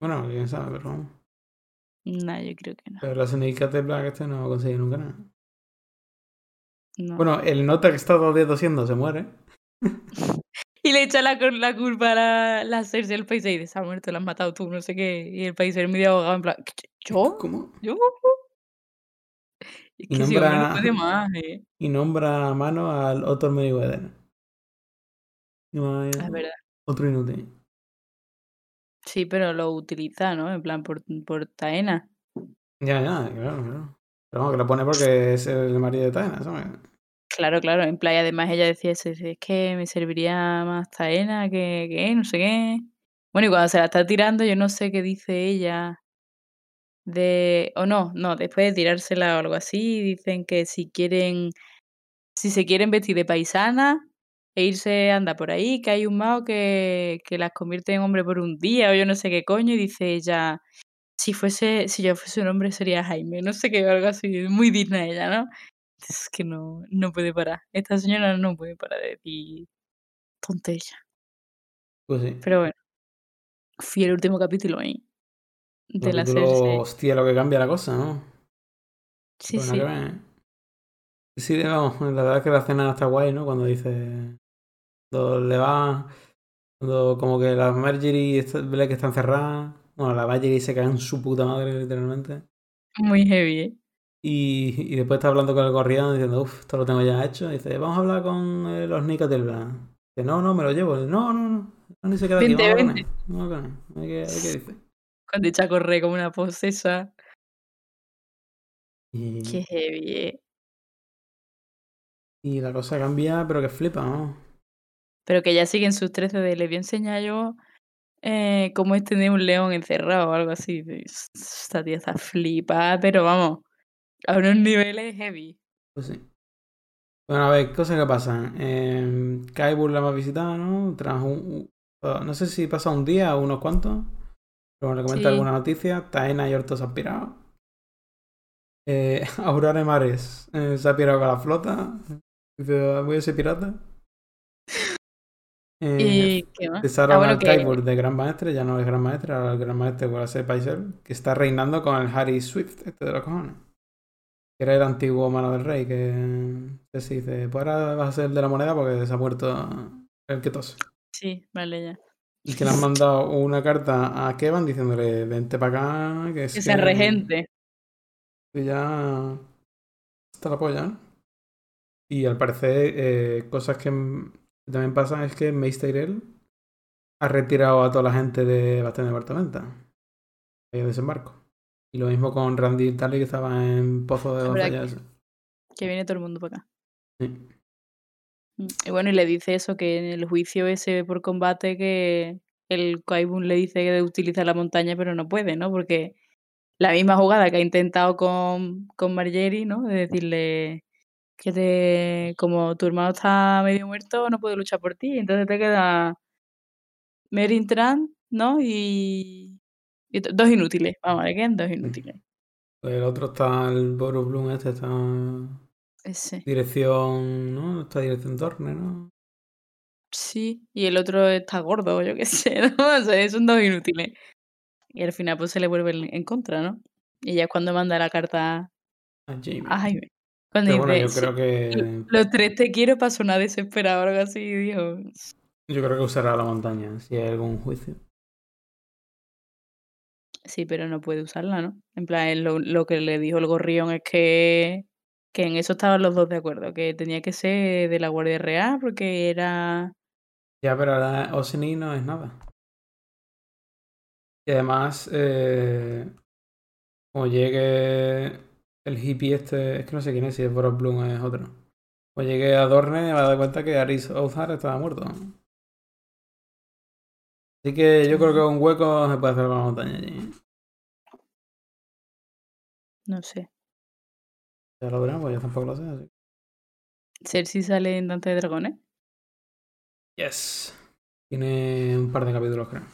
S1: Bueno, quién sabe, pero vamos.
S2: No, yo creo que no.
S1: Pero la Syndicate Black este no va a conseguir nunca nada.
S2: no.
S1: Bueno, el nota que está todo el día tosiendo se muere.
S2: Y le echa la, la culpa a la, la Cersei del país y dice, se ha muerto, la has matado tú, no sé qué. Y el país es medio abogado en plan, ¿yo?
S1: ¿Cómo?
S2: ¿Yo? Es
S1: Y
S2: que ese hombre no
S1: nombra-
S2: puede más, eh.
S1: Y nombra a mano al Otto Meriwether. Y vaya,
S2: Es verdad.
S1: Otro inútil.
S2: Sí, pero lo utiliza, ¿no? En plan, por, por Taena.
S1: Ya, ya, claro, claro. Pero vamos, que lo pone porque es el marido de Taena, ¿sabes?
S2: Claro, claro, en playa además ella decía es que me serviría más Taena que, que no sé qué. Bueno, y cuando se la está tirando, yo no sé qué dice ella de... O no, no, después de tirársela o algo así, dicen que si quieren, si se quieren vestir de paisana e irse, anda por ahí, que hay un mago que, que las convierte en hombre por un día o yo no sé qué coño, y dice ella, si fuese, si yo fuese un hombre sería Jaime, no sé qué, algo así, muy digna ella, ¿no? Es que no, no puede parar. Esta señora no puede parar de decir tontería.
S1: Pues sí.
S2: Pero bueno, fui el último capítulo ahí. De la Cersei.
S1: hostia, lo que cambia la cosa, ¿no?
S2: Sí,
S1: Pues
S2: sí.
S1: ver, ¿eh? Sí, vamos, la verdad es que la escena está guay, ¿no? Cuando dice. Cuando le va. Cuando como que la Marjorie está, ve que está encerrada. Bueno, la Marjorie se cae en su puta madre, literalmente.
S2: Muy heavy, ¿eh?
S1: Y, y después está hablando con el gorrión diciendo, uff, esto lo tengo ya hecho. Y dice, vamos a hablar con eh, los Nicas del Blan. Dice, no, no, me lo llevo. Dice, no, no, no. No, ni se queda aquí.
S2: Vente,
S1: Vamos a hablar
S2: vente.
S1: con él. Vamos a hablar con él. A ver qué- a ver qué dice.
S2: Cuando echa a correr como una posesa.
S1: Y,
S2: Qué heavy, ¿eh?
S1: y la cosa cambia, pero que flipa, ¿no?
S2: Pero que ya siguen sus 13 de le voy a enseñar yo eh, cómo es tener un león encerrado o algo así. Esta tía está flipada, pero vamos, a unos niveles heavy.
S1: Pues sí. Bueno, a ver, cosas que pasan. Eh, Kaibur la hemos visitado, ¿no? Tras un, uh, no sé si pasa un día o unos cuantos. Pero le comenta
S2: Sí.
S1: alguna noticia. Taena y Orto se han pirado. Eh, Aurora Mares eh, se ha pirado con la flota. Voy a ser pirata. Eh,
S2: ¿Y qué más?
S1: Cesaron
S2: Ah, bueno,
S1: al
S2: que-
S1: Kaibur de Gran Maestre, ya no es Gran Maestre, ahora el Gran Maestre vuelve a ser Paisel, que está reinando con el Harry Swift, este de los cojones. Que era el antiguo mano del rey, que, se dice, pues ahora vas a ser el de la moneda porque se ha muerto el que tose.
S2: Sí, vale, ya.
S1: Y que le han mandado una carta a Kevan diciéndole, vente para acá, que es
S2: Que sea regente.
S1: Que ya está la polla, ¿no? Y al parecer, eh, cosas que también pasan es que Mace Tyrell ha retirado a toda la gente de Bastión de Departamento. En desembarco. Y lo mismo con Randy Talley que estaba en Pozo de Doncella.
S2: que-. Que viene todo el mundo para acá.
S1: Sí.
S2: Mm, Y bueno, y le dice eso, que en el juicio ese por combate que el Kaibun le dice que debe utilizar la montaña, pero no puede, ¿no? Porque la misma jugada que ha intentado con, con Margeri, ¿no? De decirle que te, como tu hermano está medio muerto, no puede luchar por ti. Entonces te queda Merin Tran, ¿no? Y, dos inútiles. Vamos, le quedan dos inútiles.
S1: El otro está el Boros Bloom, este está
S2: Ese.
S1: dirección, ¿no? Está dirección Torne, ¿no?
S2: Sí, y el otro está gordo, yo qué sé, ¿no? O sea, son dos inútiles. Y al final pues se le vuelve en contra, ¿no? Y ya es cuando manda la carta
S1: A Jamie.
S2: a Jaime. Cuando
S1: Pero bueno,
S2: dice,
S1: yo
S2: "Sí,
S1: creo que
S2: los tres te quiero para sonar desesperado o algo así, dijo.
S1: yo creo que usará la montaña si hay algún juicio.
S2: Sí, pero no puede usarla, ¿no? En plan, lo, lo que le dijo el gorrión es que, que en eso estaban los dos de acuerdo, que tenía que ser de la Guardia Real porque era...
S1: Ya, pero ahora Osini no es nada. Y además, eh, como llegue el hippie este, es que no sé quién es, si es Boros Bloom es otro. O llegue a Dorne, me va a dar cuenta que Aris Othar estaba muerto. Así que yo creo que un hueco se puede hacer con la montaña allí.
S2: No sé.
S1: Ya lo veremos, yo tampoco lo sé. Así.
S2: Cersei sale en Dante de Dragones.
S1: Yes. Tiene un par de capítulos, creo.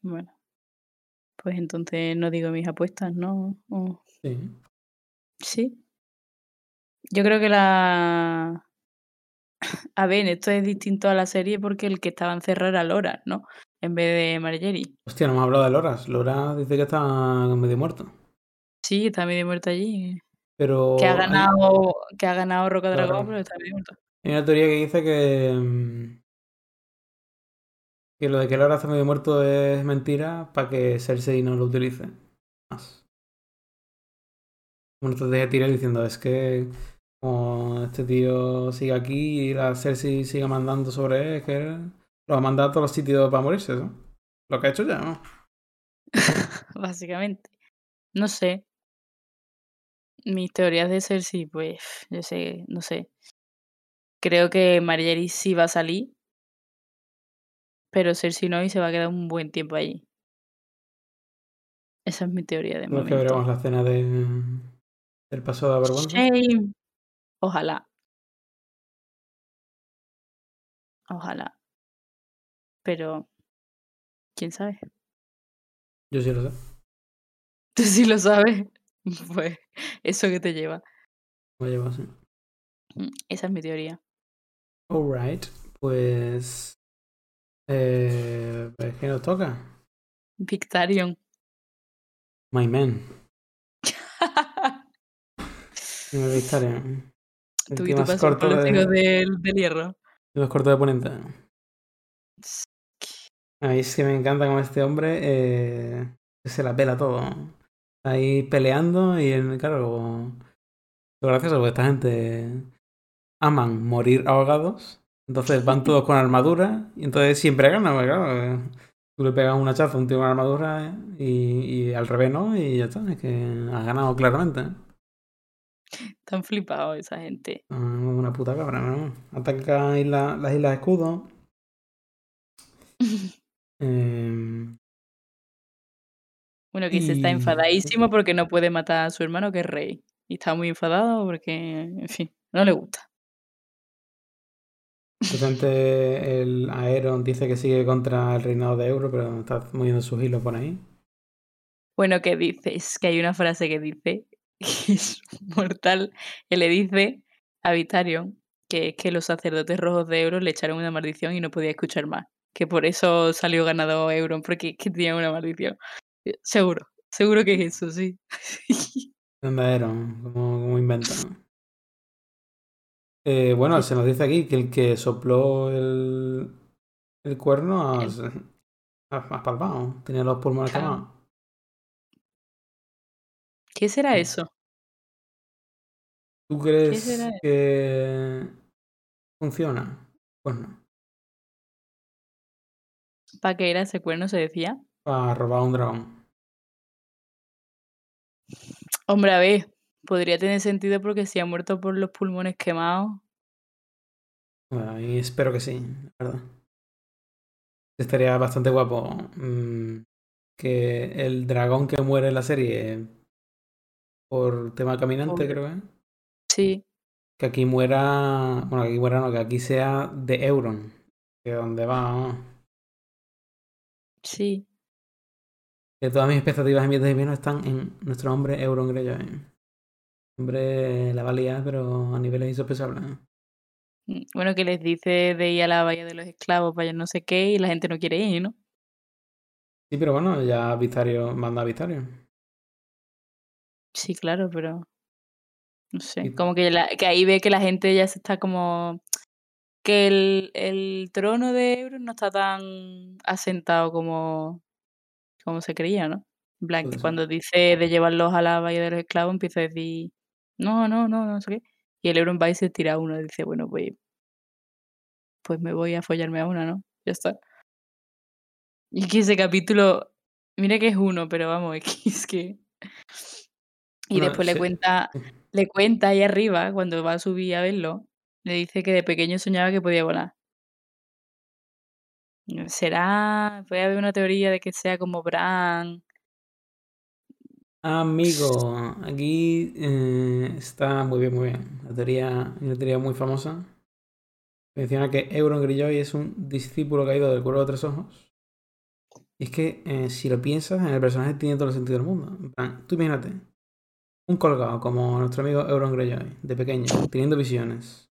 S2: Bueno. Pues entonces no digo mis apuestas, ¿no? O-
S1: Sí.
S2: Sí. Yo creo que la... A ver, esto es distinto a la serie porque el que estaba encerrado era Lora, ¿no? En vez de Marjorie.
S1: Hostia, no hemos hablado de Loras. Lora dice que está medio muerto.
S2: Sí, está medio muerto allí.
S1: Pero
S2: Que ha
S1: hay-
S2: ganado, que ha ganado Roca
S1: Claro.
S2: Dragón, pero está medio muerto.
S1: Hay una teoría que dice que. mm, Que lo de que Laura está medio muerto es mentira para que Cersei no lo utilice más. Una estrategia tira diciendo: es que. Como este tío sigue aquí y la Cersei sigue mandando sobre él, es que lo va a mandar a todos los sitios para morirse, ¿no? Lo que ha hecho ya, ¿no?
S2: Básicamente. No sé. Mis teorías de Cersei, pues, yo sé, no sé. Creo que Marjorie sí va a salir. Pero Cersei no y se va a quedar un buen tiempo allí. Esa es mi teoría de
S1: Creo que
S2: momento.
S1: veremos la escena de, del paso de vergüenza.
S2: Shame. Ojalá. Ojalá. Pero, ¿quién sabe?
S1: Yo sí lo sé.
S2: Tú sí lo sabes. Pues, eso que te lleva.
S1: Lo llevo así.
S2: Mm, Esa es mi teoría.
S1: Alright, pues. Eh, ¿Qué nos toca?
S2: Victarion.
S1: My Man. El
S2: Tú y tu pasión por los
S1: de,
S2: del, del hierro.
S1: el más corto de Ponente. A mí es que me encanta como este hombre eh, se la pela todo. Ahí peleando y en- claro, lo gracioso porque esta gente aman morir ahogados. Entonces van todos con armadura y entonces siempre ganan, claro. Tú le pegas un hachazo a un tío con armadura y, y al revés, ¿no? Y ya está, es que has ganado claramente. ¿Eh?
S2: Están flipados esa gente.
S1: Ah, Una puta cabra, ¿no? Ataca isla- las islas escudo. Em,
S2: Bueno, que se está enfadadísimo porque no puede matar a su hermano, que es rey. Y está muy enfadado porque, en fin, no le gusta.
S1: Potente el Aeron dice que sigue contra el reinado de Euro, pero está moviendo sus hilos por ahí.
S2: Bueno, que dices, que hay una frase que dice, es mortal, que le dice a Vitarion que es que los sacerdotes rojos de Euron le echaron una maldición y no podía escuchar más. Que por eso salió ganado Euron, porque es que tenía una maldición. Eh, Seguro, seguro que es eso, sí.
S1: ¿Dónde Aeron? ¿Cómo, cómo inventa? Eh, bueno, se nos dice aquí que el que sopló el, el cuerno has, has, has palpado. Tenía los pulmones
S2: Claro.
S1: quemados.
S2: ¿Qué será eso?
S1: ¿Tú crees que funciona? Pues no.
S2: ¿Para qué era ese cuerno, se decía?
S1: Para robar un dragón.
S2: Hombre, a ver, podría tener sentido porque si ha muerto por los pulmones quemados.
S1: Bueno, y espero que sí, la verdad. Estaría bastante guapo mm, que el dragón que muere en la serie por tema caminante, creo que
S2: Sí,
S1: que aquí muera, bueno, que aquí muera no, que aquí sea de Euron, que donde va,
S2: sí.
S1: que todas mis expectativas en mi de están en nuestro hombre Euron Greyjoy. Hombre la valía, pero a niveles insospechables.
S2: Mm, Bueno, que les dice de ir a la Bahía de los Esclavos para no sé qué y la gente no quiere ir, ¿no?
S1: Sí, pero bueno, ya Vistario manda a Vistario.
S2: Sí, claro, pero no sé, como que, la- que ahí ve que la gente ya se está como que el, el trono de Euron no está tan asentado como, como se creía, ¿no? Que
S1: ser.
S2: cuando dice de llevarlos a la Bahía de los Esclavos empieza a decir, no, no, no, no sé qué. Y el Euron va y se tira a uno y dice, bueno, pues, pues me voy a follarme a una, ¿no? Ya está. Y que ese capítulo, mira que es uno, pero vamos, es que... Es que... Y después le cuenta, le cuenta ahí arriba, cuando va a subir a verlo, le dice que de pequeño soñaba que podía volar. Mm, ¿Será? Puede haber una teoría de que sea como Bran.
S1: Amigo, aquí eh, está muy bien, muy bien. La teoría, una teoría muy famosa. Menciona que Euron Greyjoy es un discípulo caído del cuervo de tres ojos. Y es que eh, si lo piensas, en el personaje tiene todo el sentido del mundo. En plan, tú imagínate, un colgado como nuestro amigo Euron Greyjoy, de pequeño, teniendo visiones.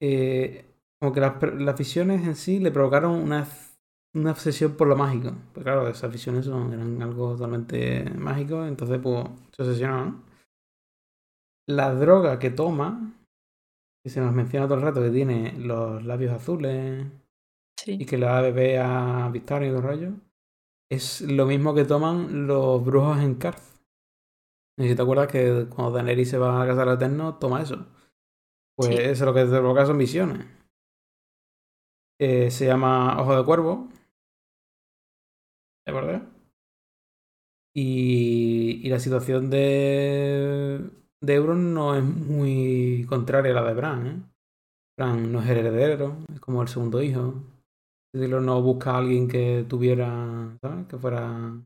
S1: Eh, como que las, las visiones en sí le provocaron una, una obsesión por lo mágico. Pues claro, esas visiones son, eran algo totalmente mágico, entonces pues se obsesionó, ¿no? La droga que toma, que se nos menciona todo el rato que tiene los labios azules y que le da bebé a Victoria y todo el rollo, es lo mismo que toman los brujos en Karth. Y si te acuerdas que cuando Daenerys se va a casar al Eterno, toma eso. Pues
S2: Sí.
S1: eso es lo que te provoca son visiones. Eh, se llama Ojo de Cuervo. ¿De acuerdo? Y, y la situación de, de Euron no es muy contraria a la de Bran. ¿eh? Bran no es heredero, es como el segundo hijo. Decirlo, no busca a alguien que tuviera, ¿sabes? Que fuera,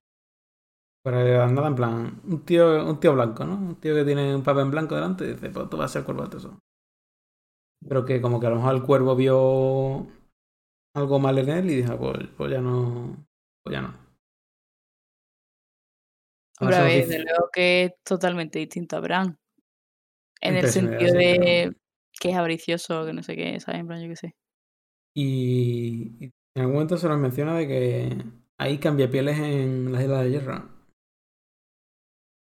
S1: de nada, en plan, un tío, un tío blanco, ¿no? Un tío que tiene un papel en blanco delante y dice, pues tú vas a ser cuervo de tesoro. Pero que como que a lo mejor el cuervo vio algo mal en él y dijo, pues, pues ya no, pues ya no.
S2: Hombre, a ver, desde luego que es totalmente distinto a Bran. En el sentido de que es avaricioso, que no sé qué, ¿sabes? En plan, yo qué sé.
S1: Y, y en algún momento se nos menciona de que hay cambiapieles en las Islas de Hierro.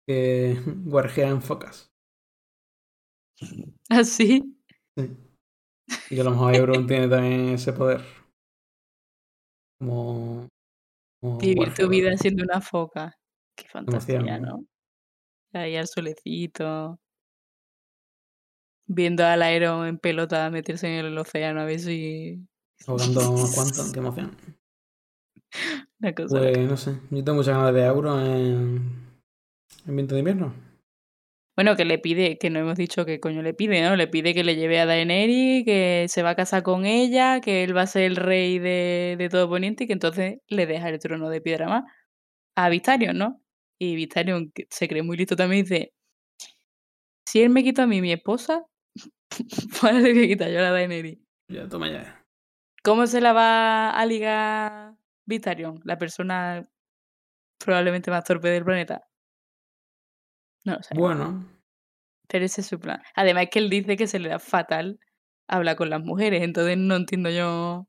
S1: Que guarjean focas.
S2: ¿Así?
S1: Y que a lo mejor Euron tiene también ese poder. Como. como
S2: Vivir tu vida siendo una foca. Qué fantasía. ¿no? Ahí al solecito. Viendo al Aero en pelota meterse en el océano a ver si.
S1: Ahogando unos cuantos, qué emoción.
S2: Una cosa
S1: Pues no sé, yo tengo muchas ganas de ver a Euron en. En viento de invierno.
S2: Bueno, que le pide, que no hemos dicho qué coño le pide, ¿no? Le pide que le lleve a Daenerys, que se va a casar con ella, que él va a ser el rey de, de todo Poniente y que entonces le deja el trono de piedra más a Vistarion, ¿no? Y Vistarion que se cree muy listo también y dice, si él me quita a mí mi esposa, ahora le voy a quitar yo a la Daenerys.
S1: Ya, toma ya.
S2: ¿Cómo se la va a ligar Vistarion? La persona probablemente más torpe del planeta. No lo sé.
S1: Bueno,
S2: Pero ese es su plan. Además es que él dice que se le da fatal hablar con las mujeres, entonces no entiendo yo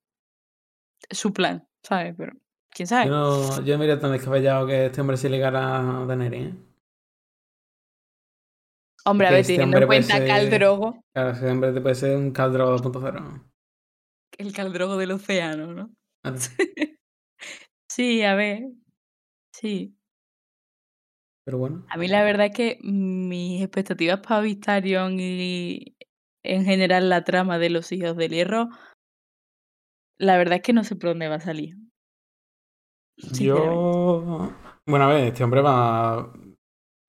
S2: su plan, ¿sabes? Pero, ¿quién
S1: yo
S2: sabe?
S1: no, yo no me iría tan descabellado que este hombre se ligara a Daenerys. ¿eh?
S2: Hombre, a ver,
S1: este
S2: teniendo en cuenta
S1: ser-
S2: Caldrogo,
S1: Claro, ese hombre te puede ser un caldro 2.0.
S2: el Caldrogo del océano, ¿no? Sí, a ver. Sí.
S1: Pero bueno.
S2: A mí la verdad es que mis expectativas para Vistarion y en general la trama de los hijos del hierro, la verdad es que no sé por dónde va a salir.
S1: Yo. Bueno, a ver, este hombre va.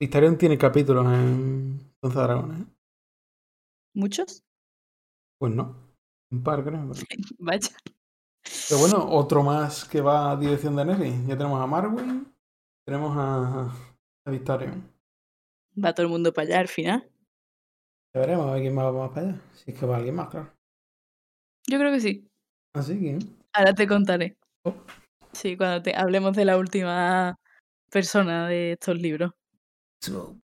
S1: Vistarion tiene capítulos en Danza de Dragones. ¿eh?
S2: ¿Muchos?
S1: Pues no. Un par, creo. Pero...
S2: Vaya.
S1: Pero bueno, otro más que va a dirección de Nelly. Ya tenemos a Marwin, tenemos a, a Vistarion.
S2: Va todo el mundo para allá al final.
S1: Ya veremos a ver quién más va más para allá. Si es que va alguien más, claro.
S2: Yo creo que sí.
S1: Así que.
S2: Ahora te contaré.
S1: Oh.
S2: Sí, cuando te hablemos de la última persona de estos libros.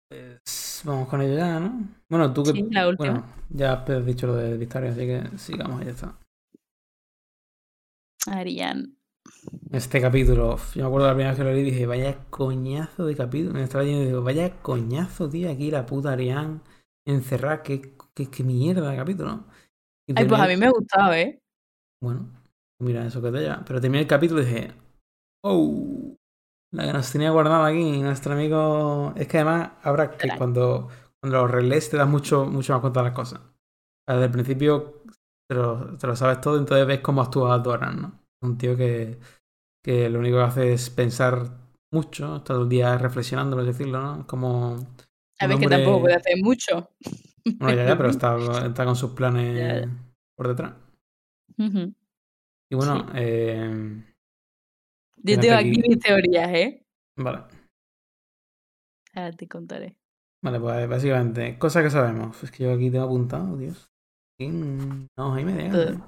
S1: Pues vamos con ello ya, ¿no? Bueno, tú que.
S2: Sí, la última.
S1: Bueno, ya has dicho lo de Vistarion, así que sigamos, ya está.
S2: Ariane.
S1: Este capítulo, yo me acuerdo la primera vez que lo leí y dije, vaya coñazo de capítulo. Me estaba y digo, vaya coñazo, tío, aquí la puta Ariane encerrada, qué, qué, qué mierda de capítulo. Y
S2: Ay, pues a mí me ha gustado, ¿eh?
S1: Bueno, mira eso que te lleva. Pero terminé el capítulo y dije, oh, la que nos tenía guardada aquí, nuestro amigo. Es que además, habrá que cuando, cuando lo relees te das mucho, mucho más cuenta de las cosas. Desde el principio te lo, te lo sabes todo, entonces ves cómo actúa Doran, ¿no? Un tío que, que lo único que hace es pensar mucho, todo el día reflexionando, por decirlo, ¿no? Como.
S2: A que tampoco puede hacer mucho.
S1: Bueno, ya, ya, pero está, está con sus planes
S2: Ya, ya.
S1: por detrás. Y bueno,
S2: Sí.
S1: eh,
S2: Yo tengo aquí
S1: aquí.
S2: mis teorías, ¿eh?
S1: vale.
S2: Ahora te contaré.
S1: Vale, pues básicamente, cosas que sabemos. Es que yo aquí tengo apuntado, Dios. No, ahí me dejan. ¿eh?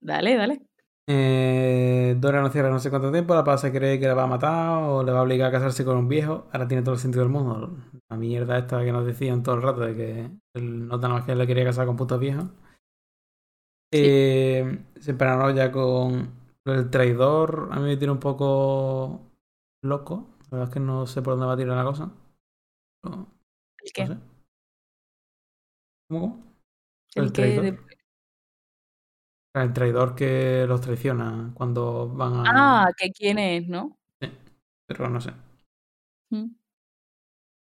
S2: Dale, dale.
S1: Eh, Dora no cierra no sé cuánto tiempo, la pasa cree que la va a matar o le va a obligar a casarse con un viejo. Ahora tiene todo el sentido del mundo. La mierda esta que nos decían todo el rato de que él no nada más que le quería casar con putos viejos.
S2: Sí.
S1: Eh, se ya con el traidor. A mí me tiene un poco loco. La verdad es que no sé por dónde va a tirar la cosa. No,
S2: ¿El qué?
S1: no sé. ¿Cómo?
S2: El,
S1: el
S2: de-
S1: El traidor que los traiciona cuando van a.
S2: Ah, que quién es, ¿no?
S1: Pero no sé.
S2: Mm.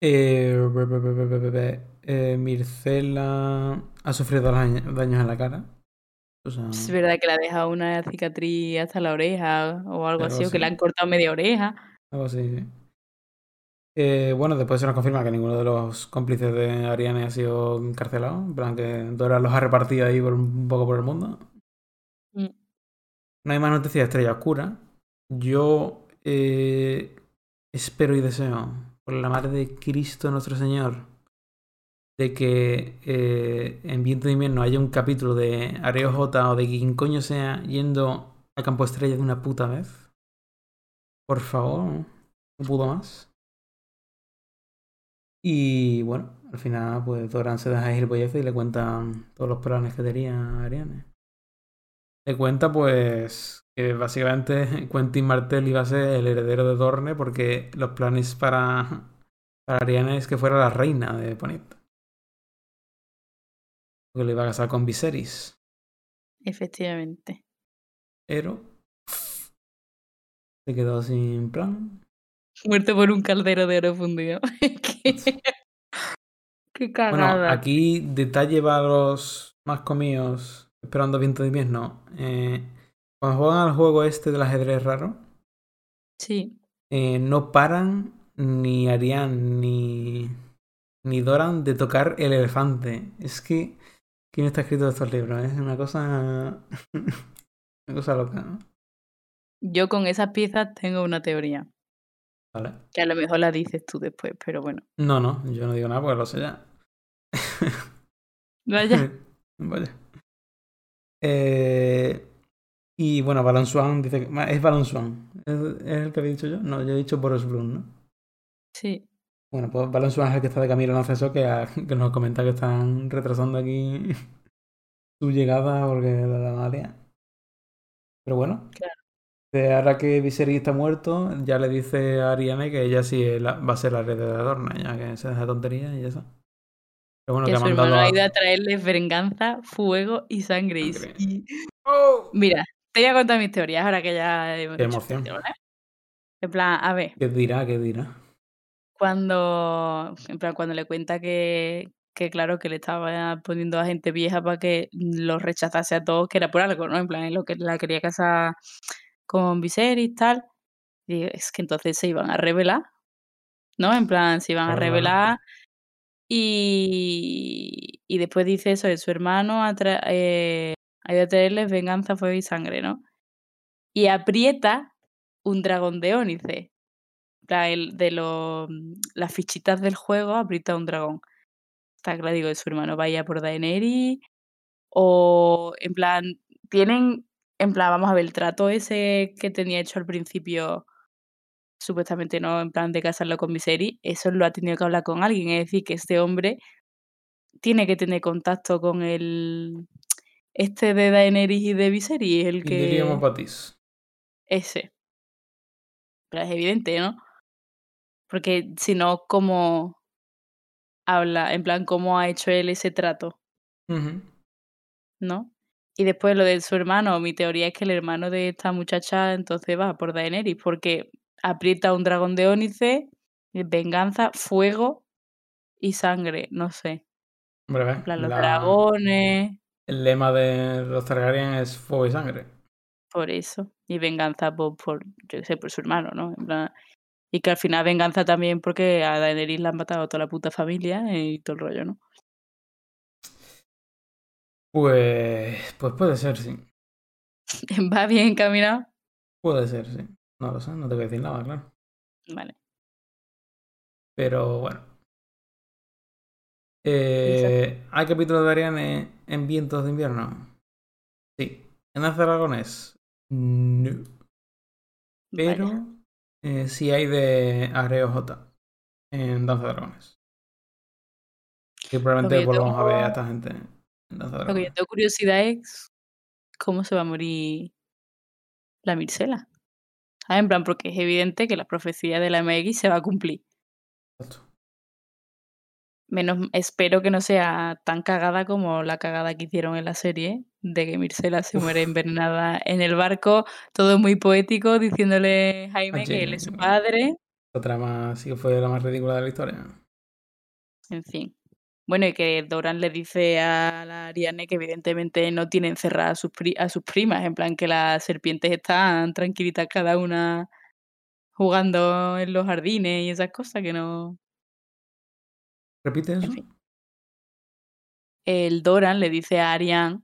S1: Eh, be- be- be- eh, Mircela ha sufrido daño- daños en la cara. O sea,
S2: Es verdad que le ha dejado una cicatriz hasta la oreja o algo así, o que le han cortado media oreja.
S1: algo así, sí. Eh, bueno, después se nos confirma que ninguno de los cómplices de Ariane ha sido encarcelado. En plan, que Dora los ha repartido ahí por un poco por el mundo. No hay más noticias de Estrella Oscura. Yo eh, espero y deseo, por la madre de Cristo nuestro Señor, de que eh, en Viento de Invierno haya un capítulo de Areo J o de quien coño sea yendo a Campo Estrella de una puta vez. Por favor, no pudo más. Y bueno, al final, pues Doran se deja ir y le cuentan todos los planes que tenía Ariane. Cuenta, pues, que básicamente Quentin Martel iba a ser el heredero de Dorne porque los planes para, para Ariane es que fuera la reina de Ponit. Porque le iba a casar con Viserys.
S2: Efectivamente.
S1: Pero se quedó sin plan.
S2: Muerto por un caldero de oro fundido. Qué- Qué
S1: Bueno, aquí detalle para los más comidos esperando viento de invierno. Eh, cuando juegan al juego este del ajedrez raro,
S2: Sí.
S1: eh, no paran ni Ariane ni, ni Doran de tocar el elefante. Es que, ¿quién está escrito estos libros? Es una cosa. una cosa loca, ¿no?
S2: Yo con esas piezas tengo una teoría.
S1: Vale.
S2: Que a lo mejor la dices tú después, pero bueno.
S1: No, no, yo no digo nada porque lo sé ya.
S2: Vaya.
S1: Vaya. Eh, y bueno, Balan Swan dice que. Es Balan Swan. ¿Es, es el que había dicho yo? No, yo he dicho Boros Brun, ¿no?
S2: Sí.
S1: Bueno, pues Balan Swan es el que está de camino al acceso que, ha- que nos comenta que están retrasando aquí su llegada porque la la. Pero bueno.
S2: Claro.
S1: ahora que Viserys está muerto, ya le dice a Ariane que ella sí la- va a ser la heredera de Dorne, ya que se deja de tontería y eso. Pero bueno,
S2: que
S1: que ha
S2: su hermano ha
S1: a-
S2: ido a traerles venganza, fuego y sangre. y-
S1: Sangre.
S2: y-
S1: ¡Oh!
S2: Mira, te voy a contar mis teorías ahora que ya
S1: Qué emoción.
S2: esto, ¿vale? En plan, a ver,
S1: ¿Qué dirá? ¿Qué dirá?
S2: Cuando, en plan, cuando le cuenta que, que claro, que le estaba poniendo a gente vieja para que los rechazase a todos, que era por algo, ¿no? En plan, en lo que la quería casar con Viserys y tal. Y es que entonces se iban a revelar, ¿no? En plan, se iban a revelar y, y después dice eso de su hermano, a tra- eh, ha ido a traerles venganza, fuego y sangre, ¿no? Y aprieta un dragón de ónice. El- de los, las fichitas del juego, aprieta un dragón. Está claro, digo, su hermano vaya por Daenerys o en plan, tienen, en plan, vamos a ver, el trato ese que tenía hecho al principio, supuestamente no, en plan de casarlo con Viserys, eso lo ha tenido que hablar con alguien, es decir, que este hombre tiene que tener contacto con el este de Daenerys y de Viserys, el que
S1: Mopatis.
S2: ese. Pero es evidente, ¿no? Porque si no, ¿cómo habla? En plan, ¿cómo ha hecho él ese trato? ¿no? Y después lo de su hermano, mi teoría es que el hermano de esta muchacha entonces va por Daenerys, porque aprieta un dragón de ónice, eh, venganza, fuego y sangre, no sé.
S1: Hombre,
S2: En plan, los
S1: la-
S2: dragones,
S1: el lema de los Targaryen es fuego y sangre.
S2: por eso. Y venganza por, por yo qué sé, por su hermano, ¿no? En plan, y que al final venganza también porque a Daenerys la han matado toda la puta familia y todo el rollo, ¿no?
S1: Pues, pues puede ser, sí.
S2: ¿Va bien encaminado?
S1: Puede ser, sí. No lo sé, no te voy a decir nada, claro.
S2: Vale.
S1: Pero bueno. Eh, ¿Hay capítulos de Ariane en Vientos de Invierno? Sí. ¿En Danza de Dragones? No. Pero
S2: Vaya.
S1: eh, sí hay de Areo J en Danza de Dragones. Que probablemente volvamos a ver a esta gente en Danza de
S2: Lo que yo
S1: Dragones.
S2: tengo curiosidad es cómo se va a morir la Mircela. ¿Sabes? En plan, porque es evidente que la profecía de la MX se va a cumplir.
S1: Exacto.
S2: Menos espero que no sea tan cagada como la cagada que hicieron en la serie de que Mircela se muere envenenada en el barco, todo muy poético, diciéndole Jaime que él es su padre.
S1: La trama sí que fue la más ridícula de la historia.
S2: En fin. Bueno, y que Doran le dice a la Ariane que evidentemente no tiene encerradas a sus, pri- a sus primas, en plan que las serpientes están tranquilitas cada una jugando en los jardines y esas cosas que no...
S1: ¿Repite eso?
S2: fin. El Doran le dice a Ariane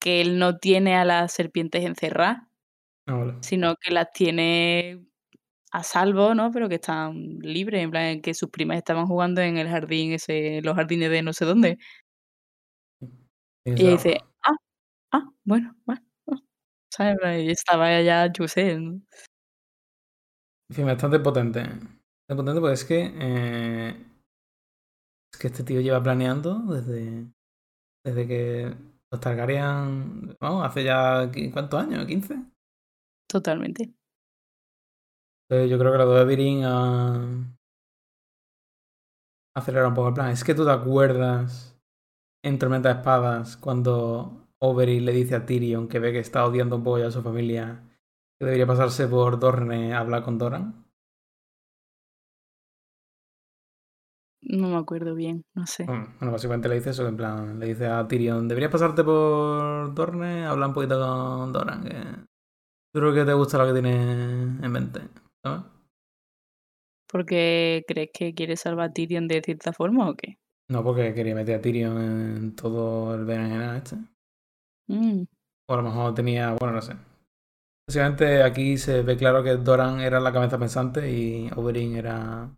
S2: que él no tiene a las serpientes encerradas,
S1: Ah, vale.
S2: sino que las tiene a salvo, ¿no? Pero que están libres, en plan que sus primas estaban jugando en el jardín ese, los jardines de no sé dónde.
S1: Tiene
S2: Y dice, ah, ah, bueno, bueno. ah", ¿Sabes? Y estaba allá, yo sé. ¿no?
S1: En fin, bastante potente. Bastante potente porque es que. eh, es que este tío lleva planeando desde. Desde que los Targaryen. Vamos, hace ya. ¿Cuántos años? ¿15?
S2: Totalmente.
S1: Entonces yo creo que la dos de Virin ha. Acelera un poco el plan. Es que tú te acuerdas en Tormenta de Espadas cuando Oberyn le dice a Tyrion que ve que está odiando un poco ya a su familia. Que debería pasarse por Dorne a hablar con Doran.
S2: No me acuerdo bien, no sé.
S1: Bueno, básicamente le dice eso, en plan, le dice a Tyrion, deberías pasarte por Dorne, hablar un poquito con Doran, que creo que te gusta lo que tiene en mente, ¿sabes?
S2: ¿Porque crees que quiere salvar a Tyrion de cierta forma o qué?
S1: No porque quería meter a Tyrion en todo el berenjena este.
S2: Mm,
S1: O a lo mejor tenía, bueno, no sé. Básicamente aquí se ve claro que Doran era la cabeza pensante y Oberyn era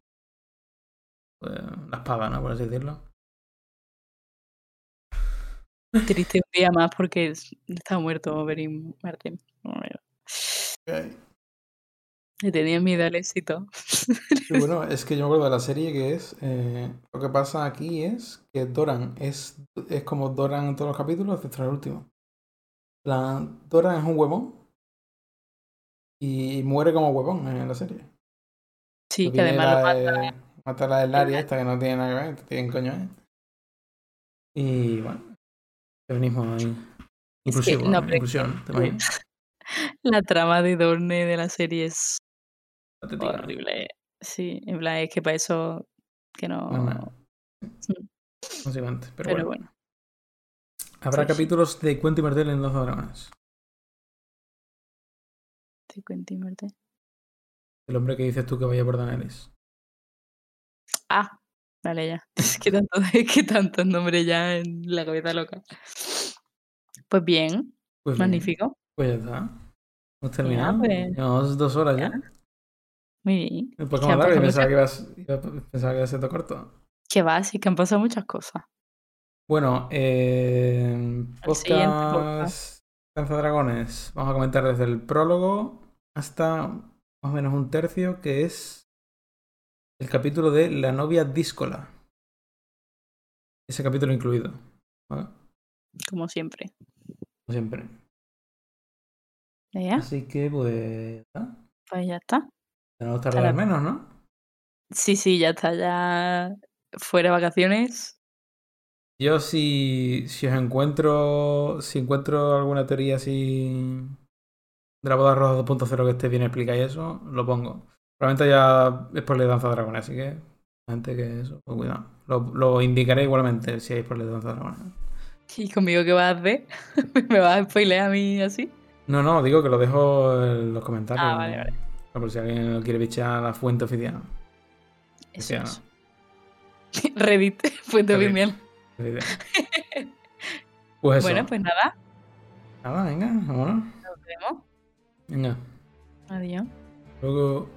S1: pues, la espada, ¿no? Por así decirlo.
S2: triste un día más porque es- está muerto Oberyn Martin. Le tenía miedo al éxito.
S1: Sí, bueno, es que yo me acuerdo de la serie que es. eh, lo que pasa aquí es que Doran es, es como Doran en todos los capítulos, excepto el último. La, Doran es un huevón. Y muere como huevón en la serie.
S2: Sí, que además lo
S1: la
S2: mata.
S1: de- mata a la del área esta que no tiene nada que ver, tiene coño es. Y bueno. Feminismo ahí.
S2: Es que,
S1: Inclusivo, inclusión, ¿te imaginas?
S2: La trama de Dorne de la serie es
S1: Patética.
S2: horrible. Sí, en plan, es que para eso que no.
S1: No, no. Pero,
S2: Pero
S1: bueno.
S2: bueno.
S1: Habrá
S2: sí.
S1: capítulos de Cuento y Martel en de Dragones.
S2: Te cuento y muerte.
S1: El hombre que dices tú que vaya por Daenerys.
S2: Ah, vale, ya. Es que tanto, es que tantos nombres ya en la cabeza loca. Pues bien,
S1: Pues bien,
S2: magnífico.
S1: Pues ya está. Hemos terminado.
S2: pues,
S1: Llevamos dos horas ya.
S2: ya. Muy bien.
S1: Como
S2: han
S1: largo, pensaba
S2: muchas-
S1: que, ibas, iba- pensaba que iba a ser todo corto.
S2: Que va, sí que han pasado muchas cosas.
S1: Bueno, eh,
S2: podcast.
S1: podcast Danza de Dragones. Vamos a comentar desde el prólogo hasta más o menos un tercio, que es el capítulo de La novia díscola. Ese capítulo incluido. ¿vale?
S2: Como siempre.
S1: Como siempre.
S2: ¿Ya?
S1: Así que, pues.
S2: Pues ya está.
S1: Tenemos que tardar
S2: la-
S1: menos, ¿no?
S2: Sí, sí, ya está. Ya fuera de vacaciones.
S1: Yo si, si os encuentro, si encuentro alguna teoría así de la boda roja 2.0 que esté bien explicada y eso, lo pongo. Probablemente ya es por de Danza de Dragones, así que gente que eso, pues cuidado. Lo, lo indicaré igualmente si hay por de Danza de Dragones.
S2: ¿Y conmigo qué vas a hacer? ¿Me vas a spoilear a mí así?
S1: No, no, digo que lo dejo en los comentarios.
S2: Ah, vale, vale.
S1: Por si alguien lo quiere bichar a la fuente oficial.
S2: Eso
S1: Oficial,
S2: es. Reddit, fuente oficial.
S1: Pues eso.
S2: Bueno, pues nada.
S1: Nada, venga, vámonos.
S2: Nos vemos.
S1: Venga.
S2: Adiós.
S1: Luego.